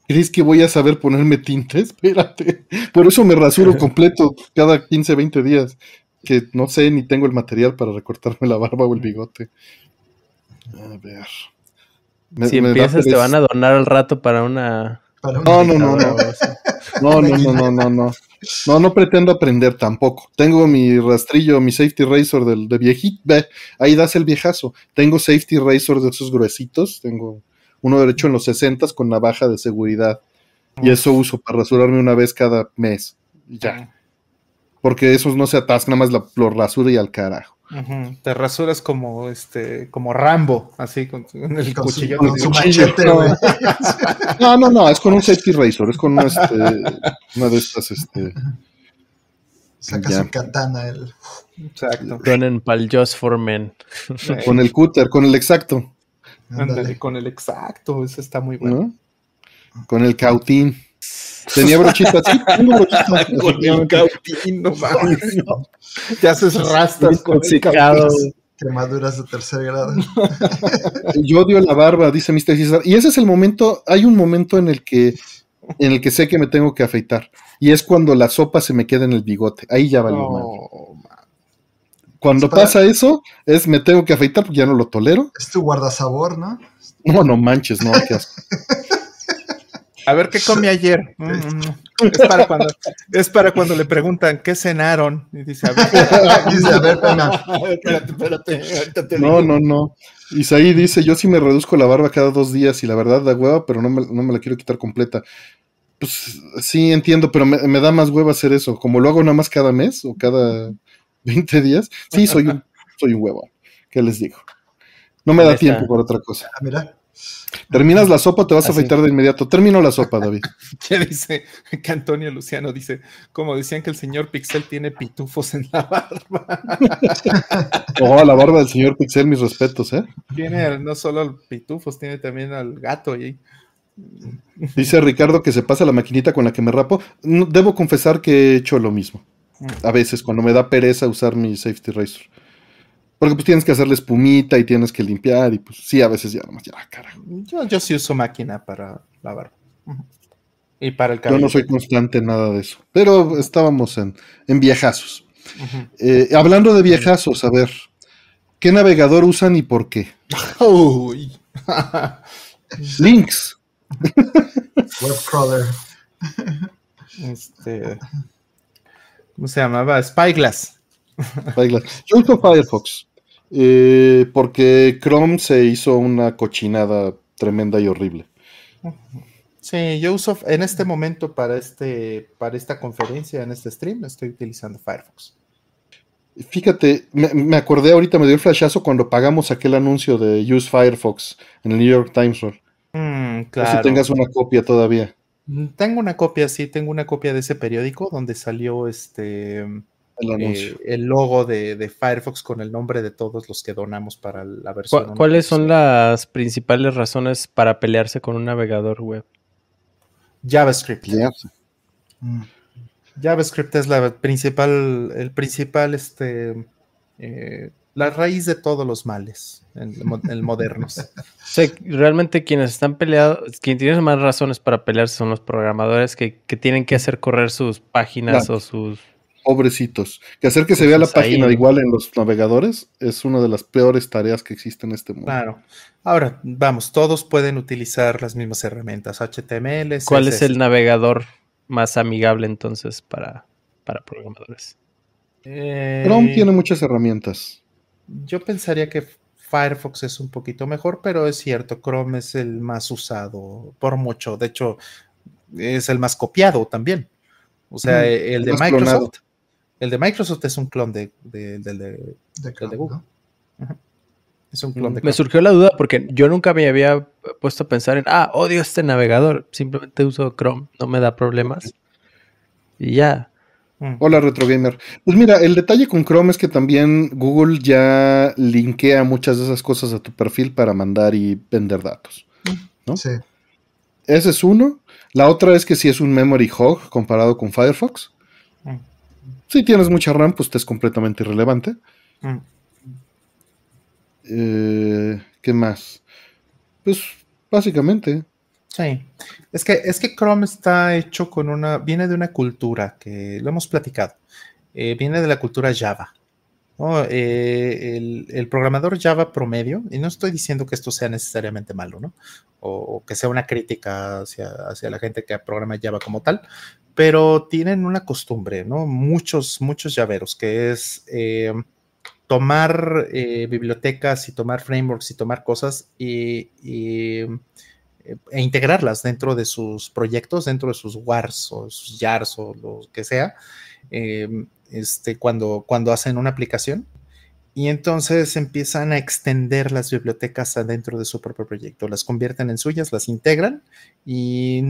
¿Crees que voy a saber ponerme tintes? [LAUGHS] Espérate. Por eso me rasuro [LAUGHS] completo cada 15, 20 días. Que no sé ni tengo el material para recortarme la barba o el bigote. A ver. si empiezas, te van a donar al rato para una. no, no, no, no. No, no, no, no, no, no. No, no pretendo aprender tampoco. Tengo mi rastrillo, mi safety razor del, de viejito. ahí das el viejazo. Tengo safety razor de esos gruesitos. Tengo uno derecho en los 60 con navaja de seguridad. Y eso uso para rasurarme una vez cada mes. Ya. Porque esos no se atascan, nada más lo rasuro y al carajo. Te rasuras como este, como Rambo, así con, el cuchillo. [LAUGHS] no, no, no, es con un safety razor, es con este, una de estas, este. Saca su katana el. Exacto. Con pal Just for Men. con el cúter, con el exacto. Con el exacto, eso está muy bueno. Con el cautín. Tenía brochita así, tengo brochita. [LAUGHS] Con cautín, no mames. Te [LAUGHS] haces rastas con Quemaduras de tercer grado. [LAUGHS] Yo odio la barba, dice Mr. César. Y ese es el momento, hay un momento en el que en el que sé que me tengo que afeitar. Y es cuando la sopa se me queda en el bigote. Ahí ya valió mal. Cuando pasa eso, es me tengo que afeitar porque ya no lo tolero. Es tu guardasabor, ¿no? No, no manches, no, qué asco. A ver qué comí ayer. Mm, mm, mm. Es, para cuando, es para cuando le preguntan qué cenaron. Y dice, a ver, [LAUGHS] dice, a ver, espérate, espérate. No, no, no. Isaí dice, yo sí me reduzco la barba cada dos días y la verdad da hueva, pero no me, no me la quiero quitar completa. Pues sí, entiendo, pero me, da más hueva hacer eso. Como lo hago nada más cada mes o cada 20 días, sí, soy un, [LAUGHS] soy un huevo. ¿Qué les digo? No me da tiempo por otra cosa. Ah, mira. Terminas la sopa, te vas a afeitar de inmediato. Termino la sopa, David. [LAUGHS] ¿Qué dice? Que Antonio Luciano dice, como decían que el señor Pixel tiene pitufos en la barba. [LAUGHS] Oh, la barba del señor Pixel, mis respetos, ¿eh? Tiene no solo pitufos, tiene también al gato y Dice Ricardo que se pasa la maquinita con la que me rapo. debo confesar que he hecho lo mismo. A veces, cuando me da pereza usar mi safety razor. Porque pues tienes que hacerle espumita y tienes que limpiar y pues sí, a veces ya nomás, ya, carajo. Yo, yo sí uso máquina para lavar. Y para el cabello. Yo no soy constante en nada de eso. Pero estábamos en, en viejazos. Eh, hablando de viejazos, a ver, ¿qué navegador usan y por qué? [LAUGHS] Uy. [LAUGHS] Links. Webcrawler. Este, ¿Cómo se llamaba? Spyglass. Yo uso Firefox eh, porque Chrome se hizo una cochinada tremenda y horrible. Sí, yo uso en este momento para, este, para esta conferencia, en este stream, estoy utilizando Firefox. Fíjate, me, acordé ahorita, me dio el flashazo cuando pagamos aquel anuncio de Use Firefox en el New York Times. Mm, claro. si tengas una copia todavía. Mm, tengo una copia, sí, tengo una copia de ese periódico donde salió este eh, el, logo de, Firefox con el nombre de todos los que donamos para la versión. ¿Cuáles son las principales razones para pelearse con un navegador web? JavaScript. Mm. JavaScript es la principal, el principal, este, eh, la raíz de todos los males en, el modernos. [LAUGHS] realmente quienes están peleados, quienes tienen más razones para pelearse son los programadores que, tienen que hacer correr sus páginas o sus Pobrecitos. Que hacer que se vea la página igual en los navegadores es una de las peores tareas que existen en este mundo. Claro. Ahora, vamos, todos pueden utilizar las mismas herramientas, HTML. ¿Cuál es el navegador más amigable entonces para, para programadores? Chrome tiene muchas herramientas. Yo pensaría que Firefox es un poquito mejor, pero es cierto, Chrome es el más usado por mucho. De hecho, es el más copiado también. O sea, el de Microsoft. El de Microsoft es un clon de, de, de, Google. Es un clon de Me surgió la duda porque yo nunca me había puesto a pensar en, ah, odio este navegador. Simplemente uso Chrome, no me da problemas. Y ya. Mm. Hola, RetroGamer. Pues mira, el detalle con Chrome es que también Google ya linkea muchas de esas cosas a tu perfil para mandar y vender datos. ¿no? Sí. Ese es uno. La otra es que si es un memory hog comparado con Firefox. Mm. Si tienes mucha RAM, pues te es completamente irrelevante. Mm. Eh, ¿Qué más? Pues básicamente. Sí. Es que, es que Chrome está hecho con una. viene de una cultura que lo hemos platicado. Eh, viene de la cultura Java. Eh, el, programador Java promedio, y no estoy diciendo que esto sea necesariamente malo, ¿no? O, que sea una crítica hacia, hacia, la gente que programa Java como tal, pero tienen una costumbre, ¿no? Muchos, muchos llaveros, que es eh, tomar bibliotecas y tomar frameworks y tomar cosas y, e integrarlas dentro de sus proyectos, dentro de sus WARs o sus JARs o lo que sea este, cuando, cuando hacen una aplicación. Y entonces empiezan a extender las bibliotecas adentro de su propio proyecto, las convierten en suyas, las integran y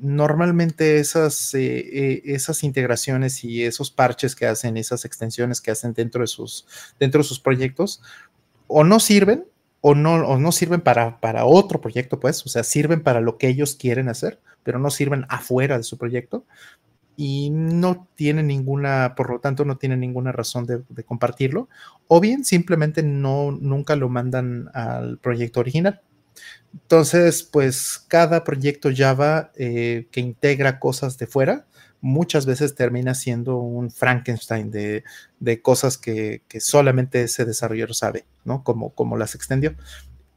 normalmente esas, eh, eh, esas integraciones y esos parches que hacen, esas extensiones que hacen dentro de sus, dentro de sus proyectos, o no sirven o no, o no sirven para, para otro proyecto, pues, o sea, sirven para lo que ellos quieren hacer, pero no sirven afuera de su proyecto y no tiene ninguna, por lo tanto, no tiene ninguna razón de, compartirlo, o bien simplemente no, nunca lo mandan al proyecto original. Entonces, pues cada proyecto Java eh, que integra cosas de fuera, muchas veces termina siendo un Frankenstein de, cosas que, solamente ese desarrollador sabe, ¿no? Como, como las extendió.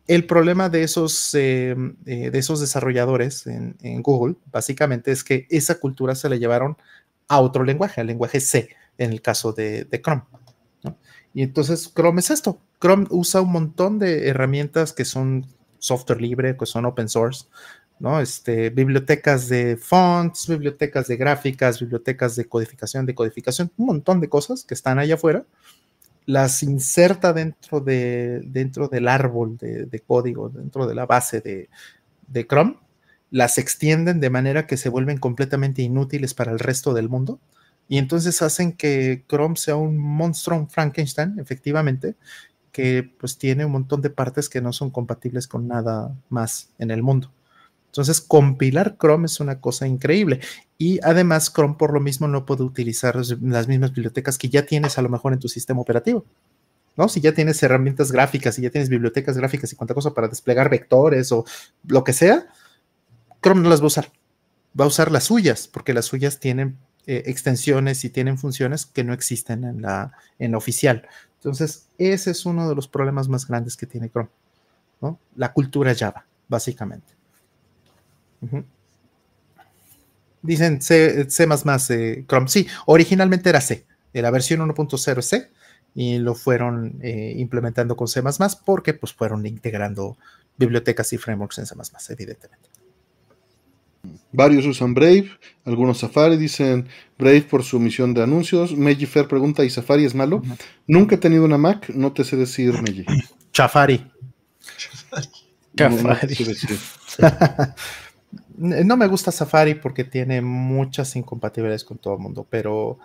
El problema de esos, eh, eh, de esos desarrolladores en, Google, básicamente, es que esa cultura se la llevaron a otro lenguaje, al lenguaje C, en el caso de, Chrome. Y entonces Chrome es esto. Chrome usa un montón de herramientas que son software libre, que son open source, ¿no? Este, bibliotecas de fonts, bibliotecas de gráficas, bibliotecas de codificación, de codificación, un montón de cosas que están allá afuera las inserta dentro, de, dentro del árbol de, código, dentro de la base de, de, Chrome, las extienden de manera que se vuelven completamente inútiles para el resto del mundo. Y entonces hacen que Chrome sea un monstruo, un Frankenstein, efectivamente, que pues tiene un montón de partes que no son compatibles con nada más en el mundo. Entonces, compilar Chrome es una cosa increíble. Y además, Chrome por lo mismo no puede utilizar las mismas bibliotecas que ya tienes a lo mejor en tu sistema operativo. ¿no? Si ya tienes herramientas gráficas, si ya tienes bibliotecas gráficas y cuánta cosa para desplegar vectores o lo que sea, Chrome no las va a usar. Va a usar las suyas, porque las suyas tienen eh, extensiones y tienen funciones que no existen en la, en la oficial. Entonces, ese es uno de los problemas más grandes que tiene Chrome, ¿no? La cultura Java, básicamente. Dicen C, C++, eh, Chrome. Sí, originalmente era C. La versión 1.0 es C y lo fueron eh, implementando con C++ porque pues fueron integrando bibliotecas y frameworks en C++, evidentemente. Varios usan Brave, algunos Safari dicen Brave por su misión de anuncios. Meiji Fair pregunta, ¿y Safari es malo? Nunca he tenido una Mac, no te sé decir, [CLEARS THROAT] Meiji. Chafari. Chafari. No [LAUGHS] me gusta Safari porque tiene muchas incompatibilidades con todo el mundo, pero,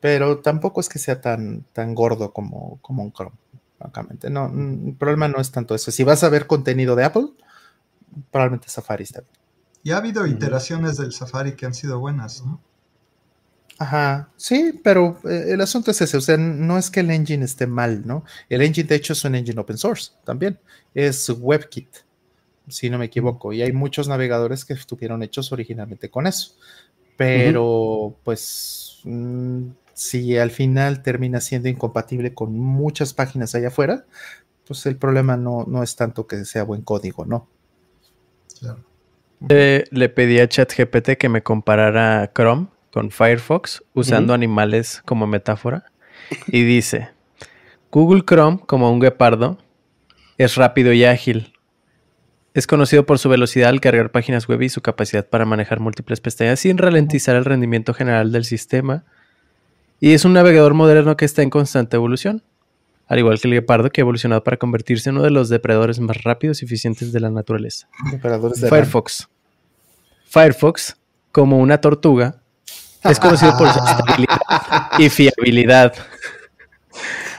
pero tampoco es que sea tan, tan gordo como, como un Chrome. Francamente, no, el problema no es tanto eso. Si vas a ver contenido de Apple, probablemente Safari está bien. Y ha habido iteraciones del Safari que han sido buenas, ¿no? Ajá, sí, pero eh, el asunto es ese, o sea, no es que el engine esté mal, ¿no? El engine, de hecho, es un engine open source también, es WebKit si no me equivoco, y hay muchos navegadores que estuvieron hechos originalmente con eso. Pero, pues, mm, si al final termina siendo incompatible con muchas páginas allá afuera, pues el problema no, no es tanto que sea buen código, ¿no? Claro. le pedí a ChatGPT que me comparara Chrome con Firefox usando animales como metáfora y dice, Google Chrome como un guepardo es rápido y ágil. Es conocido por su velocidad al cargar páginas web y su capacidad para manejar múltiples pestañas sin ralentizar el rendimiento general del sistema. Y es un navegador moderno que está en constante evolución, al igual que el guepardo que ha evolucionado para convertirse en uno de los depredadores más rápidos y eficientes de la naturaleza. Firefox. Firefox, como una tortuga, es conocido por su [LAUGHS] estabilidad y fiabilidad.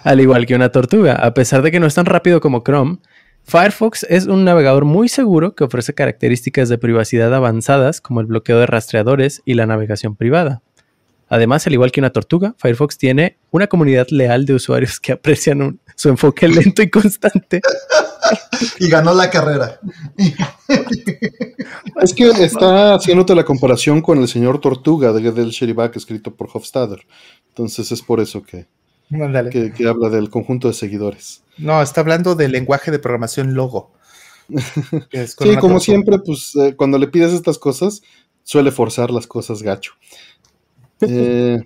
Al igual que una tortuga, a pesar de que no es tan rápido como Chrome, Firefox es un navegador muy seguro que ofrece características de privacidad avanzadas como el bloqueo de rastreadores y la navegación privada. Además, al igual que una tortuga, Firefox tiene una comunidad leal de usuarios que aprecian su enfoque [LAUGHS] lento y constante. y ganó la carrera. es que está haciéndote la comparación con el señor Tortuga de del Sheribak escrito por Hofstadter. Entonces es por eso que, que, habla del conjunto de seguidores. No, está hablando del lenguaje de programación Logo. [LAUGHS] sí, como siempre, pues eh, cuando le pides estas cosas, suele forzar las cosas gacho. [LAUGHS] Eh,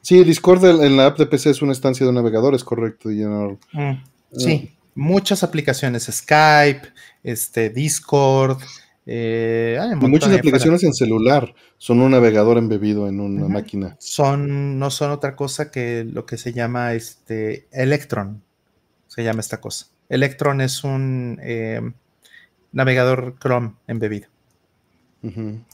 sí, Discord en la app de PC es una estancia de navegadores, correcto. Mm, sí, muchas aplicaciones, Skype, este, Discord. Eh, muchas aplicaciones en celular son un navegador embebido en una máquina. Son, no son otra cosa que lo que se llama este Electron. Se llama esta cosa. Electron es un eh, navegador Chrome embebido.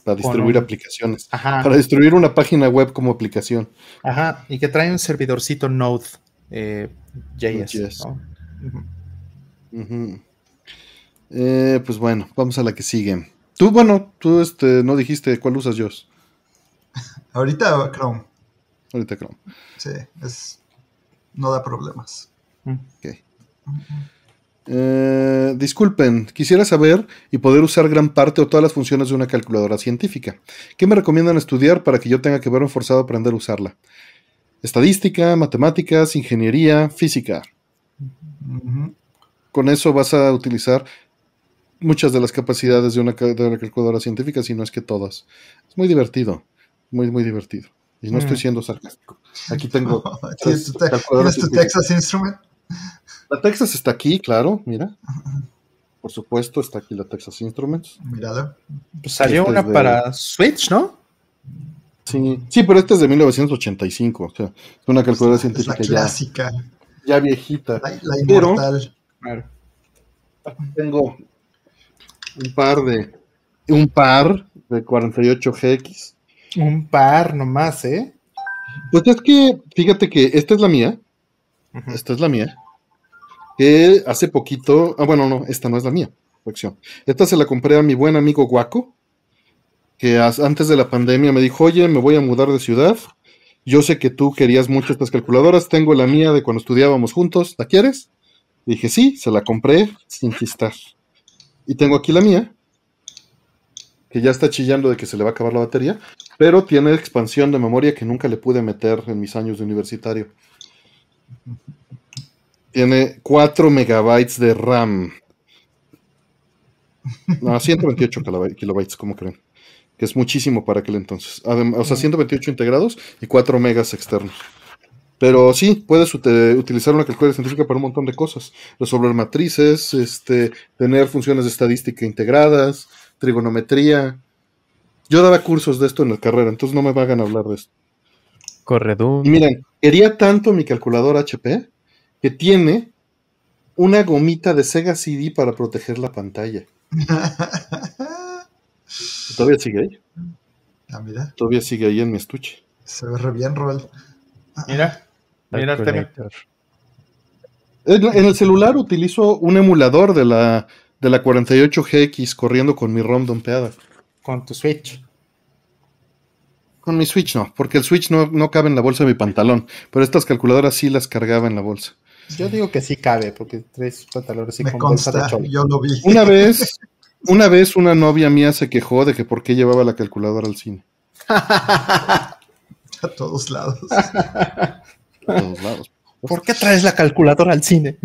Para distribuir aplicaciones. Para distribuir una página web como aplicación. Ajá. Y que trae un servidorcito Node eh, JS. Eh, pues bueno, vamos a la que sigue. Tú, bueno, tú este, no dijiste cuál usas, Joss. [LAUGHS] Ahorita Chrome. Ahorita Chrome. Sí, es, no da problemas. Mm. Ok. Eh, disculpen, quisiera saber y poder usar gran parte o todas las funciones de una calculadora científica. ¿Qué me recomiendan estudiar para que yo tenga que verme forzado a aprender a usarla? Estadística, matemáticas, ingeniería, física. Con eso vas a utilizar muchas de las capacidades de una, calculadora científica, si no es que todas. Es muy divertido, muy, muy divertido. Y no estoy mm. siendo sarcástico. Aquí tengo. [LAUGHS] ¿Tienes tu Texas Instrument? La Texas está aquí, claro, mira. Por supuesto, está aquí la Texas Instruments. Mírala. Pues salió una para Switch, ¿no? Sí, sí, pero esta es de 1985. O sea, es una calculadora científica la clásica. Ya, viejita. La, inmortal. tengo un par de. Un par de 48GX. Un par nomás, ¿eh? Pues es que, fíjate que esta es la mía. Esta es la mía que hace poquito, ah, bueno, no, esta no es la mía, Esta se la compré a mi buen amigo Guaco, que antes de la pandemia me dijo, oye, me voy a mudar de ciudad. Yo sé que tú querías mucho estas calculadoras, tengo la mía de cuando estudiábamos juntos, ¿la quieres? Dije, sí, se la compré sin chistar. Y tengo aquí la mía, que ya está chillando de que se le va a acabar la batería, pero tiene expansión de memoria que nunca le pude meter en mis años de universitario. Tiene 4 megabytes de RAM. No, 128 kilobytes, ¿cómo creen? Que es muchísimo para aquel entonces. o sea, 128 integrados y 4 megas externos. Pero sí, puedes utilizar una calculadora científica para un montón de cosas. Resolver matrices, este, tener funciones de estadística integradas, trigonometría. Yo daba cursos de esto en la carrera, entonces no me vayan a hablar de esto. Corredor. Y miren, quería tanto mi calculadora HP que tiene una gomita de Sega CD para proteger la pantalla. [LAUGHS] Todavía sigue ahí. Ah, mira. Todavía sigue ahí en mi estuche. Se ve re bien, Roel. Mira, mira En el celular utilizo un emulador de la, de la 48GX corriendo con mi ROM dompeada. Con tu Switch. Con mi Switch no, porque el Switch no, no cabe en la bolsa de mi pantalón, pero estas calculadoras sí las cargaba en la bolsa. Yo digo que sí cabe, porque tres pantalones y Me consta, yo lo vi. Una [LAUGHS] vez, una vez una novia mía se quejó de que por qué llevaba la calculadora al cine. A todos lados. [LAUGHS] A todos lados. ¿Por qué traes la calculadora al cine?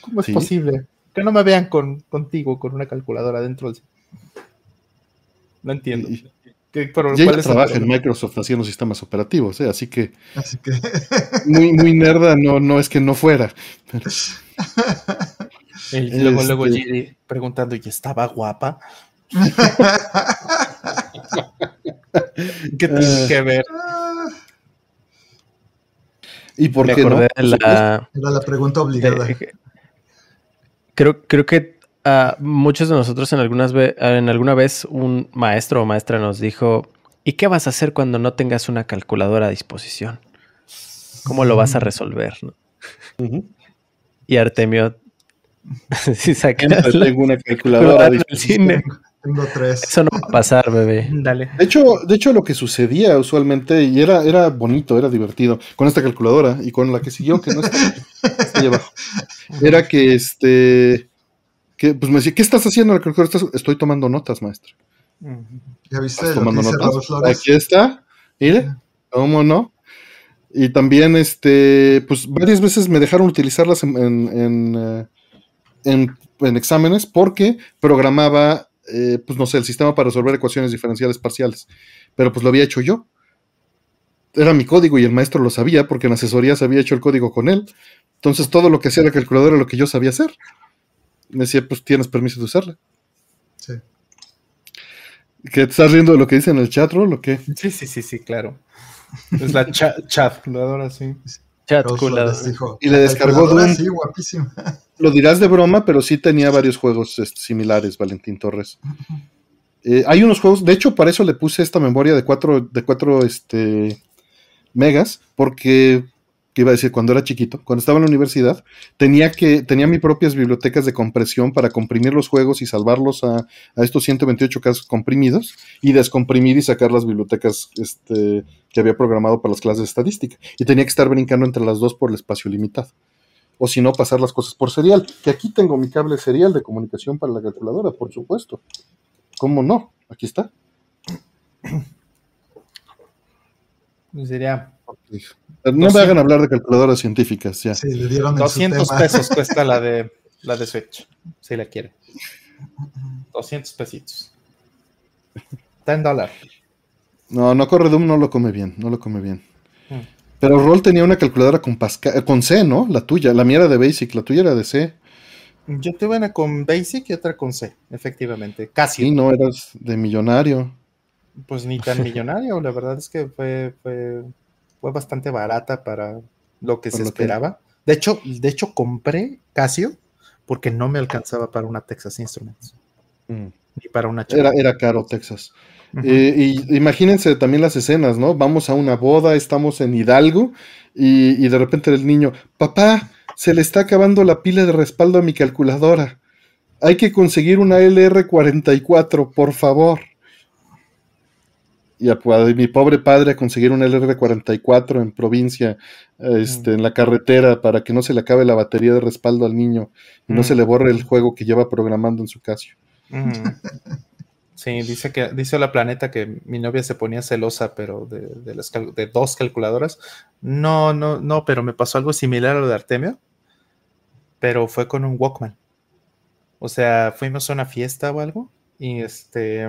¿Cómo es Sí. posible? Que no me vean con, contigo con una calculadora dentro del cine. No entiendo. Y- ¿Qué- pero Y cuál ella es el trabaja en? Microsoft haciendo sistemas operativos, ¿eh? así que Así que [LAUGHS] muy, muy nerda no, no es que no fuera. Pero- Y [LAUGHS] luego, luego Este- Giri preguntando, ¿y estaba guapa? [LAUGHS] ¿Qué tiene Eh. que ver? ¿Y por Me qué no? la. era la pregunta obligada. de- creo, creo que a muchos de nosotros en, algunas ve- en alguna vez un maestro o maestra nos dijo, ¿y qué vas a hacer cuando no tengas una calculadora a disposición? ¿Cómo lo vas a resolver? no? Y Artemio, [LAUGHS] si sacas tengo una calculadora. calculadora [LAUGHS] del cine, Tengo, tres. eso no va a pasar, bebé. Dale. De hecho, de hecho, lo que sucedía usualmente, y era, era bonito, era divertido, con esta calculadora y con la que siguió, que no está, [LAUGHS] está ahí abajo, era que este, que pues me decía, ¿qué estás haciendo en la calculadora? "Estás- Estoy tomando notas, maestro. ¿Ya viste ¿Estás lo que tomando notas? Flores? Aquí está, mire, ¿cómo no? Y también, este, pues varias veces me dejaron utilizarlas en, en, en, eh, en- en exámenes porque programaba, eh, pues no sé, el sistema para resolver ecuaciones diferenciales parciales. Pero pues lo había hecho yo. Era mi código y el maestro lo sabía porque en asesorías había hecho el código con él. Entonces todo lo que hacía la calculadora era lo que yo sabía hacer. Me decía, pues tienes permiso de usarla. Sí. ¿Que te estás riendo de lo que dice en el chat, Rol, o qué? Sí, sí, sí, sí, claro. Es la cha [LAUGHS] calculadora, sí. Chat, dijo, Y le "La descargó Doom. Sí, guapísima. [LAUGHS] Lo dirás de broma, pero sí tenía varios juegos este, similares, Valentín Torres. Eh, hay unos juegos, de hecho, para eso le puse esta memoria de 4 de cuatro, este, megas, porque, ¿qué iba a decir? Cuando era chiquito, cuando estaba en la universidad, tenía que tenía mis propias bibliotecas de compresión para comprimir los juegos y salvarlos a, a estos 128 casos comprimidos y descomprimir y sacar las bibliotecas este, que había programado para las clases de estadística. Y tenía que estar brincando entre las dos por el espacio limitado o si no, pasar las cosas por serial. Que aquí tengo mi cable serial de comunicación para la calculadora, por supuesto. ¿Cómo no? Aquí está. Sería No me 200. hagan hablar de calculadoras científicas, ya. Sí, le dieron en su 200 tema. pesos cuesta la de [LAUGHS] la de Switch, si la quiere. 200 pesitos. 10 dólares. No, no corre Doom, no lo come bien, no lo come bien. Mm. Pero Roll tenía una calculadora con Pascal, eh, con C, ¿no? La tuya, la mía era de Basic, la tuya era de C. Yo tuve una con Basic y otra con C, efectivamente. Casi. Sí, no, eras de millonario. Pues ni tan [LAUGHS] millonario, la verdad es que fue, fue, fue bastante barata para lo que Por se lo que- esperaba. De hecho, de hecho, compré Casio porque no me alcanzaba para una Texas Instruments, ni para una Era, era caro Texas. Eh, y imagínense también las escenas, ¿no? Vamos a una boda, estamos en Hidalgo y, y de repente el niño, papá, se le está acabando la pila de respaldo a mi calculadora. Hay que conseguir una LR44, por favor. Y a, a mi pobre padre a conseguir una LR44 en provincia, este, en la carretera, para que no se le acabe la batería de respaldo al niño y no Mm. se le borre el juego que lleva programando en su Casio. Ujú. Sí, dice que dice la planeta que mi novia se ponía celosa, pero de, de las cal- de dos calculadoras. No, no, no, pero me pasó algo similar a lo de Artemio, pero fue con un Walkman. O sea, fuimos a una fiesta o algo y este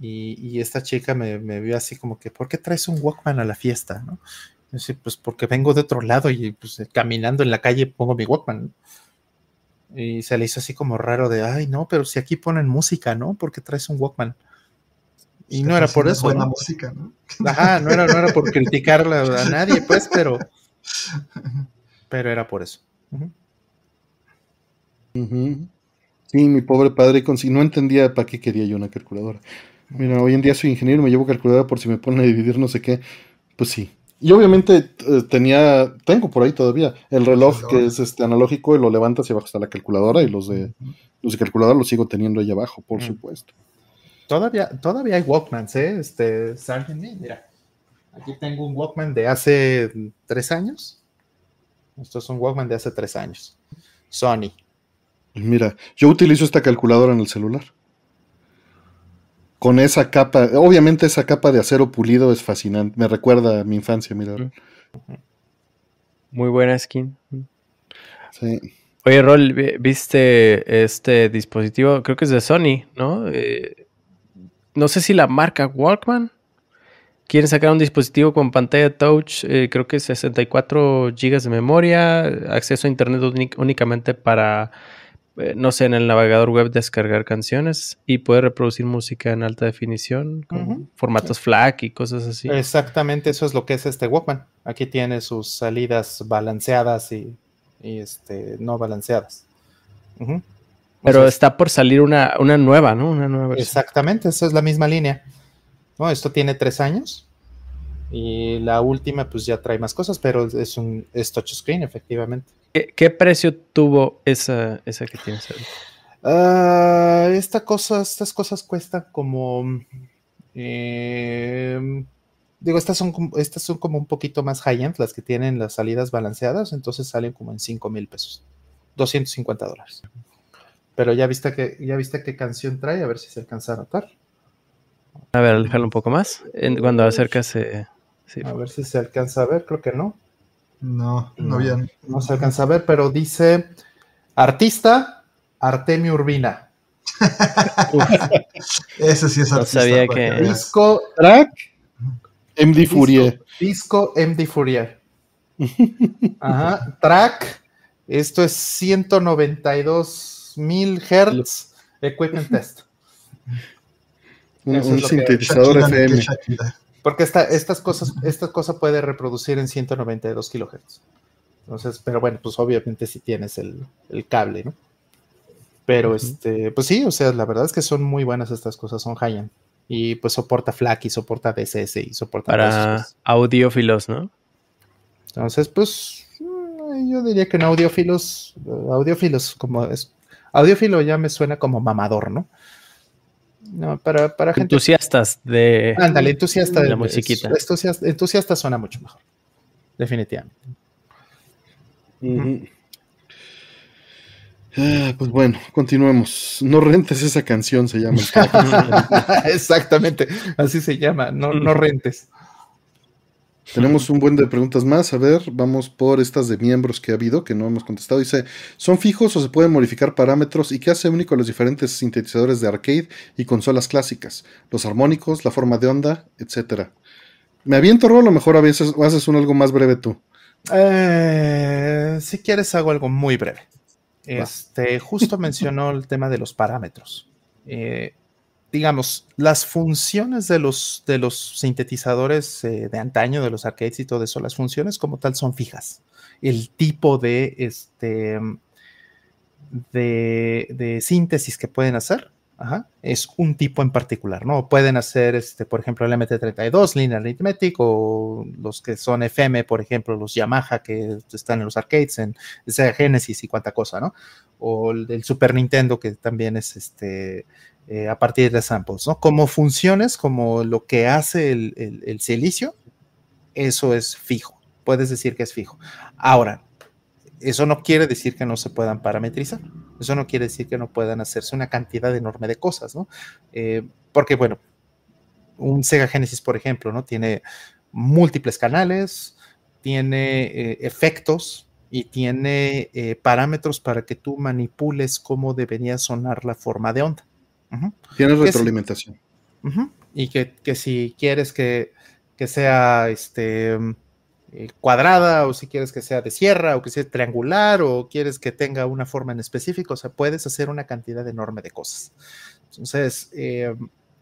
y, y esta chica me, me vio así como que, ¿por qué traes un Walkman a la fiesta? ¿no? Yo decía, pues porque vengo de otro lado y pues caminando en la calle pongo mi Walkman. Y se le hizo así como raro de, ay, no, pero si aquí ponen música, ¿no? ¿Por qué traes un Walkman? Y no era por eso. Buena ¿no? música, ¿no? Ajá, no era, no era por criticarla a nadie, pues, pero, [LAUGHS] pero era por eso. Sí, mi pobre padre no entendía para qué quería yo una calculadora. Mira, hoy en día soy ingeniero, me llevo calculadora por si me ponen a dividir no sé qué. Pues sí. Y obviamente eh, tenía, tengo por ahí todavía el reloj que es este analógico y lo levantas y abajo está la calculadora y los de los de calculadora los sigo teniendo ahí abajo, por Mm. supuesto. Todavía, todavía hay Walkmans, ¿eh? Este, Sargent, mira, aquí tengo un Walkman de hace tres años. Esto es un Walkman de hace tres años. Sony. Mira, yo utilizo esta calculadora en el celular. Con esa capa, obviamente esa capa de acero pulido es fascinante, me recuerda a mi infancia, mira. Muy buena skin. Sí. Oye, Rol, ¿viste este dispositivo? Creo que es de Sony, ¿no? Eh, no sé si la marca Walkman quieren sacar un dispositivo con pantalla touch, eh, creo que 64 GB de memoria, acceso a internet únicamente para, no sé, en el navegador web descargar canciones y puede reproducir música en alta definición, con formatos FLAC y cosas así. Exactamente, eso es lo que es este Walkman. Aquí tiene sus salidas balanceadas y y este, no balanceadas. Pero está por salir una, nueva, ¿no? Una nueva Exactamente, esa es la misma línea. ¿no? Esto tiene tres años y la última pues ya trae más cosas, pero es un es touchscreen, efectivamente. ¿Qué, precio tuvo esa, esa que tienes ahí? Ah, esta cosa, estas cosas cuestan como eh, Digo, estas son, estas son como un poquito más high-end, las que tienen las salidas balanceadas, entonces salen como en 5 mil pesos, 250 dólares. Pero ya viste, que, ya viste qué canción trae, a ver si se alcanza a notar. A ver, déjalo un poco más. Cuando acercas. A ver si se alcanza a ver, creo que no. No, no, bien. No se alcanza a ver, pero dice artista Artemio Urbina. [LAUGHS] Ese sí es artista. No sabía que. Disco. Track. MD Fourier. Disco, MD Fourier. Ajá. Track. Esto es 192 mil Hertz Equipment Test. Un, sintetizador FM. Porque esta, estas cosas, esta cosa puede reproducir en 192 kilohertz. Entonces, pero bueno, pues obviamente si tienes el, cable, ¿no? Pero este, pues sí, o sea, la verdad es que son muy buenas estas cosas, son high-end y pues soporta FLAC y soporta DSS y soporta para audiófilos, ¿no? Entonces, pues mm, yo diría que en audiófilos, audiófilos como es audiófilo ya me suena como mamador, ¿no? No, para, para gente. Entusiastas de. Ándale, entusiasta de, la musiquita. Entusiasta, entusiasta, suena mucho mejor. Definitivamente. Ah, pues bueno, continuemos. No rentes esa canción, se llama. [LAUGHS] Exactamente, así se llama, no, no rentes. Tenemos [LAUGHS] un buen de preguntas más. A ver, vamos por estas de miembros que ha habido, que no hemos contestado. Dice, ¿son fijos o se pueden modificar parámetros? ¿Y qué hace único a los diferentes sintetizadores de arcade y consolas clásicas? Los armónicos, la forma de onda, etcétera. Me aviento, a lo mejor a veces haces un algo más breve tú. Eh, si quieres, hago algo muy breve. Este, justo mencionó el tema de los parámetros. Eh, digamos, las funciones de los, de los sintetizadores eh, de antaño, de los arcades y todo eso, las funciones como tal son fijas. El tipo de, este, de, de síntesis que pueden hacer es un tipo en particular, ¿no? Pueden hacer, este, por ejemplo, el MT32, Linear Arithmetic, o los que son FM, por ejemplo, los Yamaha que están en los arcades, en Sega Genesis y cuánta cosa, ¿no? O el Super Nintendo, que también es este, eh, a partir de samples, ¿no? Como funciones, como lo que hace el, silicio, eso es fijo. Puedes decir que es fijo. Ahora, eso no quiere decir que no se puedan parametrizar. Eso no quiere decir que no puedan hacerse una cantidad enorme de cosas, ¿no? Eh, porque, bueno, un Sega Genesis, por ejemplo, ¿no? Tiene múltiples canales, tiene eh, efectos y tiene parámetros para que tú manipules cómo debería sonar la forma de onda. Tiene retroalimentación. Y que, que, si quieres que, que sea este eh, cuadrada o si quieres que sea de sierra o que sea triangular o quieres que tenga una forma en específico, o sea, puedes hacer una cantidad enorme de cosas. Entonces, eh,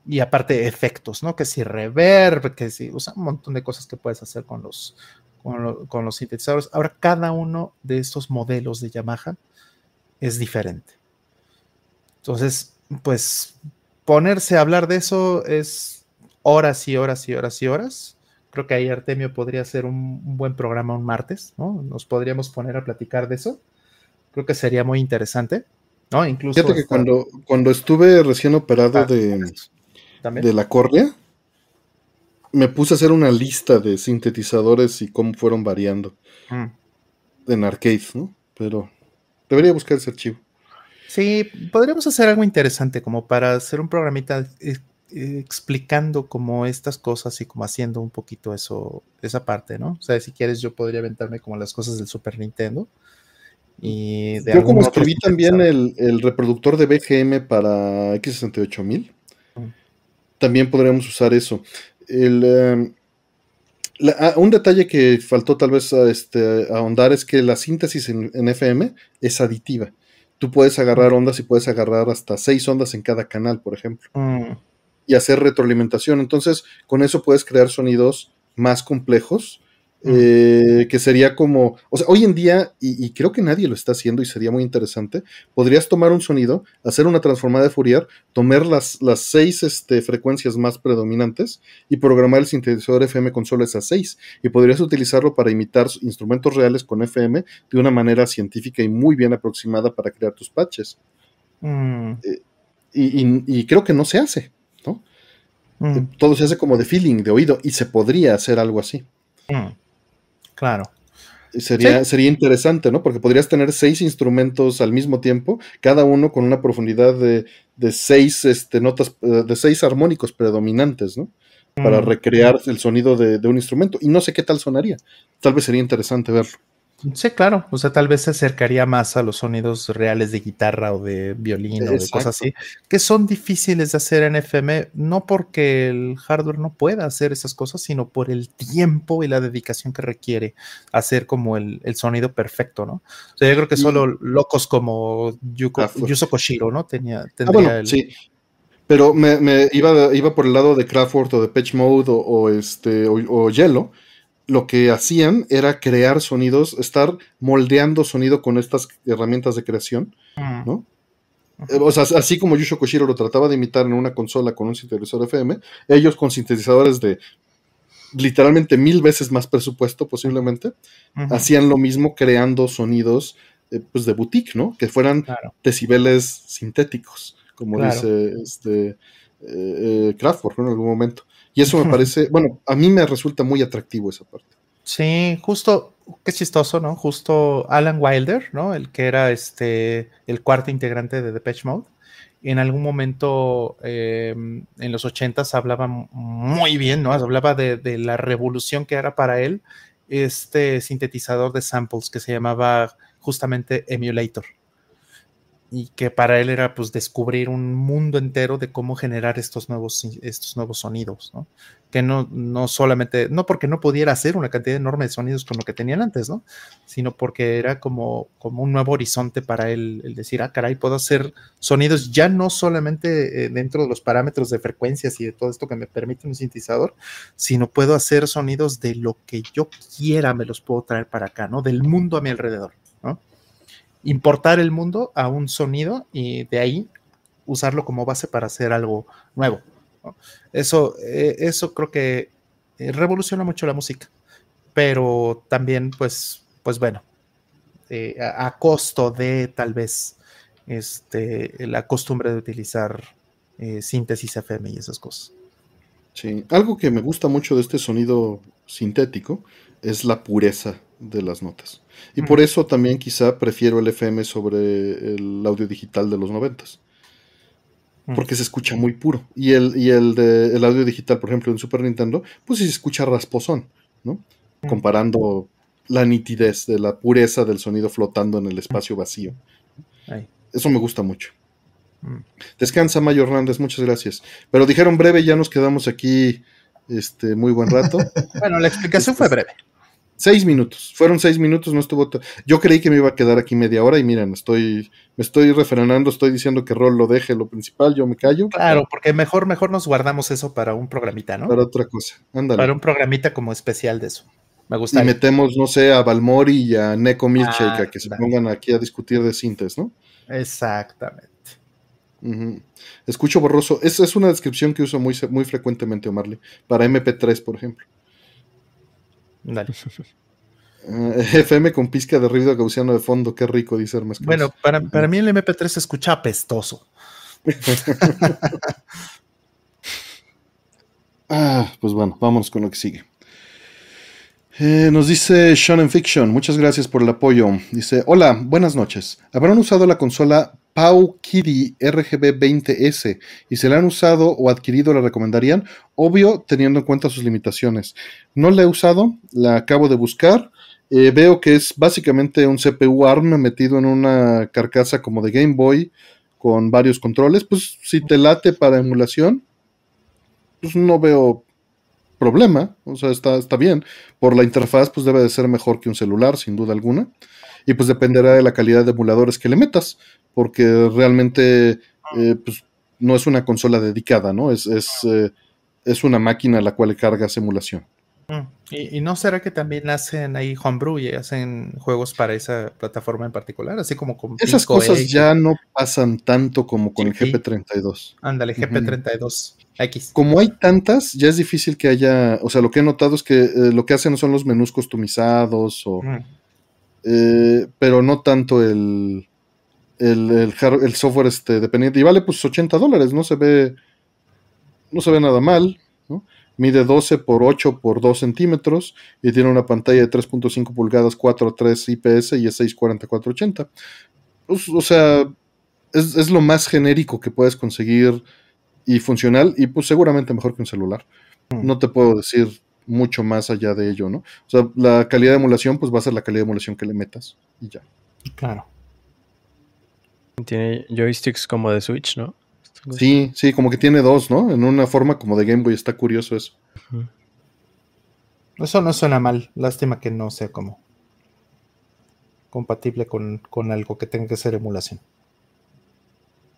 y aparte efectos, ¿no? Que si reverb, que si, o sea, un montón de cosas que puedes hacer con los, con, los sintetizadores. Ahora, cada uno de estos modelos de Yamaha es diferente. Entonces, pues ponerse a hablar de eso es horas y horas y horas y horas. Creo que ahí Artemio podría ser un, buen programa un martes, ¿no? Nos podríamos poner a platicar de eso. Creo que sería muy interesante, ¿no? Incluso. Fíjate que cuando, cuando estuve recién operado ah, de, de la córnea, me puse a hacer una lista de sintetizadores y cómo fueron variando mm. en arcade, ¿no? Pero debería buscar ese archivo. Sí, podríamos hacer algo interesante como para hacer un programita eh, explicando como estas cosas y como haciendo un poquito eso, esa parte, ¿no? O sea, si quieres yo podría aventarme como las cosas del Super Nintendo. Y de yo como escribí también el, reproductor de BGM para X68000, también podríamos usar eso. Em, ah, un detalle que faltó tal vez este, ahondar es que la síntesis en, FM es aditiva. Tú puedes agarrar ondas y puedes agarrar hasta seis ondas en cada canal, por ejemplo. Mm. Y hacer retroalimentación. Entonces, con eso puedes crear sonidos más complejos eh, que sería como, o sea, hoy en día, y, creo que nadie lo está haciendo y sería muy interesante, podrías tomar un sonido, hacer una transformada de Fourier, tomar las, las seis este, frecuencias más predominantes y programar el sintetizador FM con solo esas seis. Y podrías utilizarlo para imitar instrumentos reales con FM de una manera científica y muy bien aproximada para crear tus patches. Mm. Eh, y, creo que no se hace, ¿no? Mm. Eh, todo se hace como de feeling, de oído, y se podría hacer algo así. Mm. Claro. Sería, sería interesante, ¿no? Porque podrías tener seis instrumentos al mismo tiempo, cada uno con una profundidad de, seis este, notas, eh, de seis armónicos predominantes, ¿no? Para mm. recrear el sonido de, un instrumento. Y no sé qué tal sonaría. Tal vez sería interesante verlo. Sí, claro. O sea, tal vez se acercaría más a los sonidos reales de guitarra o de violín o de cosas así, que son difíciles de hacer en FM, no porque el hardware no pueda hacer esas cosas, sino por el tiempo y la dedicación que requiere hacer como el, sonido perfecto, ¿no? O sea, yo creo que solo locos como Yuko, Yuzo Koshiro, ¿no? Tenía, ah, tendría sí. Pero me, iba, iba por el lado de Crawford o de Patch Mode o, este, o, o Yellow lo que hacían era crear sonidos, estar moldeando sonido con estas herramientas de creación, ¿no? Eh, o sea, así como Yusho Koshiro lo trataba de imitar en una consola con un sintetizador FM, ellos con sintetizadores de literalmente mil veces más presupuesto posiblemente, hacían lo mismo creando sonidos eh, pues de boutique, ¿no? Que fueran decibeles sintéticos, como dice este eh, Kraftwerk en algún momento. Y eso me parece, bueno, a mí me resulta muy atractivo esa parte. Sí, justo, qué chistoso, ¿no? Justo Alan Wilder, ¿no? El que era este, el cuarto integrante de Depeche Mode. En algún momento em, en los ochentas hablaba muy bien, ¿no? Hablaba de, de, la revolución que era para él este sintetizador de samples que se llamaba justamente Emulator y que para él era pues descubrir un mundo entero de cómo generar estos nuevos, estos nuevos sonidos, ¿no? Que no, no solamente, no porque no pudiera hacer una cantidad enorme de sonidos con lo que tenían antes, ¿no? Sino porque era como, como un nuevo horizonte para él, el decir, ah, caray, puedo hacer sonidos ya no solamente eh, dentro de los parámetros de frecuencias y de todo esto que me permite un sintetizador, sino puedo hacer sonidos de lo que yo quiera, me los puedo traer para acá, ¿no? Del mundo a mi alrededor, ¿no? Importar el mundo a un sonido y de ahí usarlo como base para hacer algo nuevo. Eso, eh, eso creo que eh, revoluciona mucho la música, pero también, pues, pues bueno, eh, a, costo de tal vez este, la costumbre de utilizar síntesis FM y esas cosas. Sí, algo que me gusta mucho de este sonido sintético es la pureza de las notas. Y por eso también quizá prefiero el FM sobre el audio digital de los noventas. Porque se escucha muy puro. Y el, y el, de, el audio digital, por ejemplo, en Super Nintendo, pues sí se escucha rasposón, ¿no? Comparando la nitidez de la pureza del sonido flotando en el espacio vacío. Eso me gusta mucho. Descansa, Mayo Hernández, muchas gracias. Pero dijeron breve, ya nos quedamos aquí este, muy buen rato. [LAUGHS] bueno, la explicación fue breve. Seis minutos, fueron seis minutos, no estuvo. Yo creí que me iba a quedar aquí media hora y miren, estoy, me estoy refrenando, estoy diciendo que Rol lo deje lo principal, yo me callo. Claro, porque mejor, mejor nos guardamos eso para un programita, ¿no? Para otra cosa, ándale. Para un programita como especial de eso. Me gusta. Y metemos, no sé, a Balmori y a Neko Milchek a que se pongan aquí a discutir de cintas, ¿no? Exactamente. Escucho borroso. Esa es una descripción que uso muy, muy frecuentemente, Omarle, para MP3, por ejemplo. Dale. Eh, FM con pizca de ruido gaussiano de fondo, qué rico, dice Hermes. Bueno, para, mí el MP3 se escucha apestoso. [LAUGHS] ah, pues bueno, vamos con lo que sigue. Eh, nos dice Shonen Fiction, muchas gracias por el apoyo. Dice, hola, buenas noches. ¿Habrán usado la consola Pau Kitty RGB20S y se la han usado o adquirido, la recomendarían, obvio teniendo en cuenta sus limitaciones. No la he usado, la acabo de buscar. Eh, veo que es básicamente un CPU ARM metido en una carcasa como de Game Boy con varios controles. Pues si te late para emulación, pues no veo problema, o sea, está, está bien. Por la interfaz, pues debe de ser mejor que un celular, sin duda alguna. Y pues dependerá de la calidad de emuladores que le metas porque realmente eh, pues, no es una consola dedicada, ¿no? Es, es, eh, es una máquina a la cual cargas emulación. Mm. ¿Y, no será que también hacen ahí homebrew y hacen juegos para esa plataforma en particular? Así como con Esas cosas ya no pasan tanto como con el GP32. Ándale, GP32. X. Como hay tantas, ya es difícil que haya, o sea, lo que he notado es que eh, lo que hacen son los menús customizados o, mm. pero no tanto el, el, el, software este, dependiente. Y vale pues 80 dólares, no se ve, no se ve nada mal. Mide 12 por 8 por 2 centímetros y tiene una pantalla de 3.5 pulgadas 4.3 IPS y es 640 pues, o sea, es, es, lo más genérico que puedes conseguir y funcional y pues seguramente mejor que un celular. Mm. No te puedo decir mucho más allá de ello, ¿no? O sea, la calidad de emulación pues va a ser la calidad de emulación que le metas y ya. Claro. Tiene joysticks como de Switch, ¿no? Sí, sí, como que tiene dos, ¿no? En una forma como de Game Boy, está curioso eso. Eso no suena mal, lástima que no sea como compatible con, algo que tenga que ser emulación.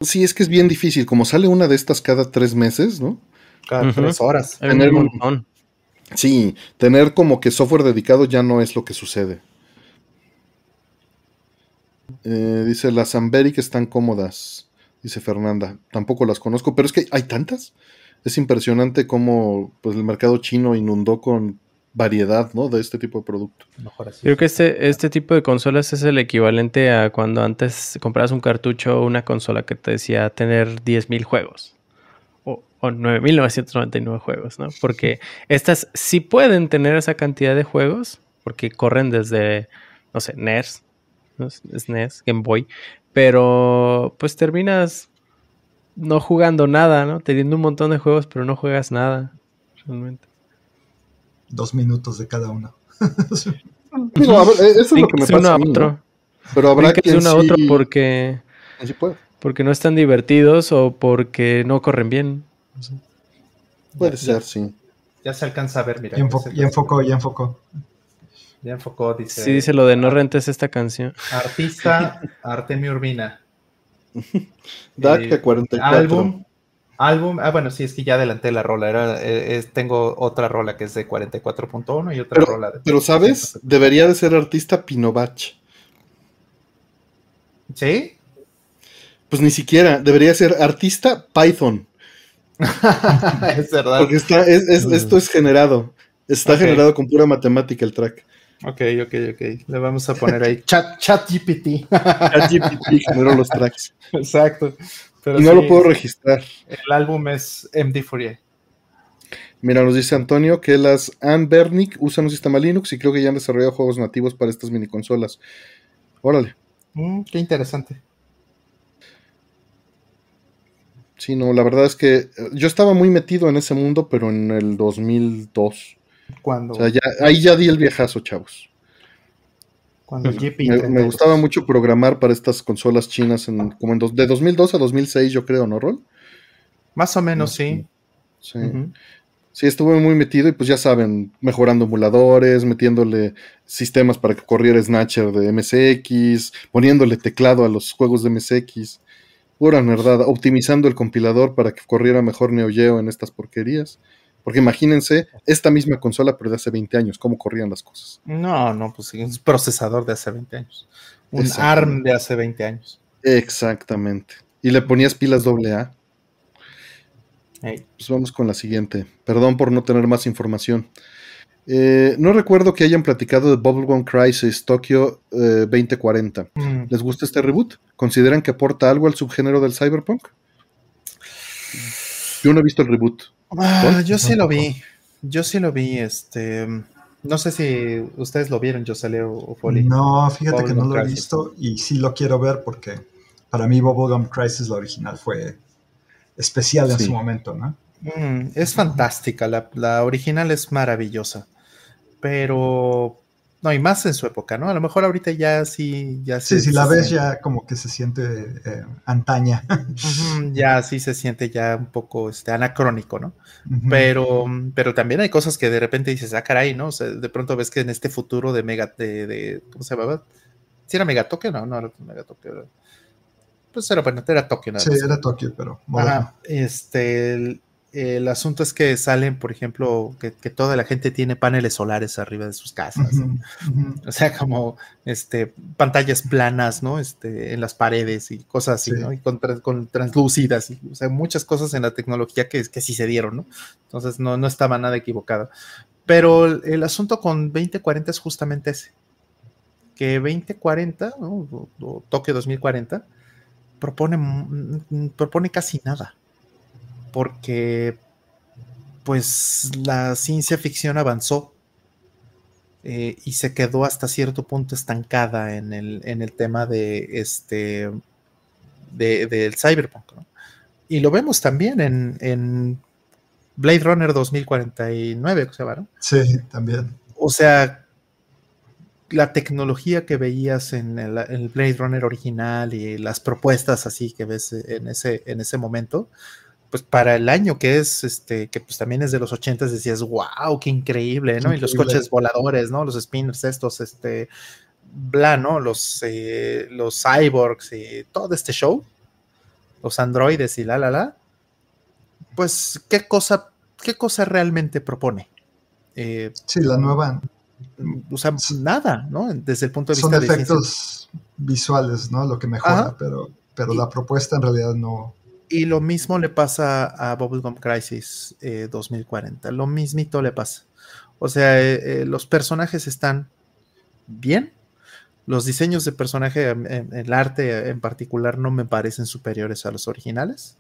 Sí, es que es bien difícil, como sale una de estas cada tres meses, ¿no? Cada tres horas. Tener un, sí, tener como que software dedicado ya no es lo que sucede. Eh, dice, las que están cómodas, dice Fernanda. Tampoco las conozco, pero es que hay tantas. Es impresionante cómo pues, el mercado chino inundó con variedad ¿no? de este tipo de producto. Creo que este, este tipo de consolas es el equivalente a cuando antes comprabas un cartucho o una consola que te decía tener 10.000 juegos o, o 9.999 juegos, ¿no? Porque estas sí pueden tener esa cantidad de juegos porque corren desde, no sé, NES, SNES, Game Boy, pero pues terminas no jugando nada, ¿no? Teniendo un montón de juegos, pero no juegas nada, realmente. Dos minutos de cada uno. [LAUGHS] A ver, eso es lo que me pasa. otro. Pero habrá que uno a otro porque, porque no están divertidos o porque no corren bien. Puede ser, sí. Ya se alcanza a ver, mira. Y, enfocó, ya enfocó. Ya enfocó, dice. Sí, dice lo de no rentes esta canción. Artista [LAUGHS] Artemio Urbina. [LAUGHS] DAC 44. Álbum. Álbum. Ah, bueno, sí, es que ya adelanté la rola. Era, eh, tengo otra rola que es de 44.1 y otra rola de. Pero, ¿sabes? Debería de ser artista Pinovach. ¿Sí? Pues ni siquiera. Debería ser artista Python. [LAUGHS] es verdad. Porque está, esto es generado. Está generado con pura matemática el track. Ok, ok, ok. Le vamos a poner ahí [LAUGHS] chat, chat GPT. chat GPT generó los tracks. Exacto. y no lo puedo registrar. El álbum es MD Fourier. Mira, nos dice Antonio que las Ann Bernick usan un sistema Linux y creo que ya han desarrollado juegos nativos para estas mini consolas. Órale. Mm, qué interesante. Sí, no, la verdad es que eh, yo estaba muy metido en ese mundo, pero en el 2002. Cuando. O sea, ya, ahí ya di el viejazo, chavos. Cuando me, me, gustaba mucho programar para estas consolas chinas en, como en de 2002 a 2006, yo creo, ¿no, Rol? Más o menos, sí. Sí. Sí, estuve muy metido y pues ya saben, mejorando emuladores, metiéndole sistemas para que corriera Snatcher de MSX, poniéndole teclado a los juegos de MSX. Pura nerdada, optimizando el compilador para que corriera mejor Neo Geo en estas porquerías. Porque imagínense esta misma consola, pero de hace 20 años, cómo corrían las cosas. No, no, pues sí, un procesador de hace 20 años. Un ARM de hace 20 años. Exactamente. Y le ponías pilas AA. Pues vamos con la siguiente. Perdón por no tener más información. Eh, no recuerdo que hayan platicado de Bubblegum Crisis Tokyo 2040. Eh, mm. ¿Les gusta este reboot? ¿Consideran que aporta algo al subgénero del cyberpunk? Yo no he visto el reboot. Ah, yo sí lo vi. Yo sí lo vi. Este, no sé si ustedes lo vieron, José o Foley. No, fíjate que no lo he visto y sí lo quiero ver porque para mí Bubblegum Crisis, la original, fue especial en su momento, ¿no? Mm, es fantástica, la, la, original es maravillosa, pero no, y más en su época, ¿no? A lo mejor ahorita ya sí, ya Sí, si la ves ya como que se siente eh, antaña. ya sí se siente ya un poco este, anacrónico, ¿no? pero, pero también hay cosas que de repente dices, ah, caray, ¿no? O sea, de pronto ves que en este futuro de Mega, de, de ¿cómo se llamaba? ¿Sí era Megatoque? No, no era Megatoque. Pues era, bueno, era Tokio. sí, era Tokio, pero este, el asunto es que salen, por ejemplo, que, toda la gente tiene paneles solares arriba de sus casas. O sea, como este, pantallas planas, ¿no? Este, en las paredes y cosas así, ¿no? Y con, con translúcidas. o sea, muchas cosas en la tecnología que, que sí se dieron, ¿no? Entonces no, no estaba nada equivocado. Pero el, asunto con 2040 es justamente ese. Que 2040, ¿no? o Tokio 2040, propone, propone casi nada porque pues la ciencia ficción avanzó eh, y se quedó hasta cierto punto estancada en el, en el tema de este del cyberpunk. Y lo vemos también en, Blade Runner 2049, se llama, Sí, también. O sea, la tecnología que veías en el, el, Blade Runner original y las propuestas así que ves en ese, en ese momento, pues para el año que es, este, que pues también es de los ochentas, decías, wow, qué increíble, ¿no? Y los coches voladores, ¿no? Los spinners estos, este, bla, ¿no? Los, eh, los cyborgs y todo este show, los androides y la, la, la, pues, ¿qué cosa, qué cosa realmente propone? Eh, sí, la nueva. O sea, nada, ¿no? Desde el punto de vista Son efectos visuales, ¿no? Lo que mejora, pero, pero la propuesta en realidad no y lo mismo le pasa a Bubblegum Crisis 2040. Eh, lo mismito le pasa. O sea, eh, eh, los personajes están bien. Los diseños de personaje, el arte en particular, no me parecen superiores a los originales.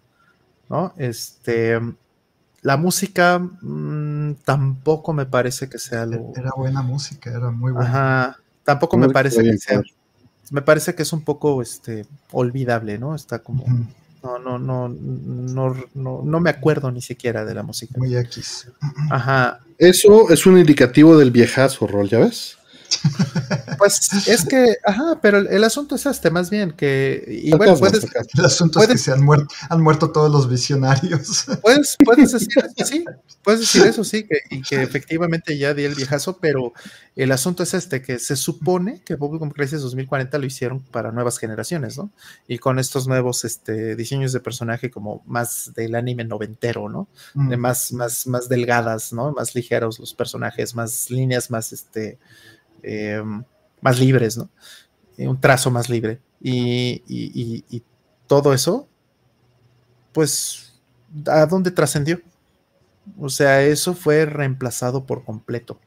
¿no? Este, la música mm, tampoco me parece que sea algo. Era buena música, era muy buena. Ajá, tampoco me parece que sea. Me parece que es un poco este, olvidable, ¿no? Está como. No, no, no, no, no, no me acuerdo ni siquiera de la música. Muy X. Ajá. Eso es un indicativo del viejazo, Rol, ¿ya ves? Pues es que, ajá, pero el, asunto es este, más bien que. Y bueno, puedes, el asunto es que se han muerto, han muerto todos los visionarios. [LAUGHS] Puedes, puedes decir, sí, puedes decir eso, sí, que, y que efectivamente ya di el viejazo, pero el asunto es este, que se supone que Bubblegum Crisis 2040 lo hicieron para nuevas generaciones, ¿no? Y con estos nuevos este, diseños de personaje como más del anime noventero, ¿no? De mm. más, más, más delgadas, ¿no? Más ligeros los personajes, más líneas, más este eh, más libres, ¿no? Eh, un trazo más libre. Y, todo eso, pues, ¿a dónde trascendió? O sea, eso fue reemplazado por completo.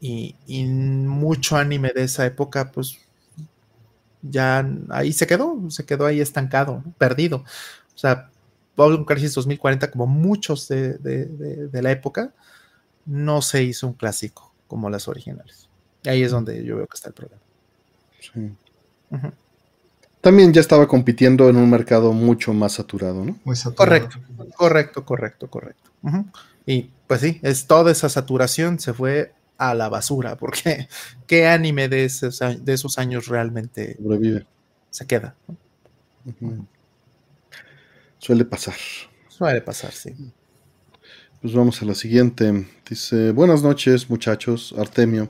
Y, mucho anime de esa época, pues, ya ahí se quedó, se quedó ahí estancado, perdido. O sea, Problem Crisis 2040, como muchos de, la época, no se hizo un clásico como las originales. Ahí es donde yo veo que está el problema. Sí. También ya estaba compitiendo en un mercado mucho más saturado, ¿no? Muy saturado. Correcto, correcto, correcto, correcto. Y pues sí, es toda esa saturación se fue a la basura, porque [LAUGHS] qué anime de esos, de esos años realmente Sobrevive. se queda. Suele pasar. Suele pasar, sí. Pues vamos a la siguiente. Dice, buenas noches muchachos, Artemio.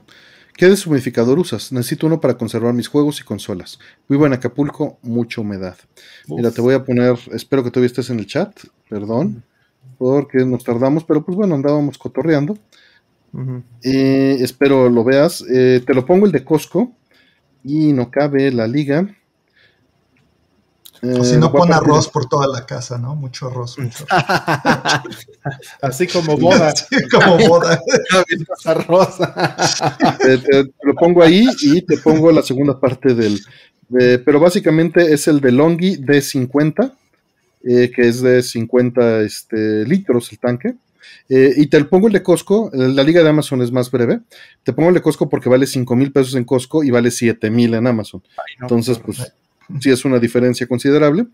¿Qué deshumidificador usas? Necesito uno para conservar mis juegos y consolas. Vivo en Acapulco, mucha humedad. Mira, te voy a poner, espero que todavía estés en el chat, perdón, porque nos tardamos, pero pues bueno, andábamos cotorreando. espero lo veas. Eh, te lo pongo el de Costco y no cabe la liga. Si no, pone arroz por toda la casa, ¿no? Mucho arroz. [LAUGHS] Así como boda. [LAUGHS] como boda. arroz. te, lo pongo ahí y te pongo la segunda parte del. pero básicamente es el de Longi D50, eh, que es de 50 este, litros el tanque. Eh, y te pongo el de Costco, la liga de Amazon es más breve. Te pongo el de Costco porque vale 5 mil pesos en Costco y vale 7 mil en Amazon. Entonces, pues sí es una diferencia considerable.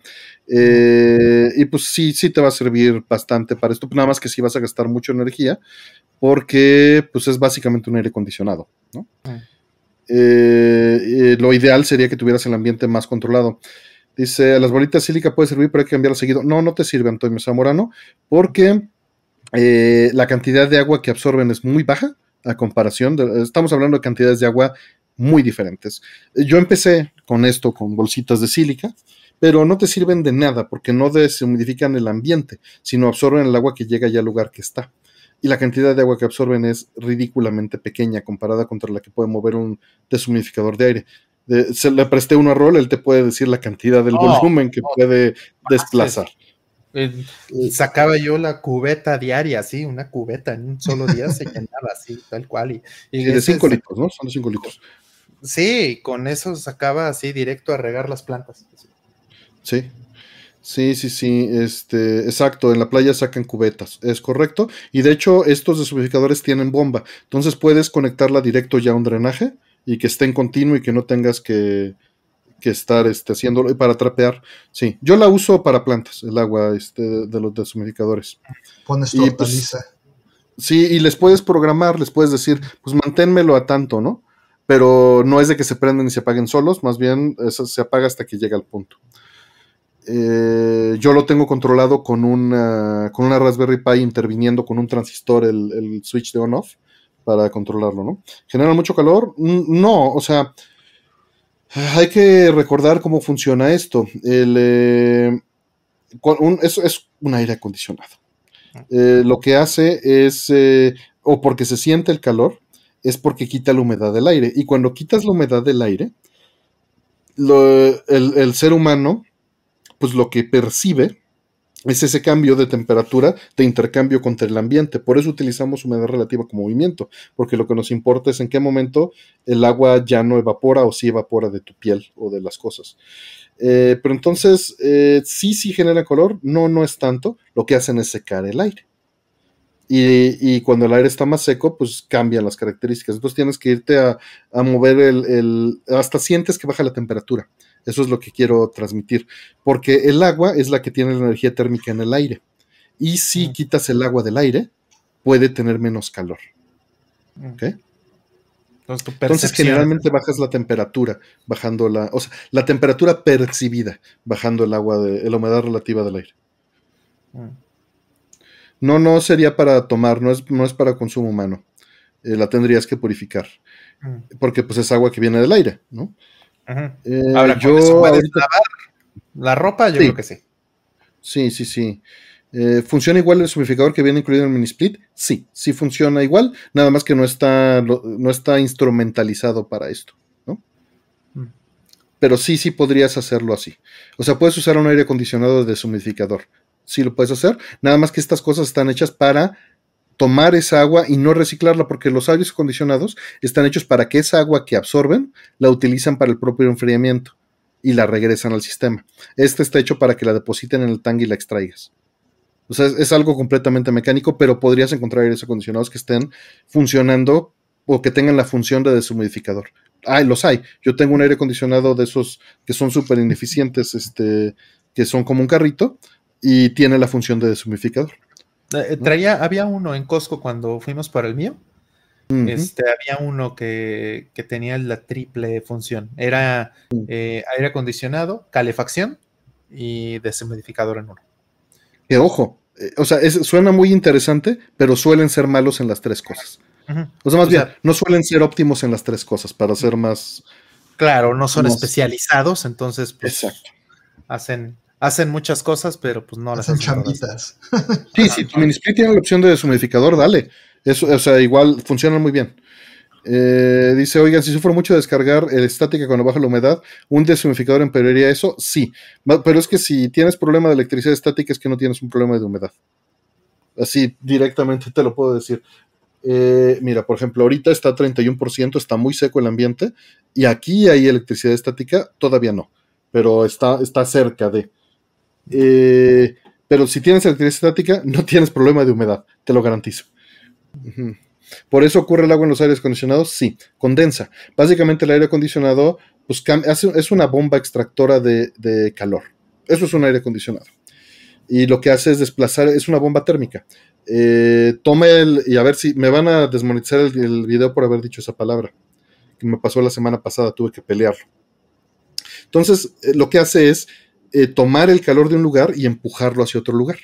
Eh, y pues sí, sí te va a servir bastante para esto, nada más que sí vas a gastar mucha energía, porque pues es básicamente un aire acondicionado, ¿no? Eh, lo ideal sería que tuvieras el ambiente más controlado. Dice, las bolitas sílica puede servir, pero hay que cambiarlo seguido. No, no te sirve, Antonio Zamorano, porque eh, la cantidad de agua que absorben es muy baja a comparación. De, estamos hablando de cantidades de agua muy diferentes. Yo empecé con esto, con bolsitas de sílica, pero no te sirven de nada porque no deshumidifican el ambiente, sino absorben el agua que llega ya al lugar que está y la cantidad de agua que absorben es ridículamente pequeña comparada contra la que puede mover un deshumidificador de aire. se le presté uno a Rol, él te puede decir la cantidad del volumen que puede desplazar. Eh, sacaba yo la cubeta diaria, así, una cubeta en un solo día se [LAUGHS] llenaba así, tal cual. Y, de 5 litros, ¿no? Son de 5 litros. Sí, con eso sacaba así directo a regar las plantas. Sí, Sí, sí, sí, este, exacto, en la playa sacan cubetas, es correcto. Y de hecho, estos deshumidificadores tienen bomba, entonces puedes conectarla directo ya a un drenaje y que esté en continuo y que no tengas que, que estar este, haciéndolo para trapear. Sí, yo la uso para plantas, el agua este, de los deshumidificadores. Pones tu pues, Sí, y les puedes programar, les puedes decir, pues manténmelo a tanto, ¿no? Pero no es de que se prenden y se apaguen solos, más bien eso se apaga hasta que llega al punto. Eh, yo lo tengo controlado con una, con una Raspberry Pi interviniendo con un transistor el, switch de on-off para controlarlo, ¿no? ¿Genera mucho calor? Mm, no, o sea, hay que recordar cómo funciona esto. El, eh, es, un aire acondicionado. Eh, lo que hace es, o porque se siente el calor, es porque quita la humedad del aire. Y cuando quitas la humedad del aire, el ser humano pues lo que percibe es ese cambio de temperatura de intercambio contra el ambiente. Por eso utilizamos humedad relativa como movimiento, porque lo que nos importa es en qué momento el agua ya no evapora o si evapora de tu piel o de las cosas. Eh, pero entonces, eh, sí, sí genera color, no, no es tanto, lo que hacen es secar el aire. Y, cuando el aire está más seco, pues cambian las características. Entonces tienes que irte a, mover el, hasta sientes que baja la temperatura. Eso es lo que quiero transmitir. Porque el agua es la que tiene la energía térmica en el aire. Y si quitas el agua del aire, puede tener menos calor. ¿Ok? Entonces, generalmente bajas la temperatura, bajando la, o sea, la temperatura percibida, bajando el agua de la humedad relativa del aire. No, no sería para tomar, no es, no es para consumo humano. Eh, la tendrías que purificar. Porque pues es agua que viene del aire, ¿no? Eh, Ahora, yo la ropa, yo creo que sí. Sí, sí, sí. Eh, ¿Funciona igual el sumificador que viene incluido en el mini split? Sí, sí funciona igual, nada más que no está, no está instrumentalizado para esto, ¿no? Mm. Pero sí, sí podrías hacerlo así. O sea, puedes usar un aire acondicionado de sumidificador. Sí lo puedes hacer, nada más que estas cosas están hechas para tomar esa agua y no reciclarla, porque los aires acondicionados están hechos para que esa agua que absorben la utilizan para el propio enfriamiento y la regresan al sistema. Este está hecho para que la depositen en el tanque y la extraigas. O sea, es, algo completamente mecánico, pero podrías encontrar aires acondicionados que estén funcionando o que tengan la función de deshumidificador. Ah, los hay. Yo tengo un aire acondicionado de esos que son súper ineficientes, este, que son como un carrito y tiene la función de deshumidificador. Eh, traía, había uno en Costco cuando fuimos para el mío. Este, había uno que, tenía la triple función. Era eh, aire acondicionado, calefacción y deshumidificador en uno. Que ojo, eh, o sea, suena muy interesante, pero suelen ser malos en las tres cosas. O sea, más bien, no suelen ser óptimos en las tres cosas para ser más. Claro, no son especializados, entonces pues, hacen hacen muchas cosas, pero pues no las hacen. chambitas. [LAUGHS] Sí, si tu minisplit tiene la opción de deshumidificador, dale. Eso, o sea, igual funciona muy bien. Eh, dice, oigan, si sufro mucho descargar el estática cuando baja la humedad, ¿un deshumidificador empeoraría eso? Sí, pero es que si tienes problema de electricidad estática es que no tienes un problema de humedad. Así directamente te lo puedo decir. Eh, mira, por ejemplo, ahorita está 31%, está muy seco el ambiente, y aquí hay electricidad estática, todavía no, pero está, está cerca de. Eh, pero si tienes electricidad estática, [LAUGHS] no tienes problema de humedad, te lo garantizo. ¿Por eso ocurre el agua en los aires acondicionados? Sí, condensa. Básicamente el aire acondicionado pues, es una bomba extractora de, calor. Eso es un aire acondicionado. Y lo que hace es desplazar, es una bomba térmica. Eh, tome el, y a ver si me van a desmonetizar el, video por haber dicho esa palabra, que me pasó la semana pasada, tuve que pelearlo. Entonces, eh, lo que hace es eh, tomar el calor de un lugar y empujarlo hacia otro lugar.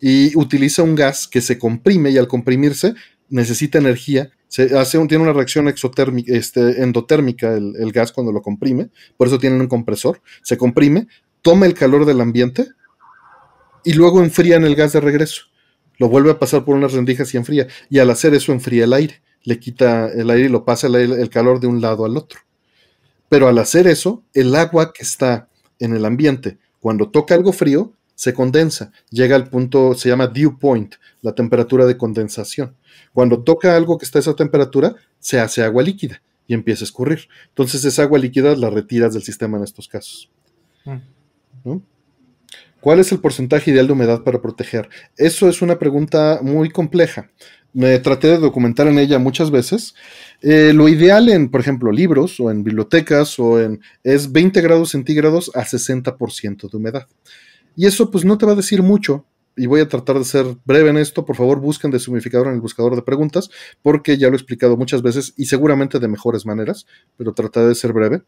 Y utiliza un gas que se comprime y al comprimirse necesita energía. Se hace tiene una reacción exotérmica, este, endotérmica el, gas cuando lo comprime, por eso tienen un compresor. Se comprime, toma el calor del ambiente y luego enfría en el gas de regreso. Lo vuelve a pasar por unas rendijas y enfría. Y al hacer eso enfría el aire. Le quita el aire y lo pasa el calor de un lado al otro. Pero al hacer eso, el agua que está en el ambiente, cuando toca algo frío, se condensa, llega al punto, se llama dew point, la temperatura de condensación. Cuando toca algo que está a esa temperatura, se hace agua líquida y empieza a escurrir. Entonces esa agua líquida la retiras del sistema en estos casos. Mm. ¿Cuál es el porcentaje ideal de humedad para proteger? Eso es una pregunta muy compleja. Me traté de documentar en ella muchas veces. Eh, lo ideal en, por ejemplo, libros o en bibliotecas o en es 20 grados centígrados a 60% de humedad. Y eso pues no te va a decir mucho. Y voy a tratar de ser breve en esto. Por favor, busquen deshumidificador en el buscador de preguntas, porque ya lo he explicado muchas veces y seguramente de mejores maneras, pero trataré de ser breve.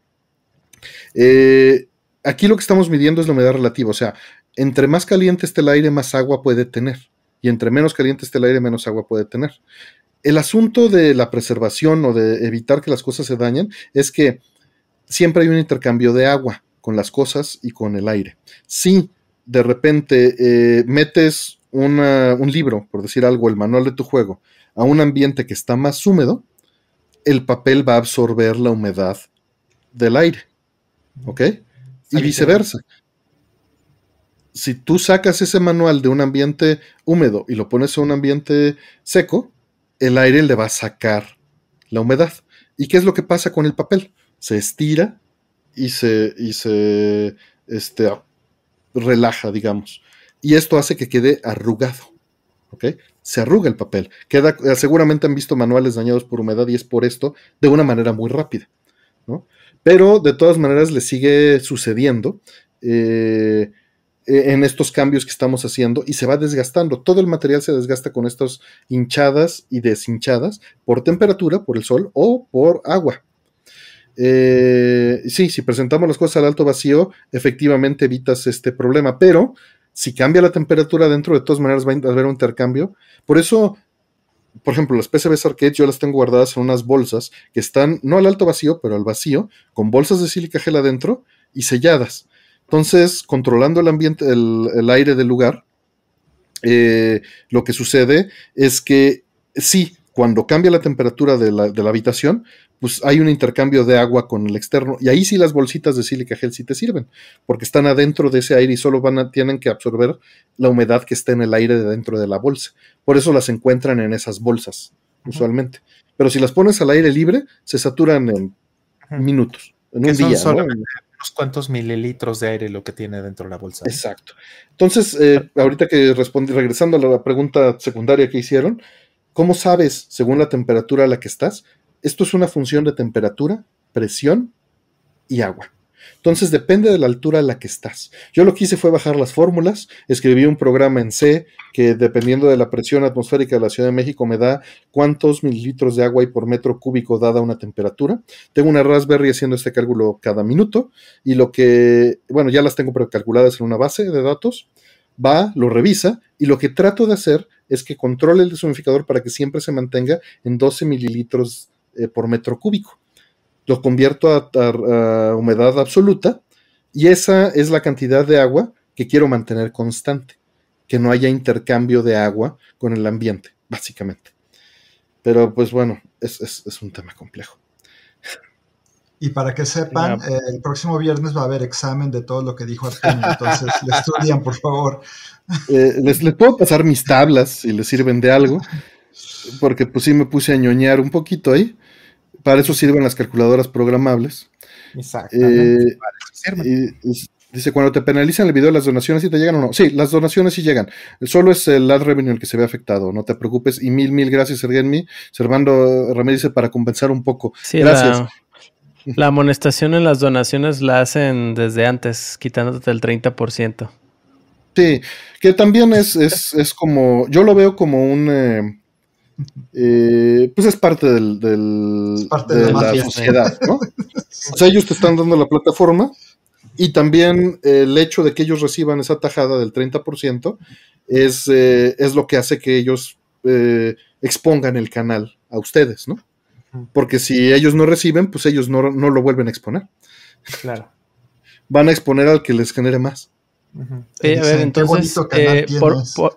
Eh, aquí lo que estamos midiendo es la humedad relativa, o sea, entre más caliente esté el aire, más agua puede tener. Y entre menos caliente esté el aire, menos agua puede tener. El asunto de la preservación o de evitar que las cosas se dañen es que siempre hay un intercambio de agua con las cosas y con el aire. Si de repente eh, metes un libro, por decir algo, el manual de tu juego, a un ambiente que está más húmedo, el papel va a absorber la humedad del aire. ¿Ok? Y viceversa si tú sacas ese manual de un ambiente húmedo y lo pones a un ambiente seco, el aire le va a sacar la humedad. ¿Y qué es lo que pasa con el papel? Se estira y se, y se este, relaja, digamos. Y esto hace que quede arrugado. ¿Ok? Se arruga el papel. Queda, seguramente han visto manuales dañados por humedad y es por esto de una manera muy rápida. ¿no? Pero de todas maneras le sigue sucediendo. Eh, eh, en estos cambios que estamos haciendo y se va desgastando. Todo el material se desgasta con estas hinchadas y deshinchadas por temperatura, por el sol o por agua. Eh, sí, si presentamos las cosas al alto vacío, efectivamente evitas este problema, pero si cambia la temperatura dentro, de todas maneras va a haber un intercambio. Por eso, por ejemplo, las PCBs Arcade yo las tengo guardadas en unas bolsas que están no al alto vacío, pero al vacío, con bolsas de sílica gel adentro y selladas. Entonces, controlando el ambiente, el, aire del lugar, eh, lo que sucede es que sí, cuando cambia la temperatura de la, habitación, pues hay un intercambio de agua con el externo. Y ahí sí las bolsitas de sílica gel sí te sirven, porque están adentro de ese aire y solo van a, tienen que absorber la humedad que está en el aire de dentro de la bolsa. Por eso las encuentran en esas bolsas, usualmente. Pero si las pones al aire libre, se saturan en minutos, en un día cuantos mililitros de aire lo que tiene dentro de la bolsa. Exacto. Entonces, eh, ahorita que respondí, regresando a la pregunta secundaria que hicieron, ¿cómo sabes, según la temperatura a la que estás? Esto es una función de temperatura, presión y agua. Entonces depende de la altura a la que estás. Yo lo que hice fue bajar las fórmulas, escribí un programa en C que dependiendo de la presión atmosférica de la Ciudad de México me da cuántos mililitros de agua hay por metro cúbico dada una temperatura. Tengo una Raspberry haciendo este cálculo cada minuto y lo que, bueno, ya las tengo precalculadas en una base de datos. Va, lo revisa y lo que trato de hacer es que controle el deshumidificador para que siempre se mantenga en 12 mililitros eh, por metro cúbico lo convierto a, humedad absoluta y esa es la cantidad de agua que quiero mantener constante, que no haya intercambio de agua con el ambiente, básicamente. Pero pues bueno, es, un tema complejo. Y para que sepan, eh, el próximo viernes va a haber examen de todo lo que dijo Artemio, entonces le estudian, por favor. [LAUGHS] Eh, les, les, puedo pasar mis tablas si les sirven de algo, porque pues sí me puse a ñoñar un poquito ahí para eso sirven las calculadoras programables. Exactamente. Eh, Dice, cuando te penalizan el video, las donaciones sí te llegan o no. Sí, las donaciones sí llegan. Solo es el ad revenue el que se ve afectado. No te preocupes. Y mil, mil gracias, Sergenmi. Servando Ramírez dice para compensar un poco. Sí, gracias. La, [LAUGHS] la, amonestación en las donaciones la hacen desde antes, quitándote el 30%. Sí, que también es, es, es como, yo lo veo como un... Eh, eh, pues es parte del, del Es parte de, de la sociedad, ¿no? [LAUGHS] O sea, ellos te están dando la plataforma y también el hecho de que ellos reciban esa tajada del 30% es, eh, es lo que hace que ellos eh, expongan el canal a ustedes, ¿no? Porque si ellos no reciben, pues ellos no, no lo vuelven a exponer. Claro. Van a exponer al que les genere más. Eh, a ver, Dicen, "Qué entonces, eh, por, tienes". por-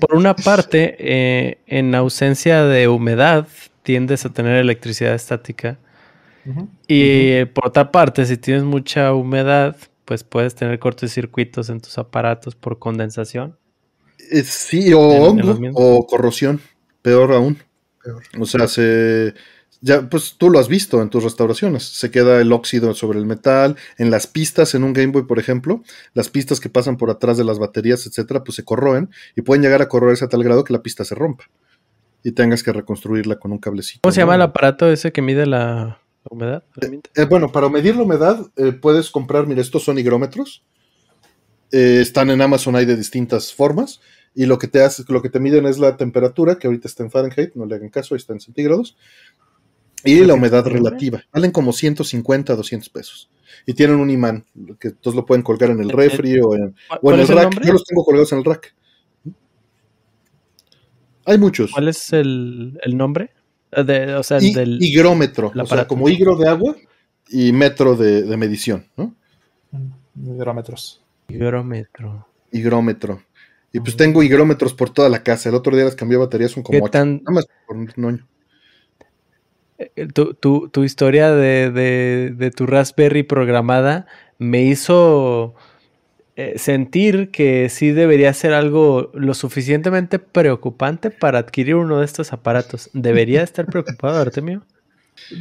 por una parte, eh, en ausencia de humedad, tiendes a tener electricidad estática. Y por otra parte, si tienes mucha humedad, pues puedes tener cortocircuitos en tus aparatos por condensación. Eh, sí, o En- hongo, o corrosión, peor aún. Peor. O sea, se. Ya, pues tú lo has visto en tus restauraciones. Se queda el óxido sobre el metal. En las pistas, en un Game Boy, por ejemplo, las pistas que pasan por atrás de las baterías, etcétera, pues se corroen y pueden llegar a corroerse a tal grado que la pista se rompa. Y tengas que reconstruirla con un cablecito. ¿Cómo se ¿no? llama el aparato ese que mide la, humedad? Eh, bueno, para medir la humedad, eh, puedes comprar, mira, estos son higrómetros. Eh, están en Amazon, hay de distintas formas. Y lo que te hace, lo que te miden es la temperatura, que ahorita está en Fahrenheit, no le hagan caso, ahí está en centígrados. Y la humedad relativa. Valen como 150, 200 pesos. Y tienen un imán, que todos lo pueden colgar en el refri o en, ¿Cuál, o en el rack. Yo los tengo colgados en el rack. Hay muchos. ¿Cuál es el, el nombre? Eh, de- o sea, Y- del... higrómetro, o sea, como higro de agua y metro de, de medición, ¿no? Hidrómetros. higrómetro. higrómetro. Y pues tengo higrómetros por toda la casa. El otro día les cambié baterías, son como ¿Qué ocho. tan, Nada más por un noño. Tu, tu- tu historia de, de- de tu Raspberry programada me hizo eh, sentir que sí debería ser algo lo suficientemente preocupante para adquirir uno de estos aparatos. ¿Debería estar preocupado, Artemio?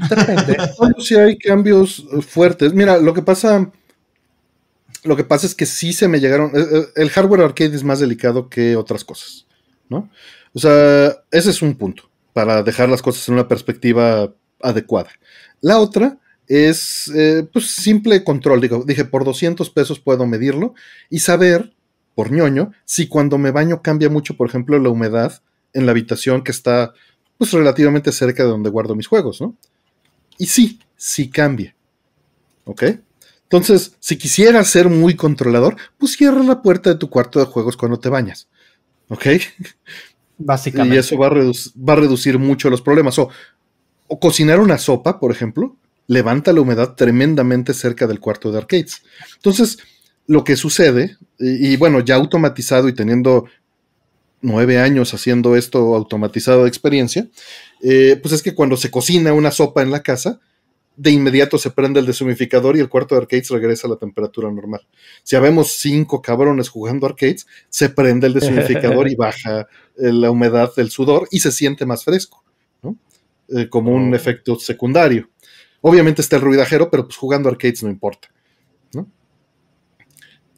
Depende. Sí hay cambios fuertes. Mira, lo que pasa. Lo que pasa es que sí se me llegaron. eh, eh, El hardware arcade es más delicado que otras cosas, ¿no? O sea, ese es un punto para dejar las cosas en una perspectiva adecuada. La otra es, eh, pues, simple control. Dije, por 200 pesos puedo medirlo y saber, por ñoño, si cuando me baño cambia mucho, por ejemplo, la humedad en la habitación que está, pues, relativamente cerca de donde guardo mis juegos, ¿no? Y sí, sí cambia. ¿Ok? Entonces, si quisieras ser muy controlador, pues cierra la puerta de tu cuarto de juegos cuando te bañas. ¿Ok? [LAUGHS] Y eso va a, va a reducir mucho los problemas. O, cocinar una sopa, por ejemplo, levanta la humedad tremendamente cerca del cuarto de arcades. Entonces, lo que sucede, y, y bueno, ya automatizado y teniendo nueve años haciendo esto automatizado de experiencia, eh, pues es que cuando se cocina una sopa en la casa, de inmediato se prende el deshumificador y el cuarto de arcades regresa a la temperatura normal. Si habemos cinco cabrones jugando arcades, se prende el deshumificador y [LAUGHS] baja la humedad del sudor y se siente más fresco, ¿no? Eh, como un Oh. efecto secundario. Obviamente está el ruidajero, pero pues jugando arcades no importa, ¿no?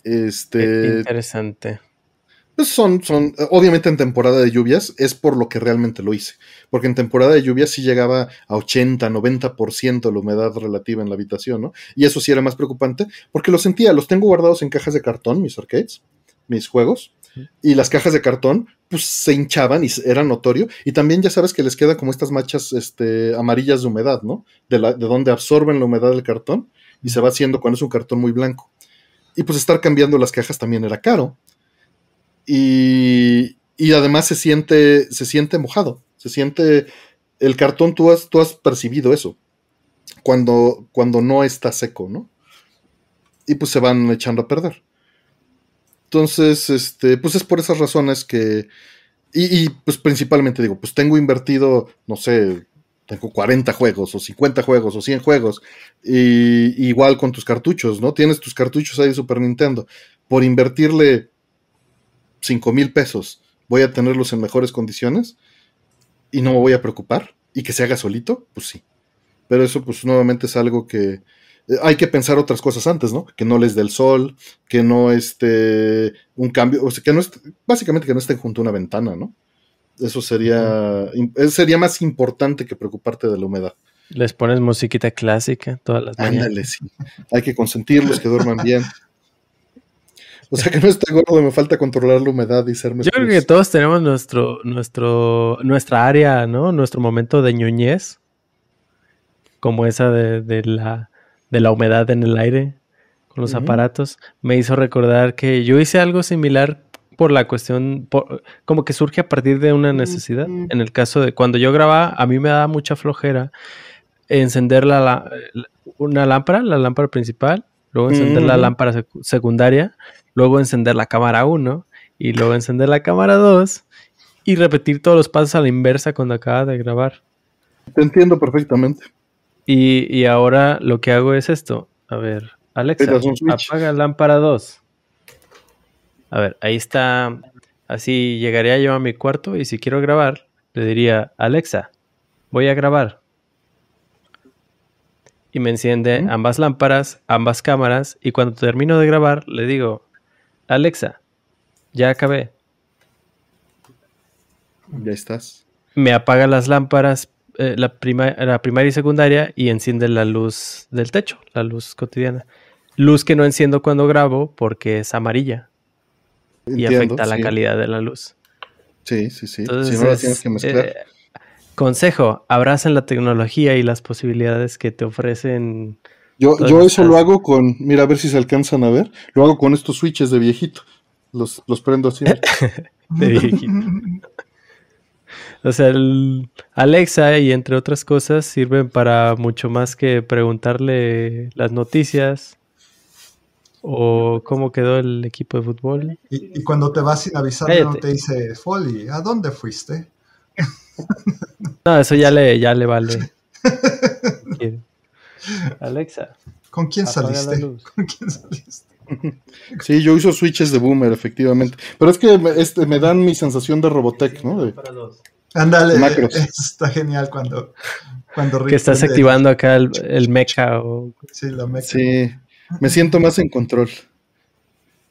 Qué Este, interesante. Pues son, son, obviamente en temporada de lluvias es por lo que realmente lo hice. Porque en temporada de lluvias sí llegaba a 80, 90% la humedad relativa en la habitación, ¿no? Y eso sí era más preocupante porque lo sentía, los tengo guardados en cajas de cartón, mis arcades, mis juegos, y las cajas de cartón pues se hinchaban y era notorio. Y también ya sabes que les queda como estas manchas este, amarillas de humedad, ¿no? De, la, de donde absorben la humedad del cartón y se va haciendo cuando es un cartón muy blanco. Y pues estar cambiando las cajas también era caro. Y, y además se siente, se siente mojado. Se siente. El cartón, tú has, tú has percibido eso. Cuando, cuando no está seco, ¿no? Y pues se van echando a perder. Entonces, este, pues es por esas razones que. Y, pues principalmente digo, pues tengo invertido, no sé, tengo 40 juegos, o 50 juegos, o 100 juegos. Y igual con tus cartuchos, ¿no? Tienes tus cartuchos ahí de Super Nintendo. Por invertirle 5 mil pesos, voy a tenerlos en mejores condiciones y no me voy a preocupar. Y que se haga solito, pues sí. Pero eso, pues nuevamente es algo que, eh, hay que pensar otras cosas antes, ¿no? Que no les dé el sol, que no esté un cambio, o sea, que no esté, básicamente que no estén junto a una ventana, ¿no? Eso sería, sería más importante que preocuparte de la humedad. Les pones musiquita clásica todas las Ándale, sí. Hay que consentirlos, que duerman bien. [LAUGHS] [LAUGHS] O sea que no estoy gordo, me falta controlar la humedad y serme. Yo creo que todos tenemos nuestro, nuestro, nuestra área, ¿no? Nuestro momento de ñoñez. Como esa de, la, de la humedad en el aire con los aparatos. Me hizo recordar que yo hice algo similar por la cuestión, como que surge a partir de una necesidad. En el caso de cuando yo grababa, a mí me daba mucha flojera encender la, una lámpara, la lámpara principal, luego encender la lámpara secundaria, luego encender la cámara 1 y luego encender la cámara 2 y repetir todos los pasos a la inversa cuando acaba de grabar. Te entiendo perfectamente. Y, y ahora lo que hago es esto. A ver, Alexa, apaga lámpara 2. A ver, ahí está. Así llegaría yo a mi cuarto y si quiero grabar, le diría, Alexa, voy a grabar. Y me enciende ambas lámparas, ambas cámaras, y cuando termino de grabar, le digo, Alexa, ya acabé. Ya estás. Me apaga las lámparas, eh, la, la primaria y secundaria, y enciende la luz del techo, la luz cotidiana. Luz que no enciendo cuando grabo porque es amarilla y afecta la calidad de la luz. Sí, sí, sí. si no la tienes que mezclar. Eh, consejo, abracen la tecnología y las posibilidades que te ofrecen. Yo, yo eso lo hago con, mira, a ver si se alcanzan a ver, lo hago con estos switches de viejito. Los, los prendo así. [LAUGHS] de viejito. o sea, el Alexa y entre otras cosas sirven para mucho más que preguntarle las noticias, o cómo quedó el equipo de fútbol. Y, cuando te vas sin avisar, no te dice, Folly, ¿a dónde fuiste? [LAUGHS] no, eso ya le, ya le vale. [LAUGHS] Alexa. ¿Con quién saliste? [LAUGHS] ¿Con quién saliste? Sí, yo uso switches de boomer, efectivamente. Pero es que me, este, me dan mi sensación de Robotech, ¿no? Ándale, [LAUGHS] está genial cuando, cuando Que estás activando acá el, el mecha o... Sí, la mecha. Sí. Me siento más en control.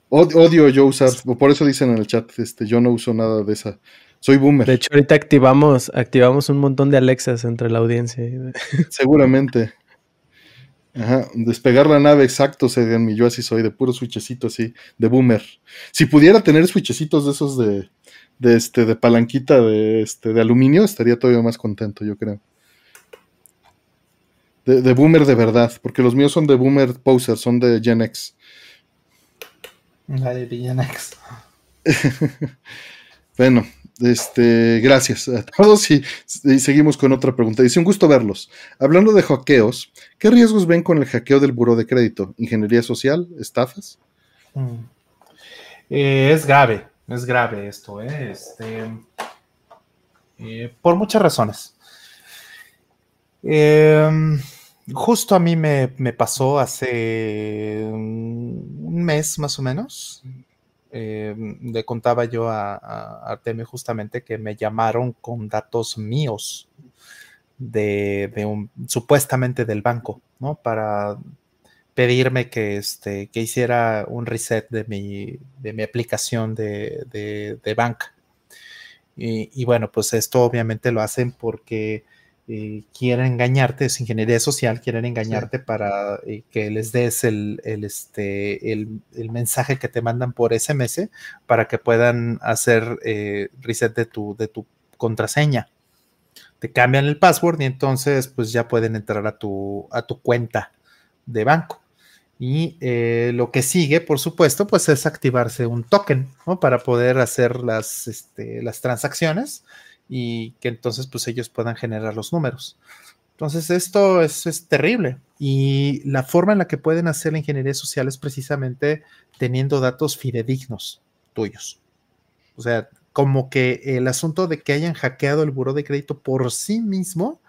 Odio yo usar, por eso dicen en el chat, este, yo no uso nada de esa. Soy boomer. De hecho, ahorita activamos, activamos un montón de Alexas entre la audiencia. Seguramente. Ajá, despegar la nave, exacto, Segan, yo así soy, de puro switchecito así, de boomer. Si pudiera tener switchecitos de esos de, de este, de palanquita de este, de aluminio, estaría todavía más contento, yo creo. De, boomer de verdad, porque los míos son de boomer poser, son de Gen X. La de Gen X. [LAUGHS] bueno, este, gracias a todos y, seguimos con otra pregunta. Dice, un gusto verlos. Hablando de hackeos, ¿qué riesgos ven con el hackeo del buro de crédito? ¿Ingeniería social? ¿Estafas? Mm. Eh, es grave, es grave esto, ¿eh? Este, eh, por muchas razones. Eh, Justo a mí me, pasó hace un mes más o menos. Eh, le contaba yo a, Artemio justamente que me llamaron con datos míos de, supuestamente del banco, ¿no? Para pedirme que, este, hiciera un reset de mi, aplicación de, banca. Y, bueno, pues esto obviamente lo hacen porque eh, quieren engañarte, es ingeniería social, quieren engañarte para eh, que les des el, este, el, mensaje que te mandan por SMS para que puedan hacer eh, reset de tu, de tu contraseña. Te cambian el password y entonces pues ya pueden entrar a tu, a tu cuenta de banco. Y lo que sigue, por supuesto, pues es activarse un token, Para poder hacer las, este, las transacciones y que entonces pues ellos puedan generar los números. Entonces esto es, terrible y la forma en la que pueden hacer la ingeniería social es precisamente teniendo datos fidedignos tuyos. O sea, como que el asunto de que hayan hackeado el buro de crédito por sí mismo,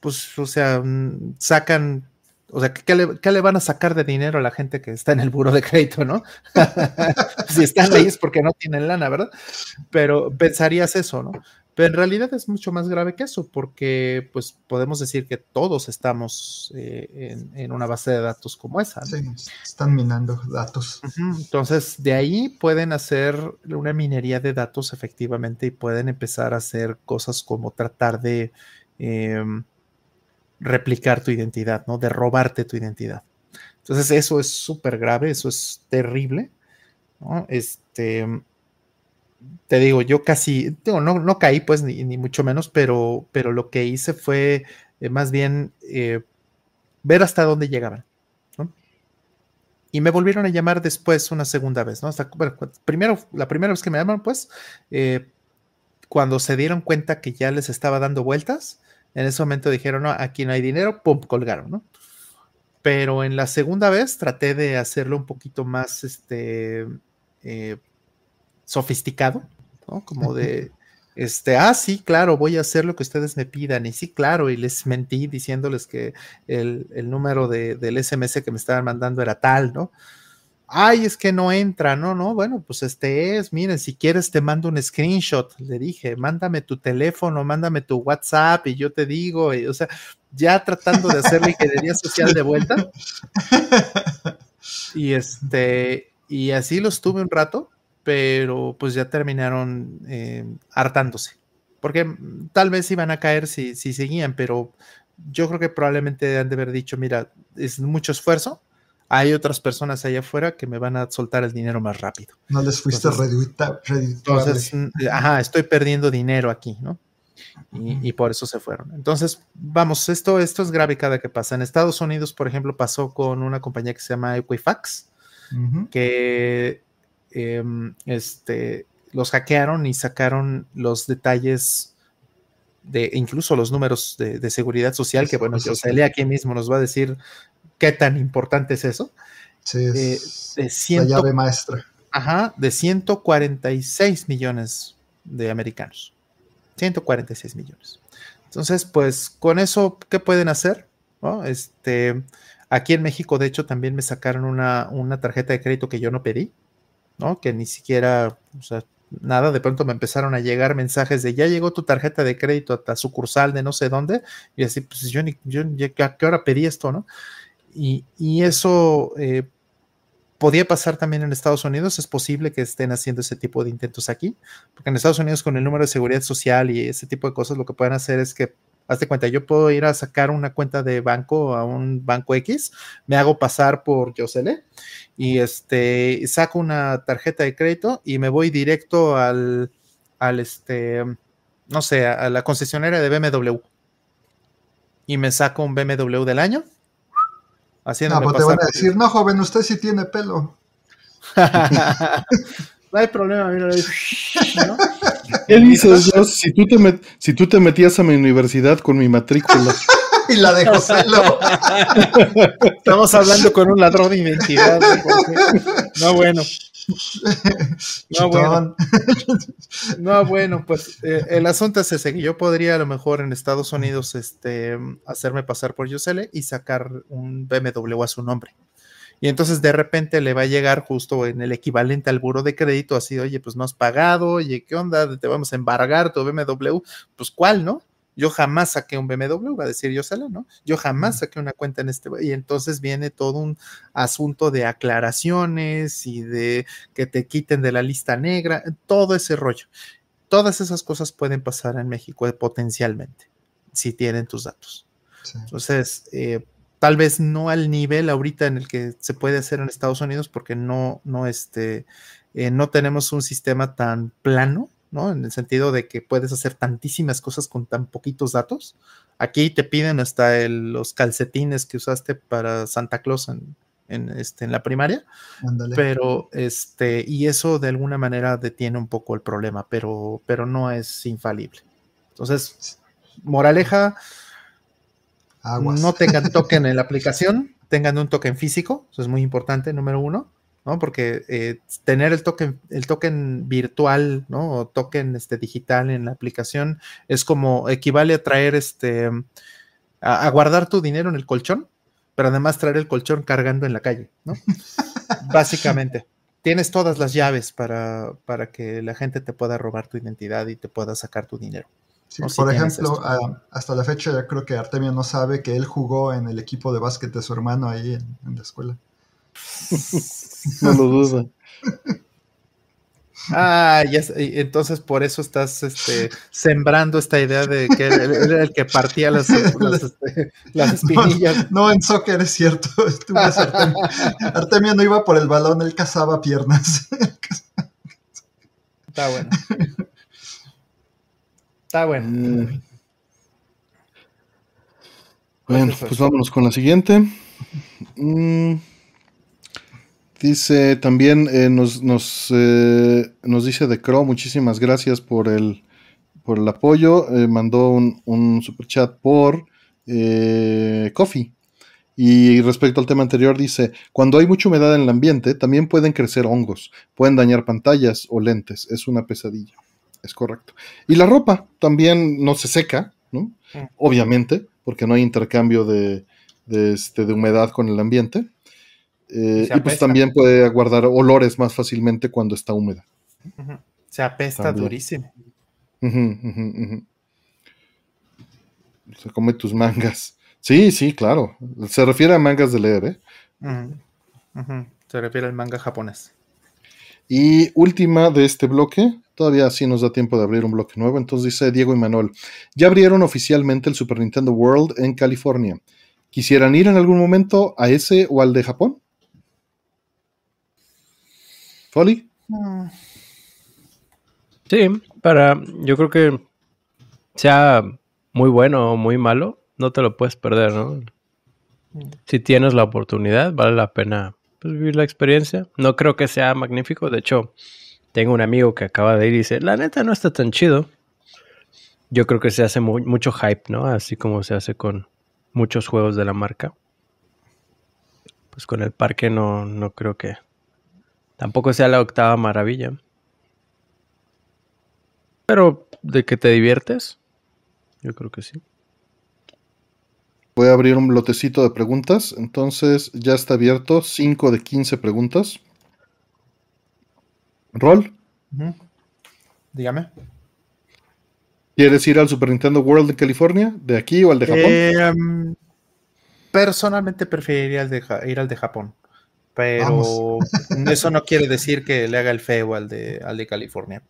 pues, o sea, mm, sacan o sea, ¿qué le, van a sacar de dinero a la gente que está en el buro de crédito, no? [LAUGHS] si están ahí es porque no tienen lana, ¿verdad? Pero pensarías eso, ¿no? Pero en realidad es mucho más grave que eso, porque pues podemos decir que todos estamos eh, en, una base de datos como esa. Sí, están minando datos. Entonces, de ahí pueden hacer una minería de datos efectivamente y pueden empezar a hacer cosas como tratar de em, replicar tu identidad, ¿no? De robarte tu identidad. Entonces, eso es súper grave, eso es terrible. ¿no? Este te digo, yo casi, no, no caí pues ni, mucho menos, pero, pero lo que hice fue eh, más bien eh, ver hasta dónde llegaban. Y me volvieron a llamar después una segunda vez, ¿no? Primero, la primera vez que me llamaron, pues, eh, cuando se dieron cuenta que ya les estaba dando vueltas, en ese momento dijeron, no, aquí no hay dinero, pum, colgaron, ¿no? Pero en la segunda vez traté de hacerlo un poquito más, este, sofisticado, ¿no? Como de, este, ah, sí, claro, voy a hacer lo que ustedes me pidan. Y sí, claro, y les mentí diciéndoles que el, número del SMS que me estaban mandando era tal, ¿no? Ay, es que no entra, no, no, bueno, pues este es, miren, si quieres te mando un screenshot, le dije, mándame tu teléfono, mándame tu WhatsApp y yo te digo, o sea, ya tratando de hacer la ingeniería social de vuelta. [LAUGHS] Y este, y así lo estuve un rato, pero pues ya terminaron eh, hartándose. Porque mm, tal vez iban a caer si, si seguían, pero yo creo que probablemente han de haber dicho, mira, es mucho esfuerzo, hay otras personas allá afuera que me van a soltar el dinero más rápido. No les fuiste Entonces, mm, ajá, estoy perdiendo dinero aquí, ¿no? Y, por eso se fueron. Entonces, vamos, esto, esto es grave cada que pasa. En Estados Unidos, por ejemplo, pasó con una compañía que se llama Equifax, que Em, este, los hackearon y sacaron los detalles de incluso los números de, seguridad social, que bueno, José aquí mismo nos va a decir qué tan importante es eso. Sí, eh, de la llave maestra. Ajá, de 146 millones de americanos. 146 millones. Entonces, pues con eso, ¿qué pueden hacer? Este, aquí en México, de hecho, también me sacaron una, una tarjeta de crédito que yo no pedí. ¿No? Que ni siquiera, o sea, nada, de pronto me empezaron a llegar mensajes de ya llegó tu tarjeta de crédito a sucursal de no sé dónde, y así, pues yo ni, yo, ¿a qué hora pedí esto, no? Y, eso eh, podía pasar también en Estados Unidos, es posible que estén haciendo ese tipo de intentos aquí, porque en Estados Unidos con el número de seguridad social y ese tipo de cosas, lo que pueden hacer es que Hazte cuenta, yo puedo ir a sacar una cuenta de banco a un banco X, me hago pasar por Yosele y este saco una tarjeta de crédito y me voy directo al, al este, no sé, a la concesionaria de BMW y me saco un BMW del año. Haciendo no, pues te van a decir, no, joven, usted sí tiene pelo. [LAUGHS] no hay problema, mira, ¿no? [LAUGHS] ¿Qué dices, Si tú, te si tú te metías a mi universidad con mi matrícula. [LAUGHS] y la de José [LAUGHS] Estamos hablando con un ladrón de identidad. No, bueno. No, bueno. No, bueno, pues eh, el asunto es ese, yo podría a lo mejor en Estados Unidos este, hacerme pasar por Yosele y sacar un BMW a su nombre. Y entonces de repente le va a llegar justo en el equivalente al buro de crédito, así, oye, pues no has pagado, oye, ¿qué onda? Te vamos a embargar tu BMW. Pues, ¿cuál, no? Yo jamás saqué un BMW, va a decir yo solo, ¿no? Yo jamás saqué una cuenta en este. Y entonces viene todo un asunto de aclaraciones y de que te quiten de la lista negra, todo ese rollo. Todas esas cosas pueden pasar en México eh, potencialmente, si tienen tus datos. Entonces, eh, tal vez no al nivel ahorita en el que se puede hacer en Estados Unidos, porque no, no, este, eh, no tenemos un sistema tan plano, ¿no? En el sentido de que puedes hacer tantísimas cosas con tan poquitos datos. Aquí te piden hasta los calcetines que usaste para Santa Claus en, este, en la primaria. Pero, este, y eso de alguna manera detiene un poco el problema, pero, pero no es infalible. Entonces, moraleja, no tengan [LAUGHS] token en la aplicación, tengan un token físico, eso es muy importante, número uno, ¿no? Porque eh, tener el token, el token virtual, ¿no? O token este, digital en la aplicación es como equivale a traer este, a, guardar tu dinero en el colchón, pero además traer el colchón cargando en la calle, ¿no? [LAUGHS] Básicamente. tienes todas las llaves para, para que la gente te pueda robar tu identidad y te pueda sacar tu dinero. Por ejemplo, hasta la fecha ya creo que Artemio no sabe que él jugó en el equipo de básquet de su hermano ahí en, la escuela. [LAUGHS] no lo duda. [LAUGHS] Ah, ya, entonces por eso estás este, sembrando esta idea de que era el, que partía las, [LAUGHS] este, espinillas. No, en soccer es cierto. Artemio. no iba por el balón, él cazaba piernas. Está bueno. Está bueno. Mm. Bueno, pues vámonos con la siguiente. Mm. Dice también, eh, nos, nos, eh, nos, dice de Crow, muchísimas gracias por el, por el apoyo. Eh, mandó un, un super chat por Coffee. Y respecto al tema anterior, dice: Cuando hay mucha humedad en el ambiente, también pueden crecer hongos, pueden dañar pantallas o lentes. Es una pesadilla. Es correcto. Y la ropa también no se seca, ¿no? Mm. Obviamente, porque no hay intercambio de, de, este, de humedad con el ambiente. Eh, y, pues también puede guardar olores más fácilmente cuando está húmeda. Se apesta durísimo. Se come tus mangas. Sí, sí, claro. Se refiere a mangas de leer, ¿eh? Se refiere al manga japonés. Y última de este bloque, todavía sí nos da tiempo de abrir un bloque nuevo, entonces dice Diego y Manuel, ya abrieron oficialmente el Super Nintendo World en California. ¿Quisieran ir en algún momento a ese o al de Japón? ¿Folly? Sí, para, yo creo que sea muy bueno o muy malo, no te lo puedes perder, ¿no? Si tienes la oportunidad, vale la pena pues, vivir la experiencia. No creo que sea magnífico, de hecho, tengo un amigo que acaba de ir y dice, la neta no está tan chido. Yo creo que se hace mucho hype, ¿no? Así como se hace con muchos juegos de la marca. Pues con el parque no, no creo que Tampoco sea la octava maravilla. Pero de que te diviertes, yo creo que sí. Voy a abrir un lotecito de preguntas. Entonces ya está abierto 5 de 15 preguntas. Rol. Dígame. ¿Quieres ir al Super Nintendo World de California? ¿De aquí o al de Japón? Eh, personalmente preferiría ir al de Japón. Pero [LAUGHS] eso no quiere decir que le haga el feo al de, al de California.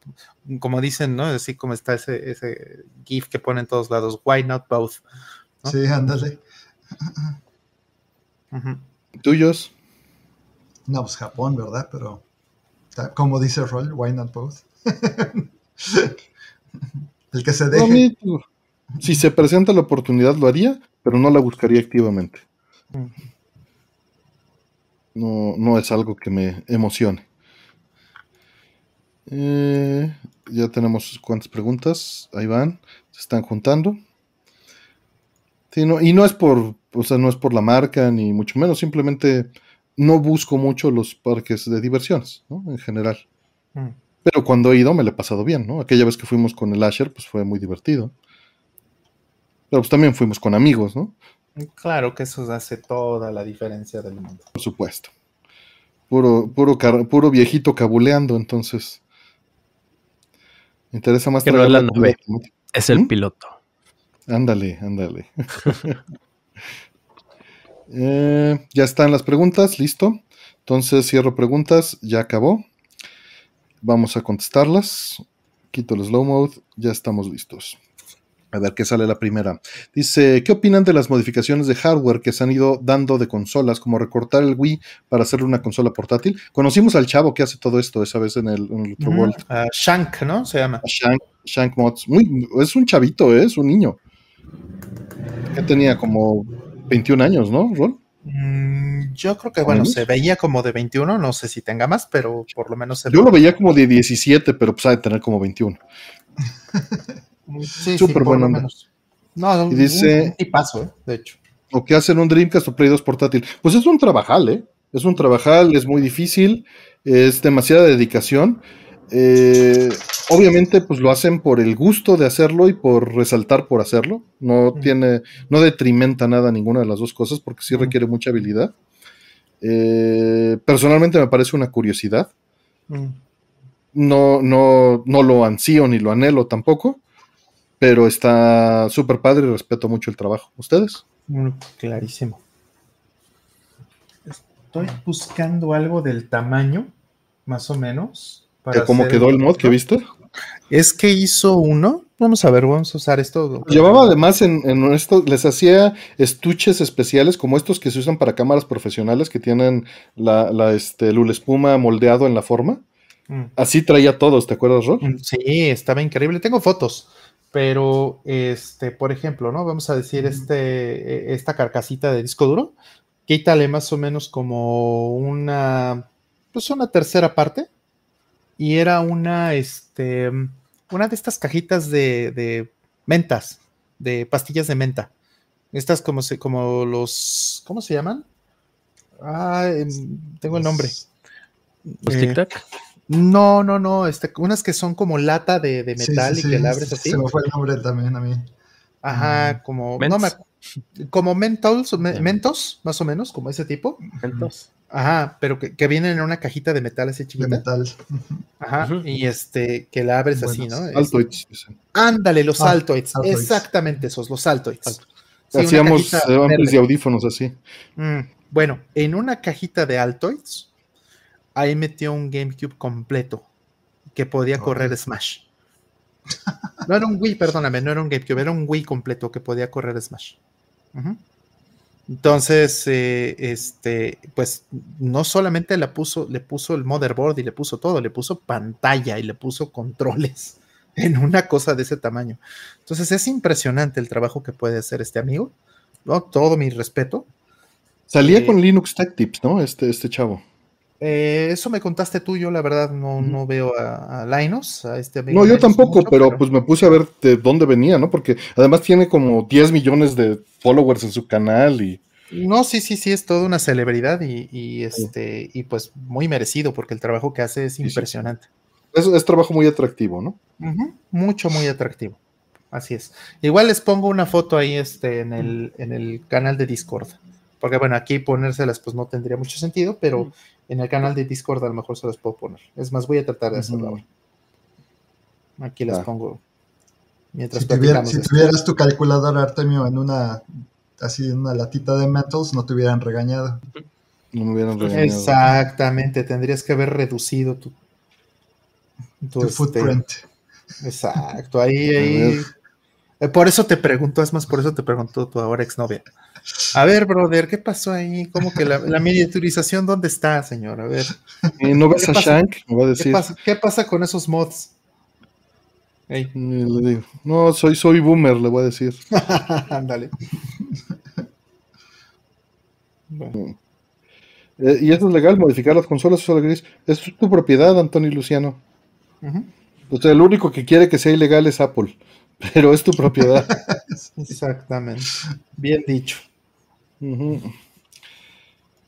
Como dicen, ¿no? Así como está ese, ese GIF que pone en todos lados, why not both? Sí, ándale. ¿Tuyos? No, pues Japón, ¿verdad? Pero como dice Roll, why not both? [LAUGHS] el que se deje. si se presenta la oportunidad lo haría, pero no la buscaría activamente no, no es algo que me emocione. Eh, ya tenemos cuántas preguntas, ahí van, se están juntando. y no es por, o sea, no es por la marca, ni mucho menos, simplemente no busco mucho los parques de diversiones, ¿no? En general. Mm. Pero cuando he ido me lo he pasado bien, ¿no? Aquella vez que fuimos con el Asher, pues fue muy divertido. Pero pues también fuimos con amigos, ¿no? Claro que eso hace toda la diferencia del mundo. Por supuesto. Puro, puro, puro viejito cabuleando, entonces. Me interesa más que la nave. Es el ¿Mm? piloto. Ándale, ándale. [LAUGHS] Eh, ya están las preguntas, listo. Entonces cierro preguntas, ya acabó. Vamos a contestarlas. Quito el slow mode, ya estamos listos. A ver qué sale la primera. Dice, ¿qué opinan de las modificaciones de hardware que se han ido dando de consolas, como recortar el Wii para hacerle una consola portátil? Conocimos al chavo que hace todo esto esa vez en el, en otro World. Shank, ¿no? Se llama. Shank, Shank Mods. Muy, es un chavito, ¿eh? es un niño. Ya tenía como 21 años, ¿no, Rol? Mm, yo creo que, bueno, se veía como de 21, no sé si tenga más, pero por lo menos se Yo lo veía como de 17, pero pues ha de tener como 21. [LAUGHS] Sí, Súper bueno. No, y dice, un, paso, ¿eh? de hecho. O que hacen un Dreamcast o Play 2 portátil. Pues es un trabajal, ¿eh? Es un trabajal, es muy difícil, es demasiada dedicación. Eh, obviamente, pues lo hacen por el gusto de hacerlo y por resaltar por hacerlo. No tiene, no detrimenta nada ninguna de las dos cosas porque sí requiere mucha habilidad. Eh, personalmente me parece una curiosidad Mm. No, no, no lo ansío ni lo anhelo tampoco, pero está súper padre y respeto mucho el trabajo. ¿Ustedes? Clarísimo. Estoy buscando algo del tamaño, más o menos. ¿Cómo quedó el mod que viste? Es que hizo uno. Vamos a ver, vamos a usar esto. Llevaba además en, esto, les hacía estuches especiales como estos que se usan para cámaras profesionales que tienen la, la este, espuma moldeado en la forma. Mm. Así traía todos, ¿te acuerdas, Rod? Mm, sí, estaba increíble. Tengo fotos, pero este, por ejemplo, ¿no? Vamos a decir este, e, esta carcasita de disco duro. Quítale más o menos como una, pues una tercera parte y era una, este, una de estas cajitas de, mentas, de pastillas de menta. Estas como, se, como los, ¿cómo se llaman? Ah, em, tengo el nombre. ¿Los Tic Tac? No, no, no, este, unas que son como lata de, metal y que la abres así. Se me fue el nombre también a mí. Ajá, mm. como, no me, como mentos, mentos, más o menos, como ese tipo. Mentos. Ajá, pero que, vienen en una cajita de metal así chiquita. De metal. Ajá, y este, que la abres así, ¿no? Altoids. Ándale, los ah, altoids. Exactamente esos, los altoids. Hacíamos amplis y audífonos así. Mm, bueno, en una cajita de altoids, ahí metió un GameCube completo que podía correr Smash. No era un Wii, perdóname, no era un GameCube, era un Wii completo que podía correr Smash. Ajá. Entonces, eh, este, pues no solamente le puso, le puso el motherboard y le puso todo, le puso pantalla y le puso controles [LAUGHS] en una cosa de ese tamaño. Entonces es impresionante el trabajo que puede hacer este amigo. ¿no? Todo mi respeto. Salía eh, con Linux Tech Tips, ¿no? Este, este chavo. Eh, eso me contaste tú, yo la verdad no, no veo a, Linus, a este amigo. No, yo tampoco, pero, pues me puse a ver de dónde venía, ¿no? Porque además tiene como 10 millones de followers en su canal y... No, sí, sí, sí, es toda una celebridad y, este, y pues muy merecido porque el trabajo que hace es impresionante. Es, trabajo muy atractivo, ¿no? Mucho, muy atractivo. Así es. Igual les pongo una foto ahí este, en, el, en el canal de Discord. Porque bueno, aquí ponérselas pues no tendría mucho sentido, pero en el canal de Discord a lo mejor se las puedo poner. Es más, voy a tratar de hacerlo ahora. Aquí las pongo. Mientras si, si tuvieras tu calculador Artemio en una así en una latita de metals, no te hubieran regañado. No me hubieran regañado. Exactamente, tendrías que haber reducido tu, tu, este, footprint. Exacto, ahí, ahí. Eh, por eso te pregunto, es más, por eso te preguntó tu ahora exnovia. A ver, brother, ¿qué pasó ahí? ¿Cómo que la, miniaturización dónde está, señor? A ver. Eh, ¿No ves a Shank? Me va a decir. ¿Qué pasa, con esos mods? No, soy, soy boomer, le voy a decir. [LAUGHS] Ándale. Eh, y eso es legal, modificar las consolas gris. Es tu propiedad, Antonio Luciano. O sea, el único que quiere que sea ilegal es Apple, pero es tu propiedad. [LAUGHS] Exactamente. Bien dicho.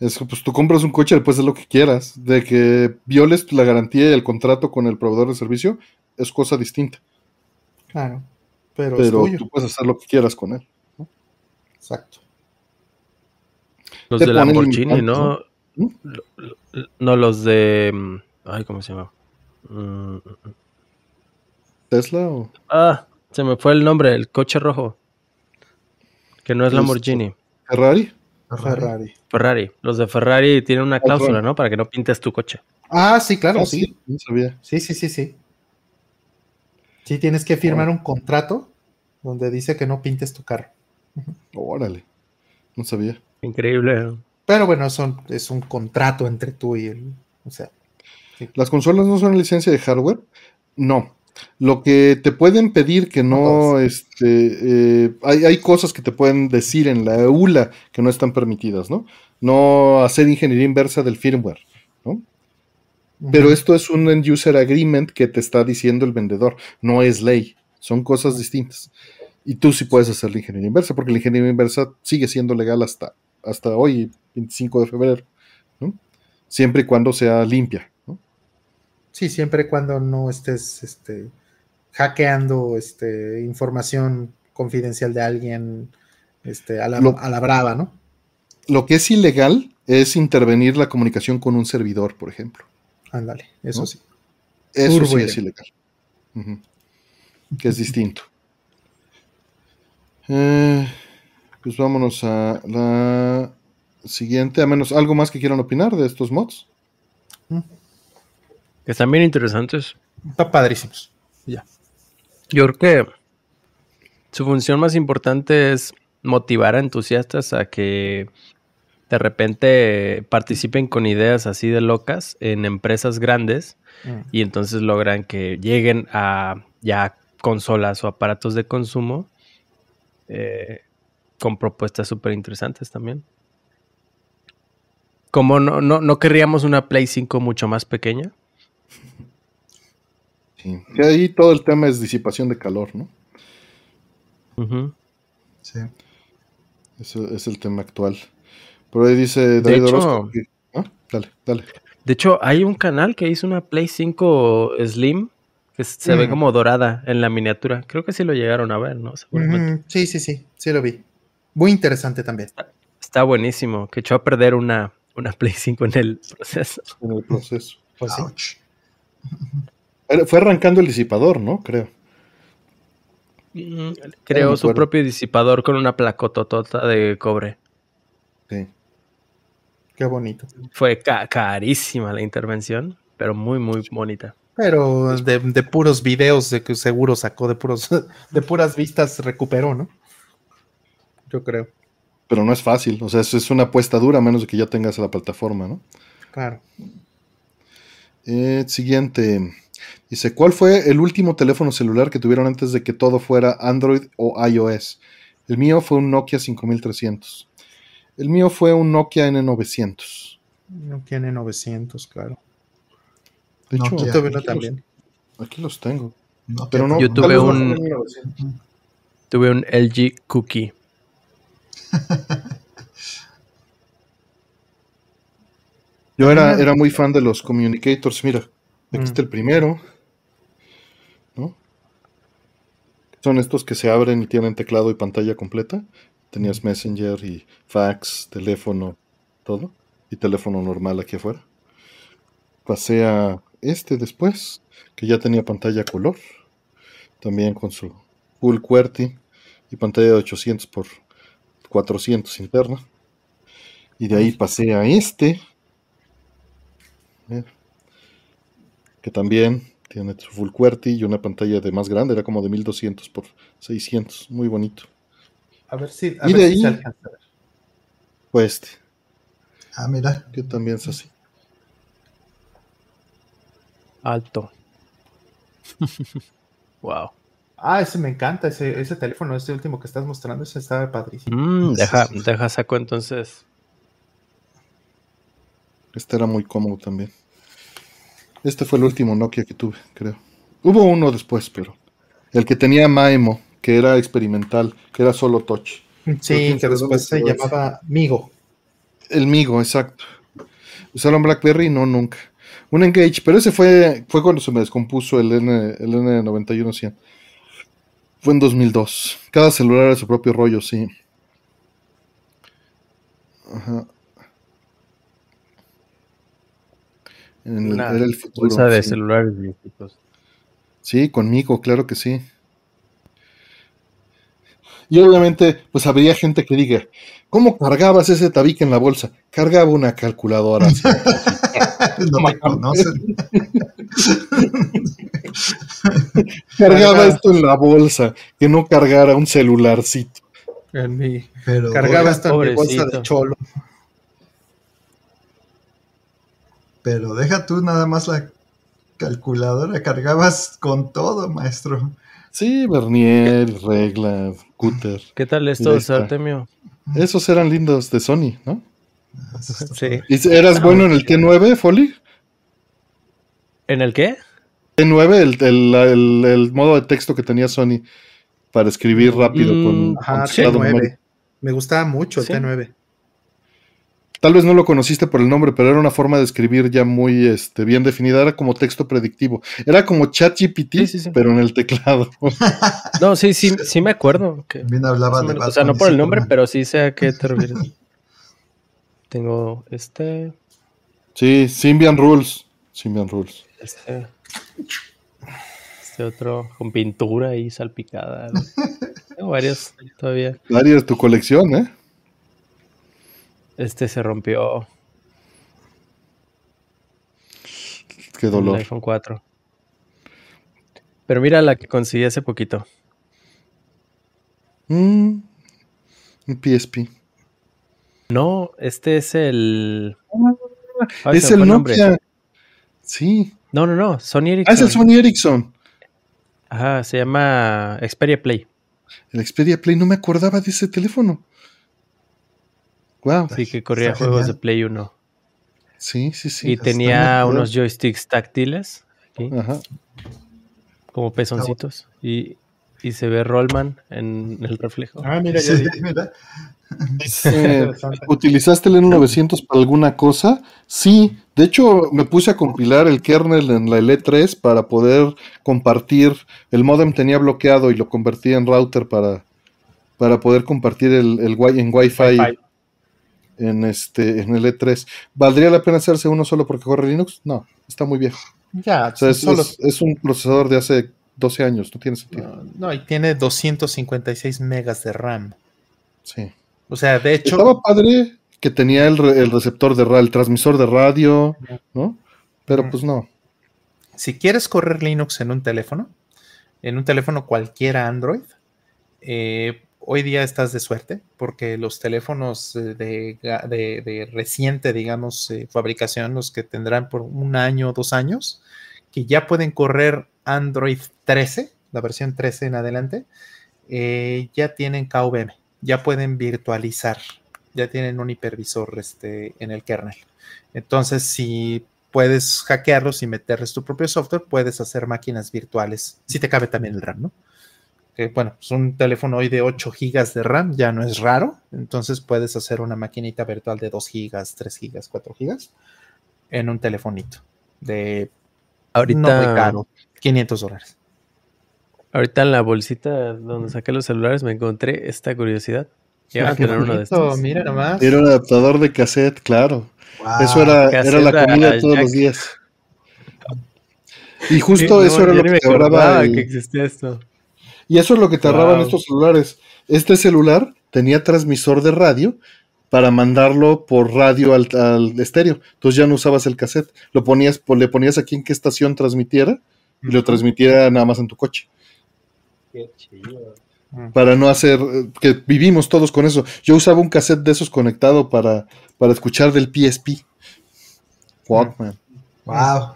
Es pues tú compras un coche, después de lo que quieras. De que violes la garantía y el contrato con el proveedor de servicio es cosa distinta. Claro. Pero, tú puedes hacer lo que quieras con él. Exacto. Los de Lamborghini, ¿no? No, los de. Mm, ay, ¿cómo se llama? Mm, ¿Tesla o.? Ah, se me fue el nombre, el coche rojo. Que no es Lamborghini. ¿Ferrari? Ferrari. Ferrari. Los de Ferrari tienen una cláusula, ¿no? Para que no pintes tu coche. Ah, sí, claro, ah, sí. Sí, sí, sí, sí. Sí, tienes que firmar un contrato donde dice que no pintes tu carro. Órale, no sabía. Increíble. Pero bueno, son, es un contrato entre tú y él. O sea. ¿Las consolas no son licencia de hardware? No. Lo que te pueden pedir que no, este, eh, hay, hay, cosas que te pueden decir en la EULA que no están permitidas, ¿no? No hacer ingeniería inversa del firmware, ¿no? Pero esto es un end user agreement que te está diciendo el vendedor, no es ley, son cosas distintas. Y tú sí puedes hacer la ingeniería inversa, porque la ingeniería inversa sigue siendo legal hasta, hasta hoy, 25 de febrero, siempre y cuando sea limpia. Sí, siempre y cuando no estés este, hackeando este, información confidencial de alguien este, a, la, a la brava, ¿no? Lo que es ilegal es intervenir la comunicación con un servidor, por ejemplo. Ándale, eso ¿No? sí. Eso Turbo sí es ilegal. Que es distinto. [LAUGHS] Eh, pues vámonos a la siguiente. A menos algo más que quieran opinar de estos mods. Que están bien interesantes. Está padrísimos. Ya. Yo creo que su función más importante es motivar a entusiastas a que de repente participen con ideas así de locas en empresas grandes y entonces logran que lleguen a ya consolas o aparatos de consumo eh, con propuestas súper interesantes también. Como no, no, no querríamos una Play 5 mucho más pequeña. Sí. Que ahí todo el tema es disipación de calor, ¿no? Ujú. Sí. Ese es el tema actual. Por ahí dice De David hecho- Orozco que- Ah, Dale, dale. De hecho, hay un canal que hizo una Play 5 Slim que se ve Mm. como dorada en la miniatura. Creo que sí lo llegaron a ver, ¿no? Seguramente. Sí, sí, sí. Sí lo vi. Muy interesante también. Está buenísimo. Que echó a perder una, una Play 5 en el proceso. En el proceso. Pues sí. [LAUGHS] Fue arrancando el disipador, ¿no? Creo. Mm, Creó su propio disipador con una placototota de cobre. Sí. Qué bonito. Fue ca- carísima la intervención, pero muy, muy bonita. Pero de, de puros videos de que seguro sacó, de puros, [LAUGHS] de puras vistas recuperó, ¿no? Yo creo. Pero no es fácil. O sea, es, es una apuesta dura, a menos de que ya tengas la plataforma, ¿no? Claro. Eh, siguiente. Dice, ¿cuál fue el último teléfono celular que tuvieron antes de que todo fuera Android o iOS? El mío fue un Nokia 5300. El mío fue un Nokia N900. No tiene 900, claro. De hecho, Nokia. Yo tuve uno aquí, también. los, aquí los tengo. No, Pero no, Yo tuve un- N900. Tuve un LG Cookie. Yo era, era muy fan de los communicators. Mira, aquí Mm. está el primero. ¿No? Son estos que se abren y tienen teclado y pantalla completa. Tenías Messenger y fax, teléfono, todo. Y teléfono normal aquí afuera. Pasé a este después, que ya tenía pantalla color. También con su full QWERTY y pantalla de 800 por 400 interna. Y de ahí pasé a este, que también tiene su full QWERTY y una pantalla de más grande, era como de 1200 por 600, muy bonito. A ver si, a Y ver de si ahí- se alcanza a ver. Este, Ah, mira. que también es así. Alto. [LAUGHS] wow. Ah, ese me encanta, ese, ese teléfono, este último que estás mostrando, ese estaba padrísimo. Mm, deja, deja saco entonces. Este era muy cómodo también. Este fue el último Nokia que tuve, creo. Hubo uno después, pero el que tenía Maemo, que era experimental, que era solo touch. Sí, que después se llamaba Migo. El Migo, exacto. ¿Usaron BlackBerry? No, nunca. Un Engage, pero ese fue, fue cuando se me descompuso el, N, el N9100. Fue en 2002. Cada celular era su propio rollo, sí. Ajá. En el- era el futuro. Bolsa de sí. celulares viejitos. Sí, conmigo, claro que sí. Y obviamente, pues habría gente que diga, ¿cómo cargabas ese tabique en la bolsa? Cargaba una calculadora. [LAUGHS] [LAUGHS] no te conocen. [LAUGHS] cargaba Carga- esto en la bolsa, que no cargara un celularcito. En mi, Pero cargaba en mi bolsa de cholo. Pero deja tú nada más la calculadora, cargabas con todo, maestro. Sí, Bernier, regla, cúter. ¿Qué tal Mira, ahí esto, está. Artemio? Esos eran lindos de Sony, ¿no? Sí. ¿Y eras bueno en el T9, Folly? ¿En el qué? T9, el, el- el- el modo de texto que tenía Sony para escribir rápido Mm, con, Ajá, con teclado T9. numérico. Me gustaba mucho el Sí. T9. Tal vez no lo conociste por el nombre, pero era una forma de escribir ya muy este, bien definida. Era como texto predictivo. Era como ChatGPT, Sí, sí, sí. pero en el teclado. [LAUGHS] No, sí, sí, sí me acuerdo. que- También hablaba de menos, o sea, no por el nombre, pero sí sé a qué te refieres. Tengo este. sí, Symbian Rules. Simian Rules. Este, este otro con pintura y salpicada. [LAUGHS] Tengo varios todavía. Varias tu colección, ¿eh? Este se rompió. Qué El dolor. iPhone 4. Pero mira la que conseguí hace poquito. Mm, un PSP. No, este es el. Ay, es el fue nombre. Nokia. Sí. No, no, no. Sony Ah, Ericsson. es el Sony Ericsson. Ajá, se llama Xperia Play. El Xperia Play. No me acordaba de ese teléfono. Wow. Sí, que corría juegos genial. de Play 1. Sí, sí, sí. y tenía unos joysticks táctiles. aquí, Ajá. como pezoncitos. Y, y se ve Rollman en el reflejo. Ah, mira, ya Sí, vi. mira. [LAUGHS] Eh, ¿Utilizaste el N900 para alguna cosa? Sí, de hecho me puse a compilar el kernel en la L3 para poder compartir. El modem tenía bloqueado y lo convertí en router para, para poder compartir el, el en Wi-Fi, Wi-Fi. En este en el E3. ¿Valdría la pena hacerse uno solo porque corre Linux? No, está muy viejo. Ya, O sea, es, solo. es- es un procesador de hace 12 años, no tiene sentido. No, no, y tiene 256 megas de RAM. Sí. O sea, de hecho, Estaba padre que tenía el, el receptor de radio, el transmisor de radio, ¿no? Pero Ujú. pues no. si quieres correr Linux en un teléfono, en un teléfono cualquiera Android, eh, hoy día estás de suerte porque los teléfonos de reciente, digamos, eh, fabricación, los que tendrán por un año o dos años, que ya pueden correr Android 13, la versión 13 en adelante, eh, ya tienen KVM, ya pueden virtualizar, ya tienen un hipervisor este, en el kernel. Entonces, si puedes hackearlos y meterles tu propio software, puedes hacer máquinas virtuales, si te cabe también el RAM, ¿no? Que, bueno, pues un teléfono hoy de 8 GB de RAM ya no es raro, entonces puedes hacer una maquinita virtual de 2 GB, 3 GB, 4 GB en un telefonito de Ahorita, no muy caro, 500 dólares. ahorita en la bolsita donde saqué los celulares me encontré esta curiosidad. Ah, a qué tener uno de estos. Mira nomás. Era un adaptador de cassette, claro. Wow. Eso era, era la comida de todos jack. los días. Y justo Sí, eso no, era lo que acordaba el- que existía esto. Y eso es lo que te ahorraban Wow. estos celulares. Este celular tenía transmisor de radio para mandarlo por radio al, al estéreo. Entonces ya no usabas el cassette. Lo ponías, pues, le ponías aquí en qué estación transmitiera y lo transmitiera nada más en tu coche. Mm. Para no hacer, eh, que vivimos todos con eso. Yo usaba un cassette de esos conectado para, para escuchar del PSP. Walkman. Wow.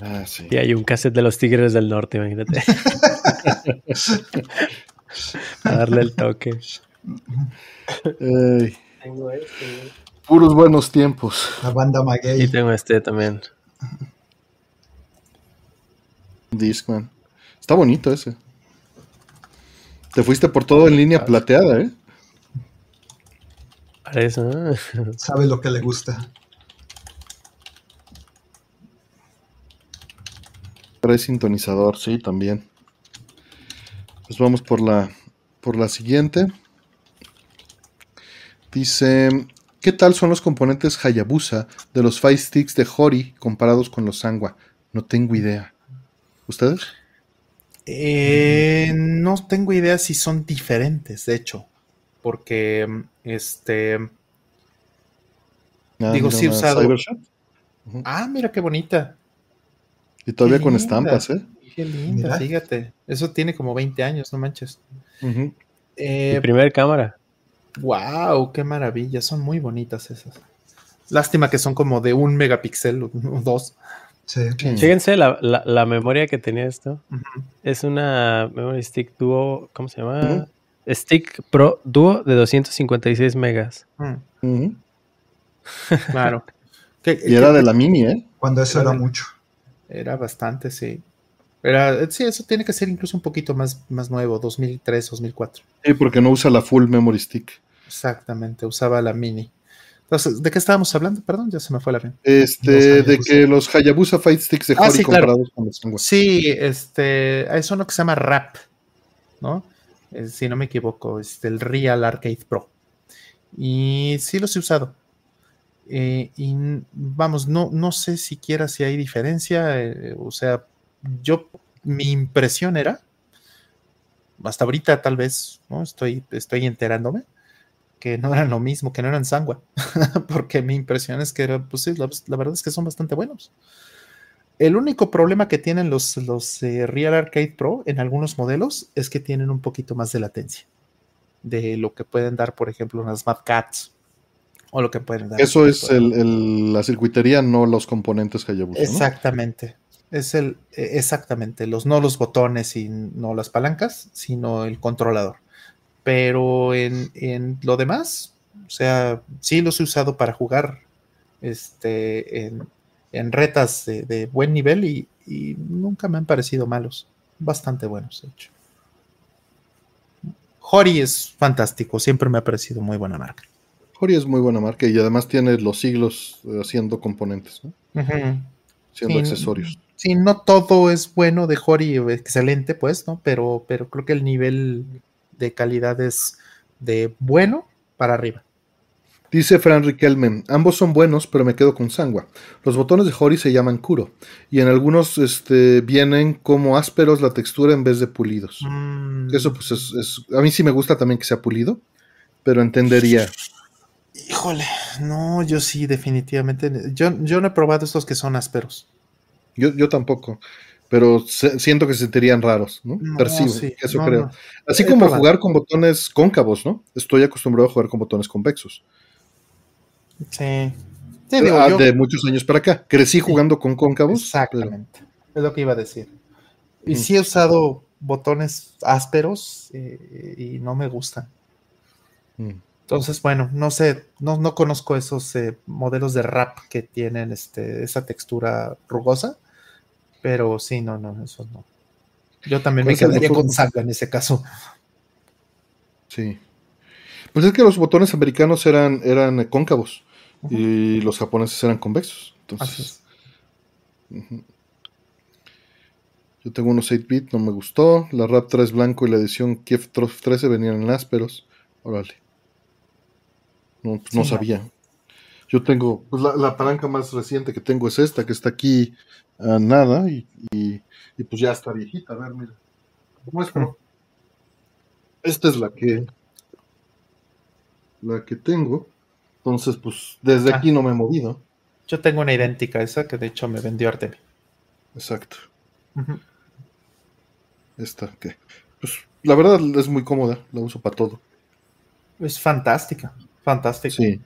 Ah, sí. Y hay un cassette de los Tigres del Norte, imagínate. [LAUGHS] Para darle el toque. Ey, puros buenos tiempos. La banda Y Maguey. tengo este también. Discman. Está bonito ese. Te fuiste por todo en línea plateada, ¿eh? Para eso, ¿no? Sabe lo que le gusta. Trae sintonizador, sí, también. Pues vamos por la, por la siguiente. Dice, ¿qué tal son los componentes Hayabusa de los Fire Sticks de Hori comparados con los Sangwa? No tengo idea. ¿Ustedes? Eh, no tengo idea si son diferentes, de hecho, porque este, Ah, Digo, sí he usado. Ah, mira qué bonita, Y todavía Qué con linda. estampas, ¿eh? qué linda, Mira. fíjate, eso tiene como 20 años, no manches. Ujú. Mi Eh, primer cámara. wow, qué maravilla, son muy bonitas esas. Lástima que son como de un megapíxel o [LAUGHS] dos. Sí. Sí. Fíjense la, la- la memoria que tenía esto. Ujú. Es una Memory Stick Duo, ¿cómo se llama? Ujú. Stick Pro Duo de 256 megas. Mm, Ujú. claro. [LAUGHS] Que- Y era que- de la mini, ¿eh? Cuando eso era Claro. mucho. Era bastante, sí. Era, sí, eso tiene que ser incluso un poquito más, más nuevo, 2003, 2004. Sí, porque no usa la full memory stick. Exactamente, usaba la mini. Entonces, ¿de qué estábamos hablando? Perdón, ya se me fue la bien. Este, de que los Hayabusa Fight Sticks de Ah, sí, claro. comparados con los Sangwa. Sí, este, es uno que se llama RAP, ¿no? Eh, si no me equivoco, es el Real Arcade Pro. Y sí los he usado. Eh, y vamos, no, no sé siquiera si hay diferencia. Eh, o sea, yo, mi impresión era, hasta ahorita tal vez, ¿no? Estoy, estoy enterándome, que no eran lo mismo, que no eran sangua. [LAUGHS] Porque mi impresión es que, pues sí, la, verdad es que son bastante buenos. El único problema que tienen los, los eh, Real Arcade Pro en algunos modelos es que tienen un poquito más de latencia de lo que pueden dar, por ejemplo, unas Mad Cats o lo que pueden dar. Eso es la circuitería, no los componentes que Hayabusa. Exactamente. Es el, e, exactamente, los, no los botones y no las palancas, sino el controlador. Pero en, lo demás, o sea, sí los he usado para jugar este, en, retas de, buen nivel y, y, nunca me han parecido malos. Bastante buenos, de hecho. Hori es fantástico, siempre me ha parecido muy buena marca. Hori es muy buena marca y además tiene los siglos eh, haciendo componentes, ¿no? Haciendo accesorios. Sí, no todo es bueno de Hori, excelente, pues, ¿no? Pero, pero creo que el nivel de calidad es de bueno para arriba. Dice Fran Riquelme, ambos son buenos, pero me quedo con Sangua. Los botones de Hori se llaman Kuro, y en algunos este, vienen como ásperos la textura en vez de pulidos. Mm. Eso pues es, A mí sí me gusta también que sea pulido, pero entendería. Híjole, no, yo sí, definitivamente. Yo, yo no he probado estos que son ásperos. Yo, yo tampoco, pero siento que se sentirían raros, ¿no? Percibo, eso creo. Así como jugar con botones cóncavos, ¿no? Estoy acostumbrado a jugar con botones convexos. Sí. Ah, de muchos años para acá. Crecí jugando con cóncavos. Exactamente. Es lo que iba a decir. Y mm. sí he usado botones ásperos eh, y no me gustan. Mm. Entonces, bueno, no sé, no, no conozco esos eh, modelos de rap que tienen este, esa textura rugosa, pero sí, no, no, eso no. Yo también me quedaría con saga en ese caso. Sí. Pues es que los botones americanos eran, eran cóncavos y los japoneses eran convexos. Entonces, yo tengo unos 8-bit, no me gustó. La RAP 3 blanco y la edición Kiev 13 venían en ásperos. Órale. No, no sabía. Yo tengo, pues la, palanca más reciente que tengo es esta, que está aquí a nada y, y, pues ya está viejita. A ver, mira. Muestro. Esta es la que la que tengo. Entonces, pues desde aquí ah. no me he movido. Yo tengo una idéntica esa que de hecho me vendió Artemio. Exacto. Esta que, pues la verdad es muy cómoda, la uso para todo. Es fantástica, fantástica. Sí.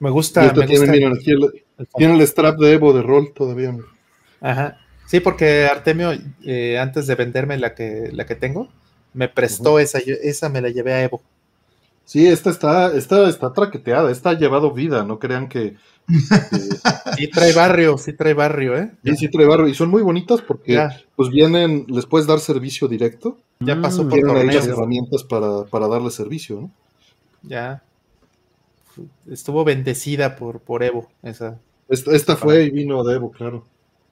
Me gusta. Me tiene, el, strap de Evo de rol todavía. Ajá. Sí, porque Artemio, eh, antes de venderme la que, la que tengo, me prestó esa, esa me la llevé a Evo. Sí, esta está, esta está traqueteada, esta ha llevado vida, no crean que, [LAUGHS] sí trae barrio, sí trae barrio, ¿eh? Sí, sí trae barrio, y son muy bonitas porque pues vienen, les puedes dar servicio directo. Ya pasó por Tienen ahí herramientas para, para, darle servicio, ¿no? Ya. Estuvo bendecida por, por Evo, esa. Esta, fue y vino de Evo, claro.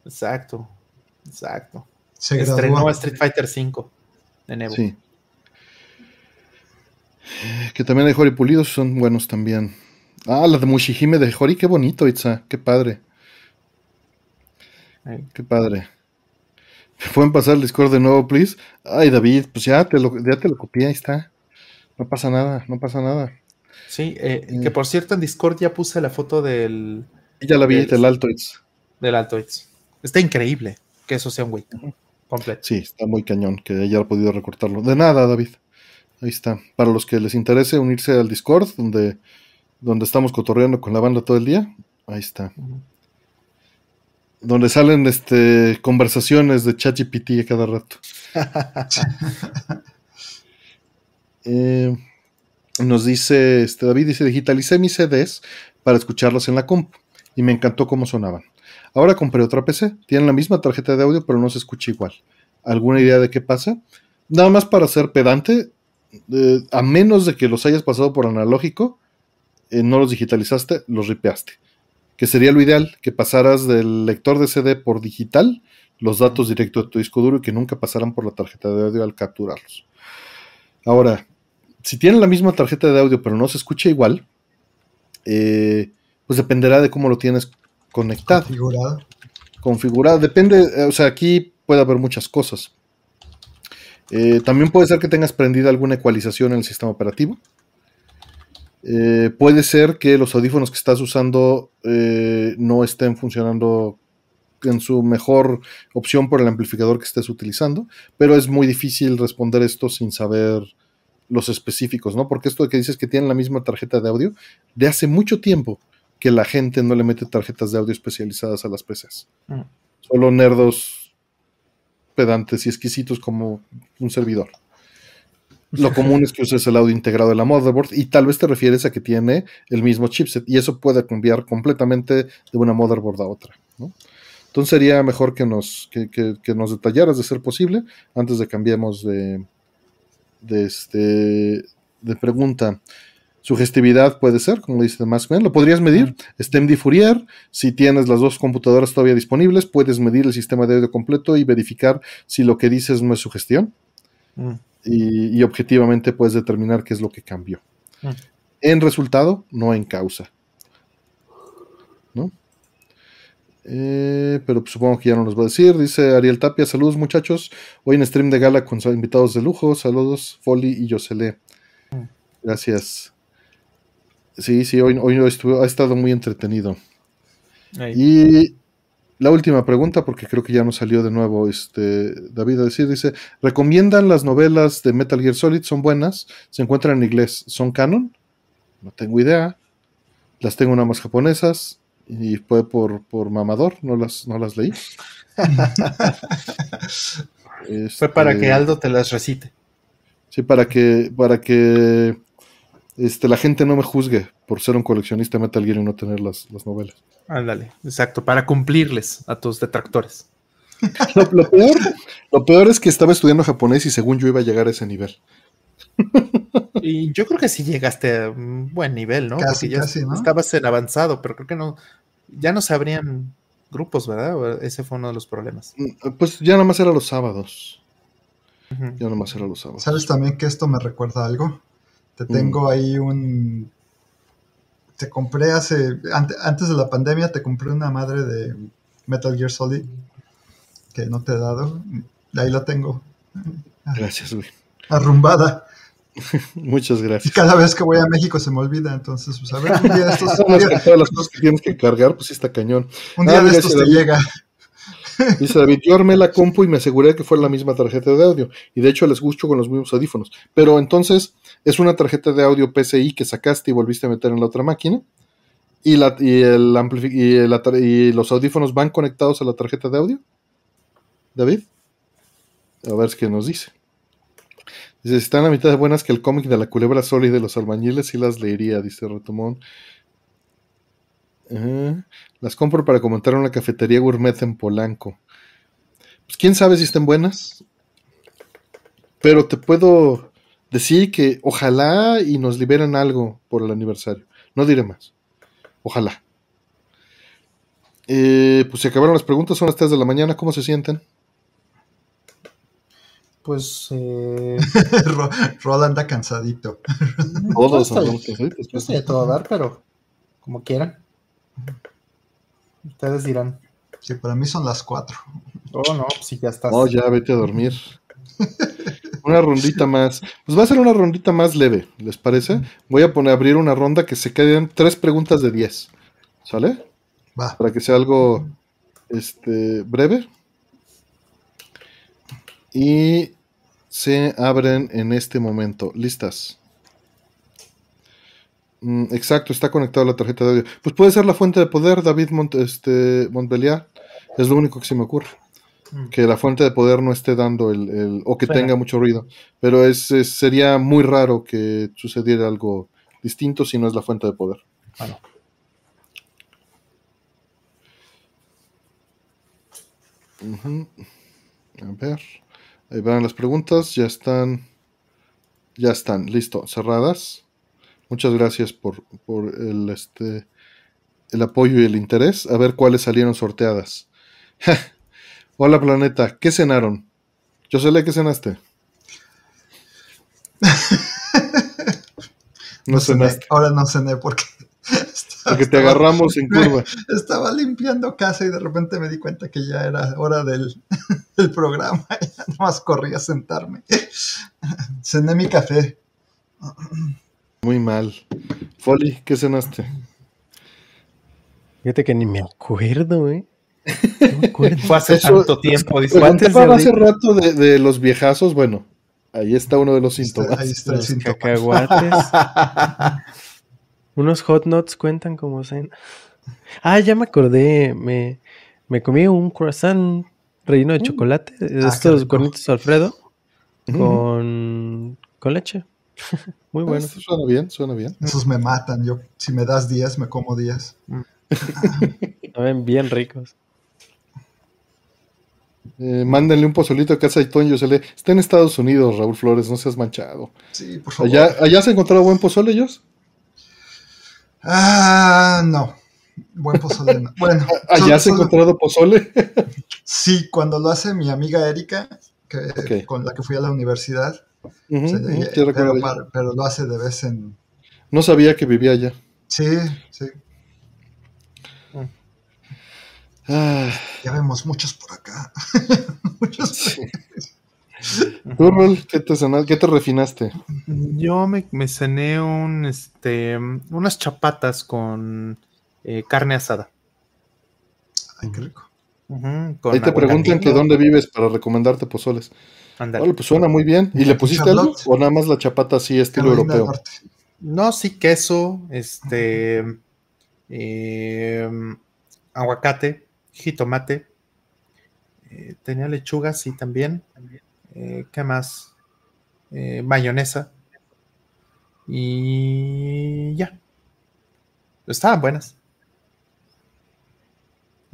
Exacto, exacto. Se Estrenó Street Fighter V en Evo. Sí. Que también hay Hori pulidos, son buenos también. Ah, la de Mushihime de Hori, qué bonito, Itza, qué padre. Qué padre. ¿Pueden pasar el Discord de nuevo, please? Ay, David, pues ya te lo, ya te lo copié, ahí está. No pasa nada, no pasa nada. Sí, eh, que por cierto en Discord ya puse la foto del... Ya la vi, del, Altoids. Del Altoids. Está increíble que eso sea un güey completo. Sí, está muy cañón que haya podido recortarlo. De nada, David. Ahí está. Para los que les interese unirse al Discord, donde, donde estamos cotorreando con la banda todo el día, ahí está. Donde salen este, conversaciones de ChatGPT a cada rato. [LAUGHS] Eh, nos dice, este, David dice, digitalicé mis CDs para escucharlos en la comp y me encantó cómo sonaban. Ahora compré otra PC, tienen la misma tarjeta de audio pero no se escucha igual. ¿Alguna idea de qué pasa? Nada más para ser pedante, a menos de que los hayas pasado por analógico, eh, no los digitalizaste, los ripeaste. Que sería lo ideal, que pasaras del lector de CD por digital los datos directos de tu disco duro y que nunca pasaran por la tarjeta de audio al capturarlos. Ahora, si tienen la misma tarjeta de audio pero no se escucha igual, eh, pues dependerá de cómo lo tienes conectado. Configurado. Configurado, depende, eh, o sea, aquí puede haber muchas cosas. Eh, también puede ser que tengas prendida alguna ecualización en el sistema operativo. Eh, puede ser que los audífonos que estás usando no estén funcionando en su mejor opción por el amplificador que estés utilizando, pero es muy difícil responder esto sin saber los específicos, ¿no? Porque esto de que dices que tienen la misma tarjeta de audio, de hace mucho tiempo que la gente no le mete tarjetas de audio especializadas a las PCs. Mm. Solo nerdos pedantes y exquisitos como un servidor. Lo común es que uses el audio integrado de la motherboard y tal vez te refieres a que tiene el mismo chipset y eso puede cambiar completamente de una motherboard a otra. ¿no? Entonces sería mejor que nos, que, que- que nos detallaras de ser posible antes de cambiemos de, de, este, de pregunta. Sugestividad puede ser, como dice Maskman, lo podrías medir. STEMD Fourier, si tienes las dos computadoras todavía disponibles, puedes medir el sistema de audio completo y verificar si lo que dices no es sugestión Mm. y, y objetivamente puedes determinar qué es lo que cambió. Mm. En resultado, no en causa. ¿No? Eh, pero pues, supongo que ya no nos va a decir. Dice Ariel Tapia, saludos muchachos. Hoy en stream de gala con invitados de lujo. Saludos, Folly y Yosele. Mm. Gracias. Sí, sí, hoy, hoy estuvo- ha estado muy entretenido. Ahí. Y la última pregunta, porque creo que ya nos salió de nuevo este David a decir, dice, ¿recomiendan las novelas de Metal Gear Solid? ¿Son buenas? ¿Se encuentran en inglés? ¿Son canon? No tengo idea. Las tengo nada más japonesas y fue por, por mamador, no las, no las leí. [LAUGHS] Fue para Este, que Aldo te las recite. Sí, para que, para que este, la gente no me juzgue por ser un coleccionista Metal Gear y no tener las, las novelas. Ándale, exacto, para cumplirles a tus detractores. [LAUGHS] Lo, lo peor, lo peor es que estaba estudiando japonés y según yo iba a llegar a ese nivel. Y yo creo que sí llegaste a un buen nivel, ¿no? Casi, Porque ya casi, ¿no? estabas en avanzado, pero creo que no, ya no se abrían grupos, ¿verdad? Ese fue uno de los problemas. Mm, Pues ya nada más era los sábados. Ujú. Ya nada más era los sábados. ¿Sabes también que esto me recuerda a algo? Te Mm. tengo ahí un... Te compré hace... ante- antes de la pandemia te compré una madre de Metal Gear Solid que no te he dado. Ahí la tengo. Gracias, güey. Arrumbada. [LAUGHS] Muchas Y gracias. cada vez que voy a México se me olvida. Entonces, pues a ver, un día de estos, [LAUGHS] un día, todas las cosas que tienes que cargar, pues sí está cañón. un día Ah, de mira, estos te David. llega. [LAUGHS] Dice David, yo armé la compu y me aseguré que fue la misma tarjeta de audio. Y de hecho les gusto con los mismos audífonos. Pero entonces, es una tarjeta de audio PCI que sacaste y volviste a meter en la otra máquina. Y, la, y, el y, el- y los audífonos van conectados a la tarjeta de audio. David. A ver qué nos dice. Dice, están a mitad de buenas que el cómic de la culebra sólida de los albañiles y las leería, dice Retomón. Ajá. Las compro para comentar en una cafetería gourmet en Polanco. Pues quién sabe si estén buenas. Pero te puedo decir que ojalá y nos liberen algo por el aniversario. No diré más. Ojalá. Eh, pues se acabaron las preguntas, son las 3 de la mañana. ¿Cómo se sienten? Pues eh, [LAUGHS] Ro- Rod anda cansadito. Todos yo estoy, andamos cansaditos, yo estoy a todo dar, pero como quieran. Ustedes dirán, Sí, para mí son las cuatro. oh no, pues sí, ya estás. No, ya vete a dormir. Una rondita más. Pues va a ser una rondita más leve, ¿les parece? Voy a poner abrir una ronda que se queden tres preguntas de 10. ¿Sale? Va. Para que sea algo este, breve. Y se abren en este momento. ¿Listas? Mm, exacto, está conectado a la tarjeta de audio. Pues puede ser la fuente de poder, David Mont este, Montbeliar. Es lo único que se me ocurre Mm. que la fuente de poder no esté dando el, el- o que tenga mucho ruido. Pero es, es- sería muy raro que sucediera algo distinto si no es la fuente de poder. Bueno. Ujú. A ver. Ahí van las preguntas. Ya están. Ya están. Listo. Cerradas. Muchas gracias por, por el, este, el apoyo y el interés. A ver cuáles salieron sorteadas. [LAUGHS] Hola planeta, ¿qué cenaron? Yo sé qué cenaste. [LAUGHS] No cené. cenaste. Ahora no cené porque [LAUGHS] Porque te agarramos en curva. [LAUGHS] Estaba limpiando casa y de repente me di cuenta que ya era hora del, [LAUGHS] del programa. Ya nomás corrí a sentarme. Cené mi café. Muy mal. Folly, ¿qué cenaste? Fíjate que ni me acuerdo, ¿eh? No me acuerdo. Fue hace Eso- tanto tiempo. Preguntaba hace rato de, de los viejazos. Bueno, ahí está uno de los Ahí síntomas. está el Los síntoma. cacahuates. Unos hot nuts cuentan como cena. Ah, ya me acordé. Me, me comí un croissant relleno de chocolate. De Ah, estos rico. gorditos Alfredo. Ujú. Con, con leche. [LAUGHS] Muy bueno. Eso Suena bien, suena bien. Esos me matan. Yo, si me das 10, me como 10. [LAUGHS] Saben bien ricos. Eh, mándenle un pozolito a casa de Toño. Se le... Está en Estados Unidos, Raúl Flores, no seas manchado. Sí, por favor. ¿Allá, ¿Allá has encontrado buen pozole ellos? Ah, no. Buen pozole. no. Bueno, ¿Allá [LAUGHS] solo- has encontrado pozole? Sí, cuando lo hace mi amiga Erika, que, con la que fui a la universidad. Pero, ella. par- pero lo hace de vez en. No sabía que vivía allá. Sí, sí. Ah, Ya vemos muchos por acá. [LAUGHS] muchos. sí. ¿Tú, Rol, qué te, cena- qué te refinaste? Yo me, me cené un, este, unas chapatas con eh, carne asada. Ay, qué rico. Con Ahí te preguntan que dónde vives para recomendarte pozoles. Ándale. Vale, pues suena muy bien. ¿Y le pusiste algo? ¿O nada más la chapata así, estilo Carolina europeo? Norte. No, sí, queso, este, eh, aguacate, jitomate, eh, tenía lechuga, sí, también. Eh, ¿Qué más? Eh, mayonesa. Y ya. Estaban buenas.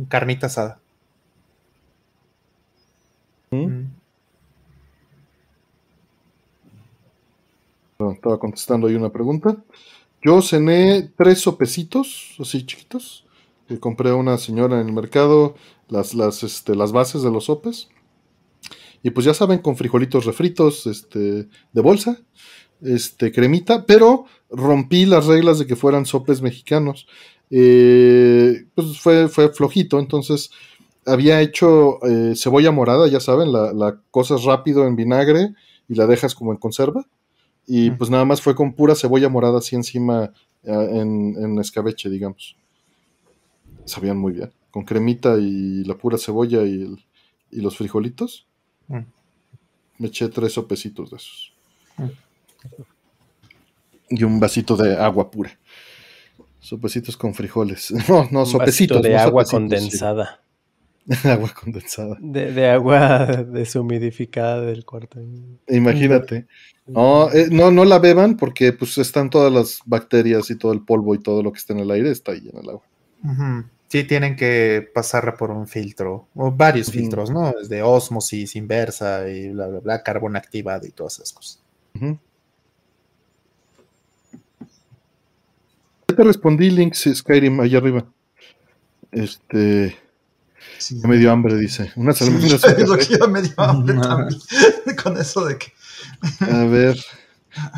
Carnita asada. ¿Mm? Mm. No, estaba contestando ahí una pregunta. Yo cené tres sopecitos, así chiquitos, que compré a una señora en el mercado, las, las, este, las bases de los sopes. Y pues ya saben, con frijolitos refritos, este, de bolsa, este, cremita, pero rompí las reglas de que fueran sopes mexicanos. Eh, pues fue, fue flojito, entonces había hecho eh, cebolla morada, ya saben, la, la cosas rápido en vinagre y la dejas como en conserva. Y pues nada más fue con pura cebolla morada así encima en, en escabeche, digamos. Sabían muy bien. Con cremita y la pura cebolla y, el- y los frijolitos. Mm. Me eché tres sopecitos de esos. Mm. Y un vasito de agua pura. Sopecitos con frijoles. [LAUGHS] No, no, Un sopecitos. de no agua sopecitos, condensada. sí. [LAUGHS] agua condensada. De, de agua [LAUGHS] deshumidificada del cuarto. Imagínate. No, eh, no, no la beban porque pues están todas las bacterias y todo el polvo y todo lo que está en el aire está ahí en el agua. Sí, tienen que pasar por un filtro, o varios filtros, ¿no? Desde osmosis inversa y bla, bla, bla, carbón activado y todas esas cosas. Ujú. Ya te respondí, Links Skyrim, allá arriba. Este, Sí. ya me dio hambre, dice. Unas Sí, [LAUGHS] lo que ya me dio [LAUGHS] hambre también. [LAUGHS] Con eso de que. A ver.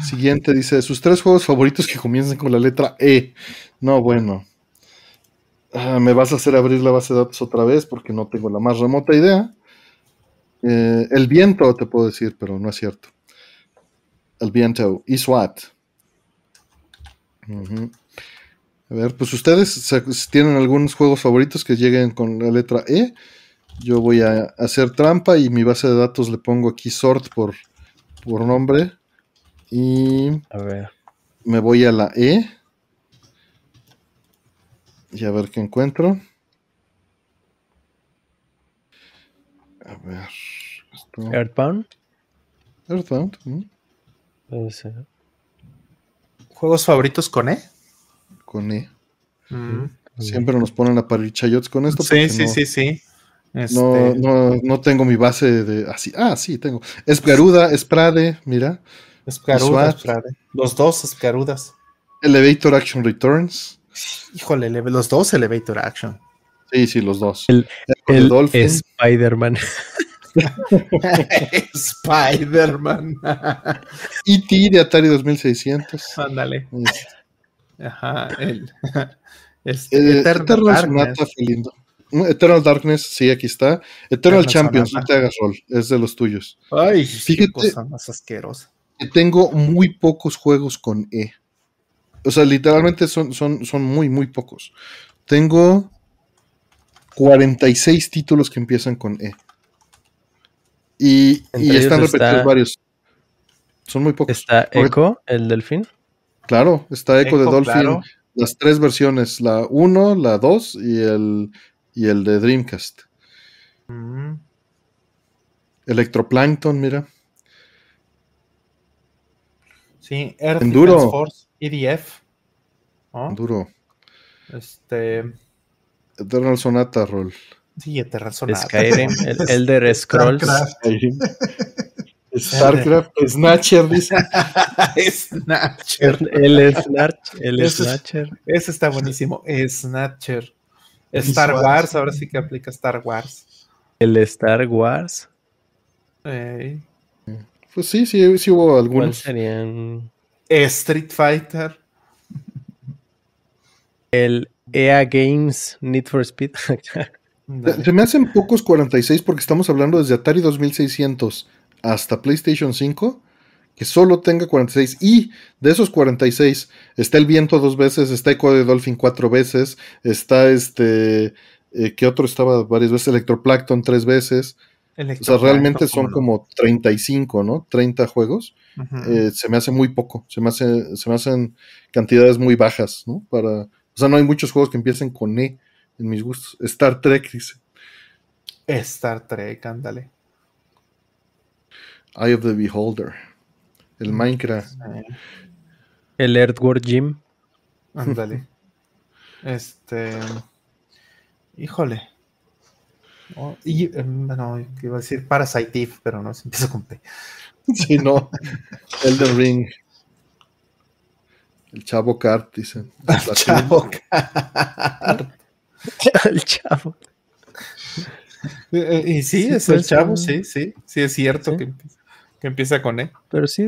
Siguiente dice, sus tres juegos favoritos que comiencen con la letra E. No, bueno. Ah, me vas a hacer abrir la base de datos otra vez porque no tengo la más remota idea. Eh, el viento, te puedo decir, pero no es cierto. El viento. Y SWAT. A ver, pues ustedes tienen algunos juegos favoritos que lleguen con la letra E. Yo voy a hacer trampa y mi base de datos le pongo aquí sort por, por nombre. Y A ver. me voy a la E. Y a ver qué encuentro. A ver. Esto. Earthbound. Earthbound. Puede ser. ¿Juegos favoritos con E? Con E. Mm. Siempre nos ponen a parir chayotes con esto. Sí, sí, no, sí, sí. Este, No, no, no tengo mi base de. Así. Ah, sí, tengo. Es Garuda, es Prade, mira. SWAT. Frade. Los dos escarudas. Elevator Action Returns. Híjole, los dos Elevator Action. Sí, sí, los dos. El- El Dolphin. Spider-Man. [LAUGHS] Spider-Man. E.T. de Atari 2600. Ándale. Es- Ajá, el, [LAUGHS] este, eh, Eternal, Sonata fue lindo. Eternal Darkness, sí, aquí está. Eternal, Champions, no te hagas rol, es de los tuyos. Ay, Fíjate, qué cosa más asquerosa. tengo muy pocos juegos con E. O sea, literalmente son, son, son muy, muy pocos. Tengo 46 títulos que empiezan con E. Y, están repetidos varios. Son muy pocos. ¿Está Echo, el delfín? Claro, está Echo, de Dolphin. Las tres versiones, la 1, la 2 y el, y el de Dreamcast. Mm. Electroplankton, mira. Sí, Earth Enduro. Force, EDF. Enduro. Este. Eternal Sonata Roll. Sí, Eternal Sonata. Skyrim, el Elder Scrolls. Starcraft, [LAUGHS] Snatcher, dice. [LAUGHS] Snatcher. El, Snatcher. El Snatcher. Ese está buenísimo. Snatcher. Star Wars, ahora sí que aplica Star Wars. El Star Wars. Pues sí, sí, sí hubo algunos. serían? Street Fighter. El EA Games Need for Speed. [LAUGHS] Se me hacen pocos 46 porque estamos hablando desde Atari 2600 hasta PlayStation 5 que solo tenga 46 y de esos 46 está el viento dos veces, está Echo de Dolphin cuatro veces, está este, eh, que otro estaba varias veces, Electroplankton tres veces. O sea, realmente son como 35, ¿no? 30 juegos. Eh, se me hace muy poco, se me, hace, se me hacen cantidades muy bajas, ¿no? Para, o sea, no hay muchos juegos que empiecen con E en mis gustos. Star Trek dice. Star Trek, ándale. Eye of the Beholder. El mm, Minecraft. El Earthworm Gym. Ándale. este. Híjole. Oh, y, bueno, em, iba a decir Parasite Eve, pero no, se empieza con P. [LAUGHS] Sí, no. Elden Ring. El Chavo Kart, dicen. [LAUGHS] El Chavo Kart. [LAUGHS] el Chavo. Eh, eh, y sí, es el Chavo, sí, sí. Sí, es cierto que empieza. Que empieza con E. Pero sí,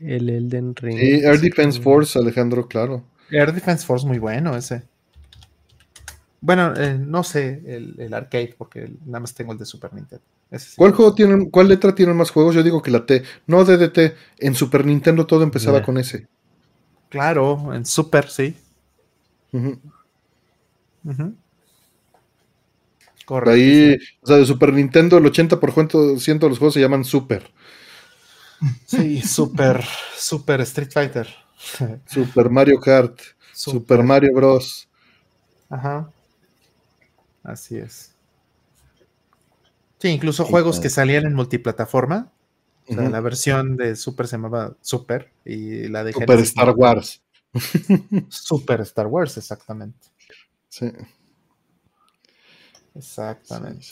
el Elden Ring. Sí, Air Defense Force, Alejandro, claro. Air Defense Force, muy bueno ese. Bueno, eh, no sé el, arcade, porque nada más tengo el de Super Nintendo. ¿Cuál juego tiene, cuál letra tiene más juegos? Yo digo que la T. No DDT. En Super Nintendo todo empezaba con S. Claro, en Super, sí. Correcto. Ahí, o sea, de Super Nintendo, el 80% de los juegos se llaman Super. Sí, Super, Super Street Fighter. Super Mario Kart. Super, Mario Bros. Ajá. Así es. Sí, incluso juegos que salían en multiplataforma. O sea, la versión de Super se llamaba Super y la de Super Star Wars. [LAUGHS] Super Star Wars, exactamente. Sí. Exactamente.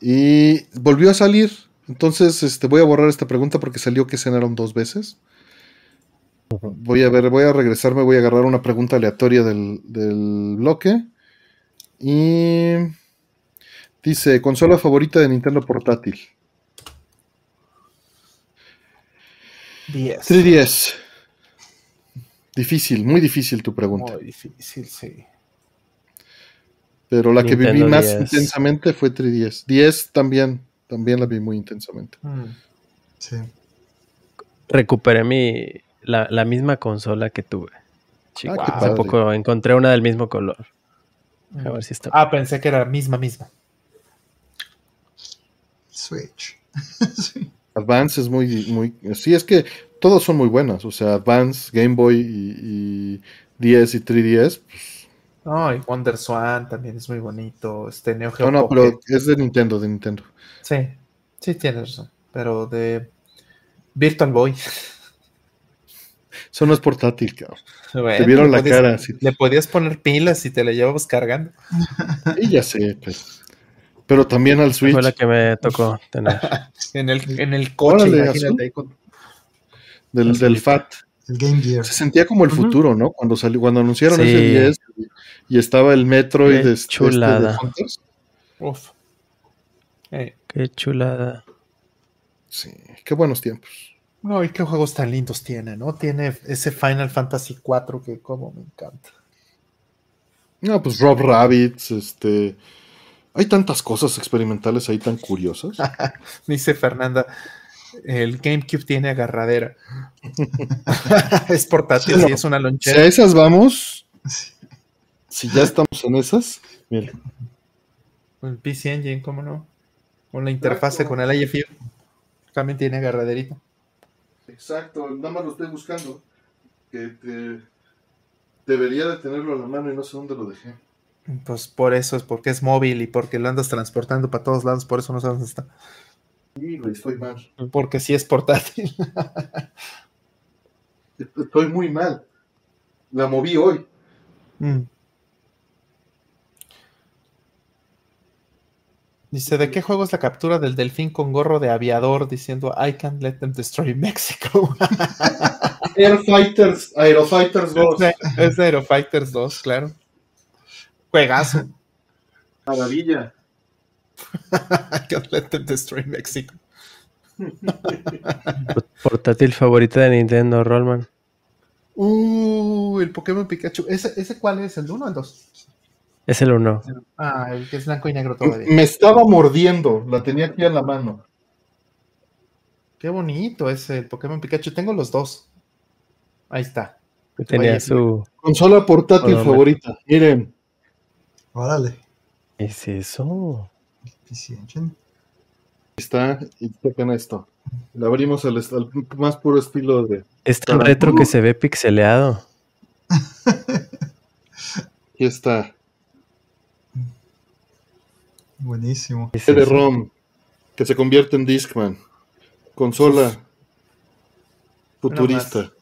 Y volvió a salir. Entonces, este, voy a borrar esta pregunta porque salió que cenaron dos veces. Voy a ver, voy a regresarme, voy a agarrar una pregunta aleatoria del, bloque. Y dice, consola favorita de Nintendo portátil. 10. 3DS. Difícil, muy difícil tu pregunta. Muy difícil, sí. Pero la que viví más intensamente fue 3DS. 10 también, también la vi muy intensamente. Mm. Sí. Recuperé mi la, misma consola que tuve. Ah, Hace poco encontré una del mismo color. A ver si está. Ah, pensé que era la misma, misma. Switch. [LAUGHS] Advance es muy, muy. Sí, es que todos son muy buenas. O sea, Advance, Game Boy y, y 10 y 3DS, pues, no, y Wonder Swan también es muy bonito. Este Neo Geo No, no, pero es de Nintendo, de Nintendo. Sí, sí tienes razón. Pero de Virtual Boy. Eso no es portátil, cabrón. te vieron la cara. Le podías poner pilas y te la llevabas cargando. Y ya sé, pues. Pero también al Switch. Fue la que me tocó tener. [LAUGHS] en, el, en el coche, imagínate. Del, del FAT. El Game Gear. Se sentía como el futuro, ¿no? Cuando salió, cuando anunciaron ese 10 y estaba el Metroid Qué este, chulada. Uf. Qué chulada. Sí, qué buenos tiempos. Ay, qué juegos tan lindos tiene, ¿no? Tiene ese Final Fantasy 4 que como me encanta. No, pues Rob Rabbits, este. Hay tantas cosas experimentales ahí tan curiosas. [LAUGHS] Dice Fernanda, el GameCube tiene agarradera. [LAUGHS] es portátil, sí, es una Si lonchera. a esas vamos, si ya estamos en esas, mira. El PC Engine, ¿cómo no? Con la interfase con el IFU. También tiene agarraderita. Exacto, nada más lo estoy buscando. Que te- debería de tenerlo a la mano y no sé dónde lo dejé. Pues por eso es porque es móvil y porque lo andas transportando para todos lados, por eso no sabes dónde está. Sí, estoy mal. Porque sí es portátil. [LAUGHS] Estoy muy mal. La moví hoy. Mm. Dice, ¿de qué juego es la captura del delfín con gorro de aviador diciendo I can't let them destroy Mexico? [LAUGHS] Air Fighters, Aerofighters 2. es de Aerofighters 2, claro. Juegazo. Maravilla. I can't let them destroy Mexico. [LAUGHS] Portátil favorita de Nintendo, Rollman. Uh, el Pokémon Pikachu. ¿Ese, ese cuál es? ¿El 1 o el 2? Es el uno. Ah, el que es blanco y negro todavía. Me estaba mordiendo, la tenía aquí en la mano. Qué bonito es el Pokémon Pikachu. Tengo los dos. Ahí está. Tenía Oye, su. Consola portátil favorita. Miren, Órale. ¿Qué es eso? PC Engine. está, y chequen esto. La abrimos al, más puro estilo de. Es tan retro que se ve pixeleado. Aquí está. Buenísimo. ¿Qué es de eso? ROM, que se convierte en Discman. Consola futurista.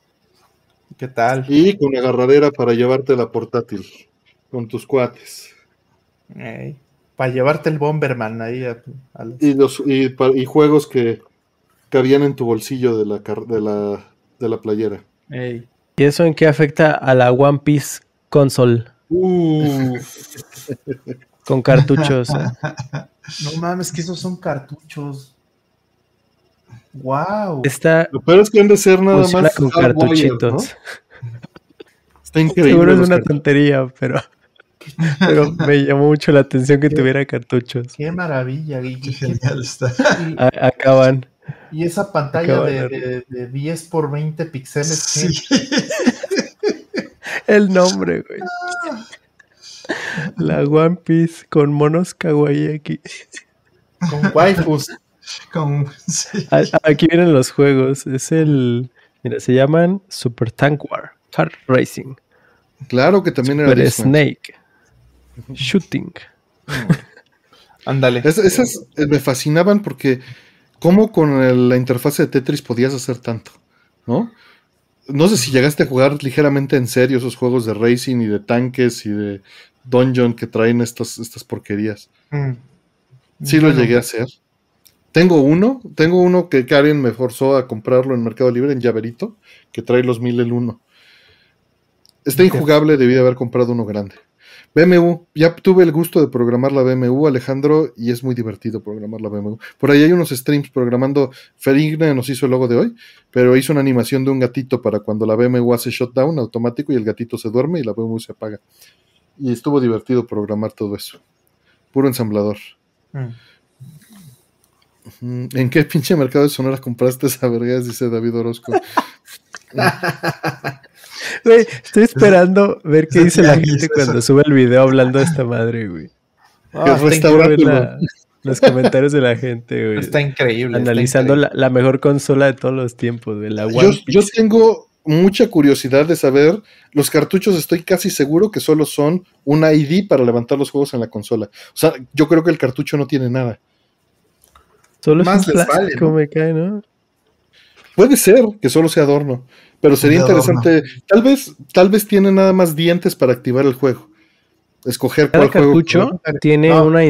¿Qué tal? Y con agarradera para llevarte la portátil. Con tus cuates. Para llevarte el Bomberman ahí a, a los- Y, los, y, pa- y juegos que cabían en tu bolsillo de la, de la, de la playera. Ey. ¿Y eso en qué afecta a la One Piece console? [LAUGHS] Con cartuchos. No mames, que esos son cartuchos. Wow. Esta Lo peor es que han de ser nada más con cartuchitos. ¿no? Está increíble. Seguro es una cartuchos. tontería, pero, [LAUGHS] pero me llamó mucho la atención que tuviera cartuchos. Qué maravilla. Y, Qué genial está. y- A- acaban. y esa pantalla de, de- de- de 10 por 20 píxeles. Sí. [LAUGHS] El nombre, güey. La One Piece con monos kawaii aquí. Con waifus. Con- sí. Aquí vienen los juegos. Es el. Mira, se llaman Super Tank War, Kart Racing, Claro que también era Super. Snake, Shooting. [LAUGHS] Ándale. Es- esas eh, me fascinaban porque cómo con el- la interfaz de Tetris podías hacer tanto, ¿no? No sé si llegaste a jugar ligeramente en serio esos juegos de racing y de tanques y de dungeon que traen estas, estas porquerías. Mm. Sí lo llegué a hacer. Tengo uno, tengo uno que Karen me forzó a comprarlo en Mercado Libre, en llaverito, que trae los 1000 el uno. Está injugable, debí de haber comprado uno grande. BMW, ya tuve el gusto de programar la BMW, Alejandro, y es muy divertido programar la BMW. Por ahí hay unos streams programando, Ferigne nos hizo el logo de hoy, pero hizo una animación de un gatito para cuando la BMW hace shutdown automático y el gatito se duerme y la BMW se apaga. Y estuvo divertido programar todo eso. Puro ensamblador. Mm. ¿En qué pinche mercado de Sonora compraste esa vergas? Dice David Orozco. [LAUGHS] Güey, estoy esperando ver qué dice la gente cuando sube el video hablando de esta [LAUGHS] madre, güey. Ah, está, la- los comentarios de la gente, güey. está increíble. está Analizando increíble. la, la mejor consola de todos los tiempos, de la Yo, One yo Piece. tengo mucha curiosidad de saber. Los cartuchos estoy casi seguro que solo son un ID para levantar los juegos en la consola. O sea, yo creo que el cartucho no tiene nada. Solo es Más un les vale, plástico, ¿no? me cae, ¿no? Puede ser que solo sea adorno, pero sería interesante. Tal vez, tal vez tiene nada más dientes para activar el juego. Escoger Cada cuál juego. cartucho jugar. tiene, No. una,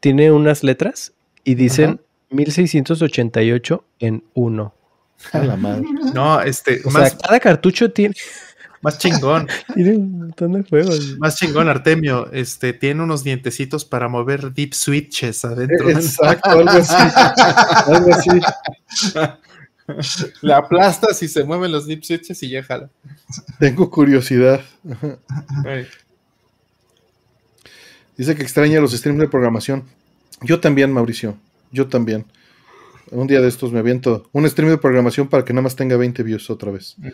tiene unas letras y dicen 1688 en uno. A la madre. No, este, O más, sea, cada cartucho tiene, más chingón. [LAUGHS] tiene un montón de juegos. Más chingón, Artemio. Este, tiene unos dientecitos para mover deep switches adentro. Exacto, algo así. [LAUGHS] algo así. Le aplastas y se mueven los deep switches y ya jala. Tengo curiosidad. Dice que extraña los streams de programación. Yo también, Mauricio. Yo también. Un día de estos me aviento un stream de programación para que nada más tenga 20 views otra vez. [LAUGHS]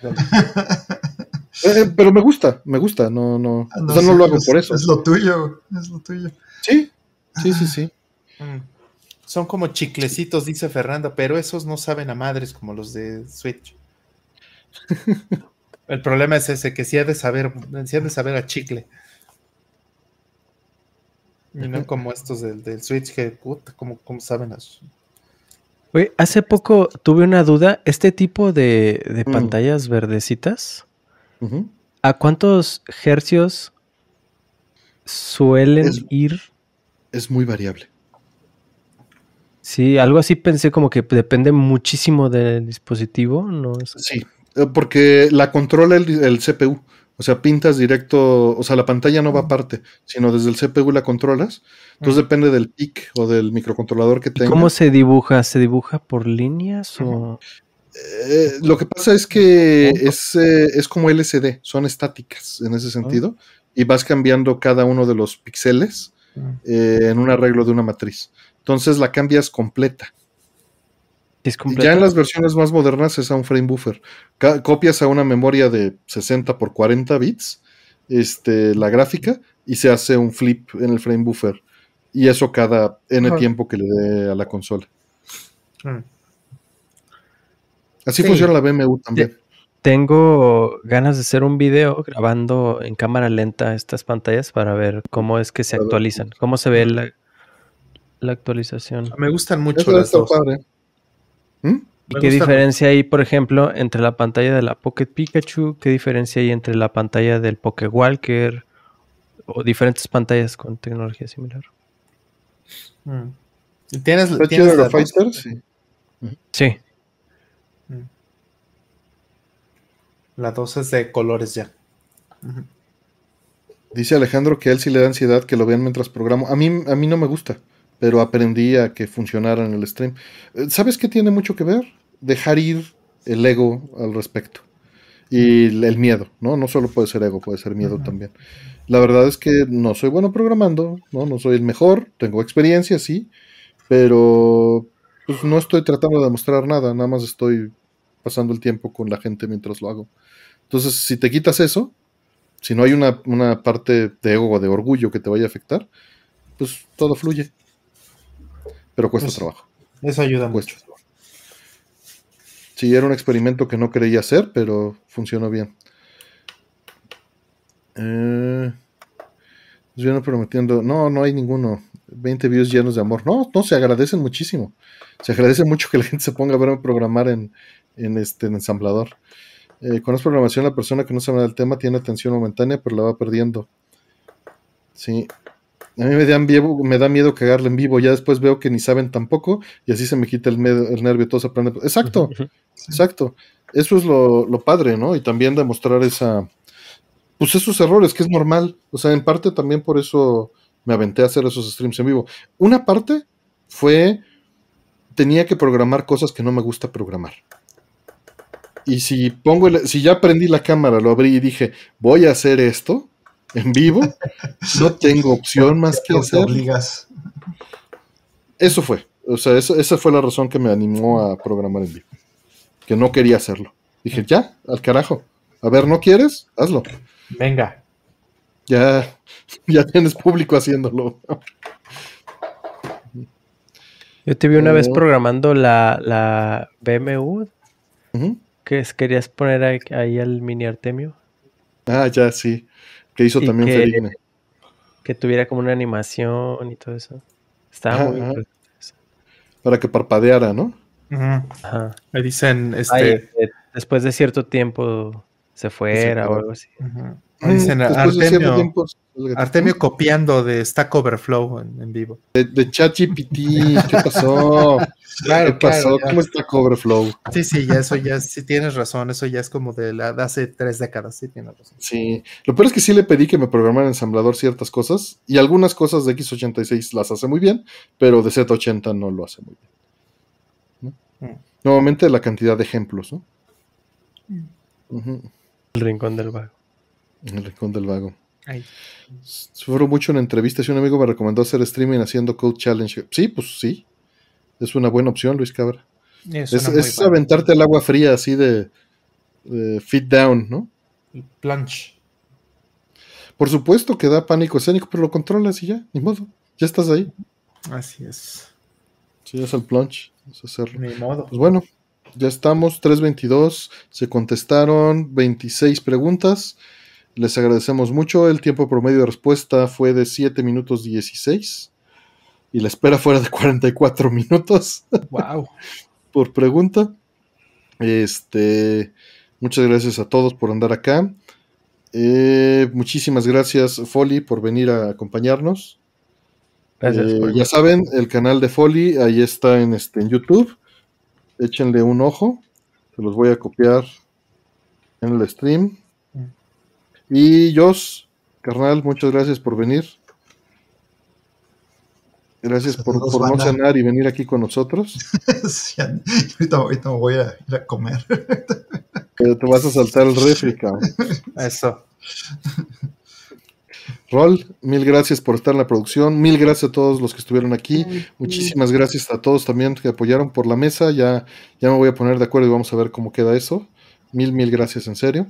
Eh, pero me gusta, me gusta. No, no. Ah, o sea, no sí, lo hago es- por eso. Es lo tuyo, es lo tuyo. Sí, sí, sí, sí. Mm. Son como chiclecitos, dice Fernanda, pero esos no saben a madres como los de Switch. [LAUGHS] El problema es ese, que sí ha de saber, sí ha de saber a chicle. Y no como estos del, del Switch que, puta, como, como saben a Oye, hace poco tuve una duda. Este tipo de, de Mm. pantallas verdecitas. ¿a cuántos hercios suelen Es- ir? Es muy variable. Sí, algo así pensé como que depende muchísimo del dispositivo, ¿no? Es- Sí, eh, porque la controla el, el CPU. O sea, pintas directo, o sea, la pantalla no va aparte, sino desde el CPU la controlas. Entonces depende del PIC o del microcontrolador que ¿Y tengas. cómo se dibuja? ¿Se dibuja por líneas o...? Eh, lo que pasa es que es, eh, es como LCD, son estáticas en ese sentido, y vas cambiando cada uno de los píxeles eh, en un arreglo de una matriz. Entonces la cambias completa. ¿Es completa? Ya en las versiones más modernas es a un frame buffer. Ca- copias a una memoria de 60 por 40 bits este, la gráfica y se hace un flip en el frame buffer. Y eso cada N Ajá. tiempo que le dé a la consola. Mm. Así Sí. funciona la BMW también. Tengo ganas de hacer un video grabando en cámara lenta estas pantallas para ver cómo es que se actualizan, cómo se ve la, la actualización. Me gustan mucho Eso las está dos. padre. ¿Mm? ¿Y Me qué diferencia hay, por ejemplo, entre la pantalla de la Pocket Pikachu? ¿Qué diferencia hay entre la pantalla del Poké Walker? O diferentes pantallas con tecnología similar. Mm. ¿Y ¿Tienes, ¿Está tienes chido la? Fighter? Sí. Sí. Mm. La 2 es de colores ya. Dice Alejandro que a él sí le da ansiedad que lo vean mientras programo. A mí, a mí no me gusta, pero aprendí a que funcionara en el stream. Eh, ¿Sabes qué tiene mucho que ver? Dejar ir el ego al respecto. Y el miedo, ¿no? No solo puede ser ego, puede ser miedo también. La verdad es que no soy bueno programando, ¿no? No soy el mejor, tengo experiencia, sí, pero pues no estoy tratando de demostrar nada, nada más estoy pasando el tiempo con la gente mientras lo hago. Entonces, si te quitas eso, si no hay una, una parte de ego o de orgullo que te vaya a afectar, pues todo fluye. Pero cuesta trabajo. Eso ayuda Cuesta mucho. trabajo. Sí, era un experimento que no creía hacer, pero funcionó bien. Eh, pues viene prometiendo. No, no hay ninguno. 20 views llenos de amor. No, no, se agradecen muchísimo. Se agradece mucho que la gente se ponga a verme programar en, en este en ensamblador. Eh, con esa programación, la persona que no sabe del tema tiene atención momentánea, pero la va perdiendo. Sí. A mí me da, miedo, me da miedo cagarle en vivo. Ya después veo que ni saben tampoco, y así se me quita el, medo- el nervio. Todo se aprende. Exacto. Exacto. Eso es lo, lo padre, ¿no? Y también demostrar esa. Pues esos errores, que es normal. O sea, en parte también por eso me aventé a hacer esos streams en vivo. Una parte fue. Tenía que programar cosas que no me gusta programar. Y si pongo el- si ya prendí la cámara, lo abrí y dije, voy a hacer esto en vivo, no [LAUGHS] tengo opción más que hacer. obligas. Eso fue. O sea, eso- esa fue la razón que me animó a programar en vivo. Que no quería hacerlo. Dije, ya, al carajo. A ver, ¿no quieres? Hazlo. Venga. Ya, ya tienes público haciéndolo. Yo te vi una vez Oh. programando la, la BMW, Ujú. que es- querías poner ahí, ahí al mini Artemio, Ah, ya, sí. Que hizo Y también que- que tuviera como una animación y todo eso. Estaba Ajá, muy... ajá. Para que parpadeara, ¿no? Ajá. Me dicen, este. Ay, eh, después de cierto tiempo se fuera o algo así. dicen Artemio, tiempo. Artemio copiando de Stack Overflow en, en vivo. de, de ChatGPT, ¿qué pasó? ¿Qué pasó? ya. ¿Cómo está Coverflow? Sí, sí, ya eso ya, sí tienes razón, eso ya es como de, la, de hace tres décadas, sí tienes razón. Sí, lo peor es que sí le pedí que me programara en ensamblador ciertas cosas y algunas cosas de X86 las hace muy bien, pero de Z80 no lo hace muy bien. ¿no? Mm. Nuevamente la cantidad de ejemplos, ¿no? El rincón del vago. El rincón del vago. Sufro mucho en entrevistas y un amigo me recomendó hacer streaming haciendo Code Challenge. Sí, pues sí. Es una buena opción, Luis Cabra. Es, aventarte al agua fría así de, fit down, ¿no? Plunge. Por supuesto que da pánico escénico, pero lo controlas y ya, ni modo. Ya estás ahí. Así es. Sí, es el plunge. Es hacerlo. Ni modo. Pues bueno, ya estamos, 3.22. Se contestaron 26 preguntas. Les agradecemos mucho. El tiempo promedio de respuesta fue de 7 minutos 16. Y la espera fuera de 44 minutos. Wow. [LAUGHS] por pregunta. Este, muchas gracias a todos por andar acá. Eh, muchísimas gracias, Folly, por venir a acompañarnos. Eh, ya saben, el canal de Folly ahí está en, este, en YouTube. Échenle un ojo. Se los voy a copiar en el stream. Y Jos, carnal, muchas gracias por venir. Gracias por, no cenar y venir aquí con nosotros. [LAUGHS] sí, ahorita, me voy a ir a comer. Pero te vas a saltar el refri, Eso. Rol, mil gracias por estar en la producción, mil gracias a todos los que estuvieron aquí, muchísimas gracias a todos también que apoyaron por la mesa, ya, ya me voy a poner de acuerdo y vamos a ver cómo queda eso. Mil, mil gracias en serio.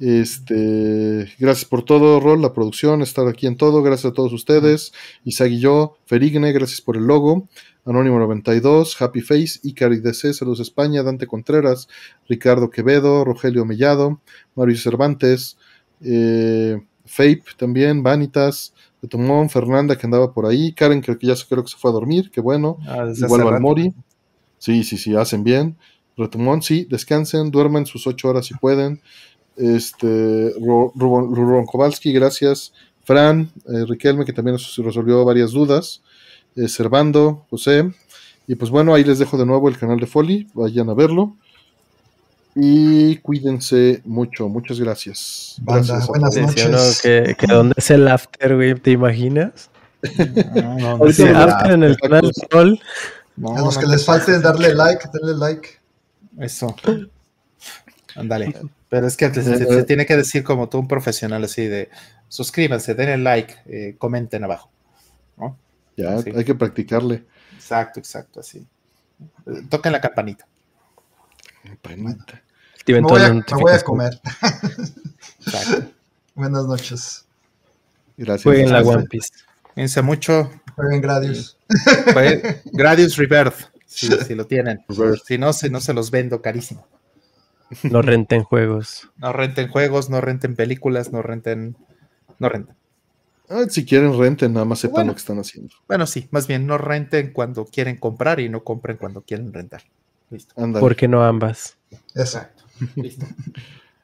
Este, gracias por todo, Rol, la producción, estar aquí en todo. Gracias a todos ustedes. Isaac y yo, Ferigne, gracias por el logo. Anónimo 92, Happy Face, Icari DC, Saludos España, Dante Contreras, Ricardo Quevedo, Rogelio Mellado, Mario Cervantes, eh, Fape también, Vanitas, Betumón, Fernanda que andaba por ahí, Karen que, ya creo que se fue a dormir, qué bueno. Ah, Igual Valmori. Sí, sí, sí, hacen bien. Retumón, sí, descansen, duermen sus ocho horas si pueden. Este, Rubón Kowalski, gracias. Fran, eh, Riquelme, que también nos resolvió varias dudas. Eh, Servando, José. Y pues bueno, ahí les dejo de nuevo el canal de Folly, vayan a verlo. Y cuídense mucho, muchas gracias. gracias buenas noches. que, que ¿Dónde es el after, güey? ¿Te imaginas? No, no, after en el canal de Folly. a los que les falte darle like, denle like. Eso. Ándale. Pero es que se, tiene que decir como tú un profesional así de suscríbanse, denle like, eh, comenten abajo. Ya, hay que practicarle. Exacto, exacto, así. Toquen la campanita. Campanita. Me voy, a, me voy a comer. [LAUGHS] Buenas noches. Gracias. Jueguen la One Piece. Cuídense mucho. Jueguen Gradius. [LAUGHS] Gradius Rebirth, si, si lo tienen. Si no, si no se los vendo carísimo. No [LAUGHS] renten juegos. No renten juegos, no renten películas, no renten. No renten. Ah, si quieren, renten, nada más sepan lo que están haciendo. Bueno, sí, más bien no renten cuando quieren comprar y no compren cuando quieren rentar. Listo. ¿Por qué no ambas? Exacto. [LAUGHS] Listo.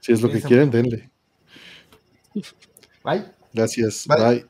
si es lo que quieren, denle. Bye. Gracias. Bye.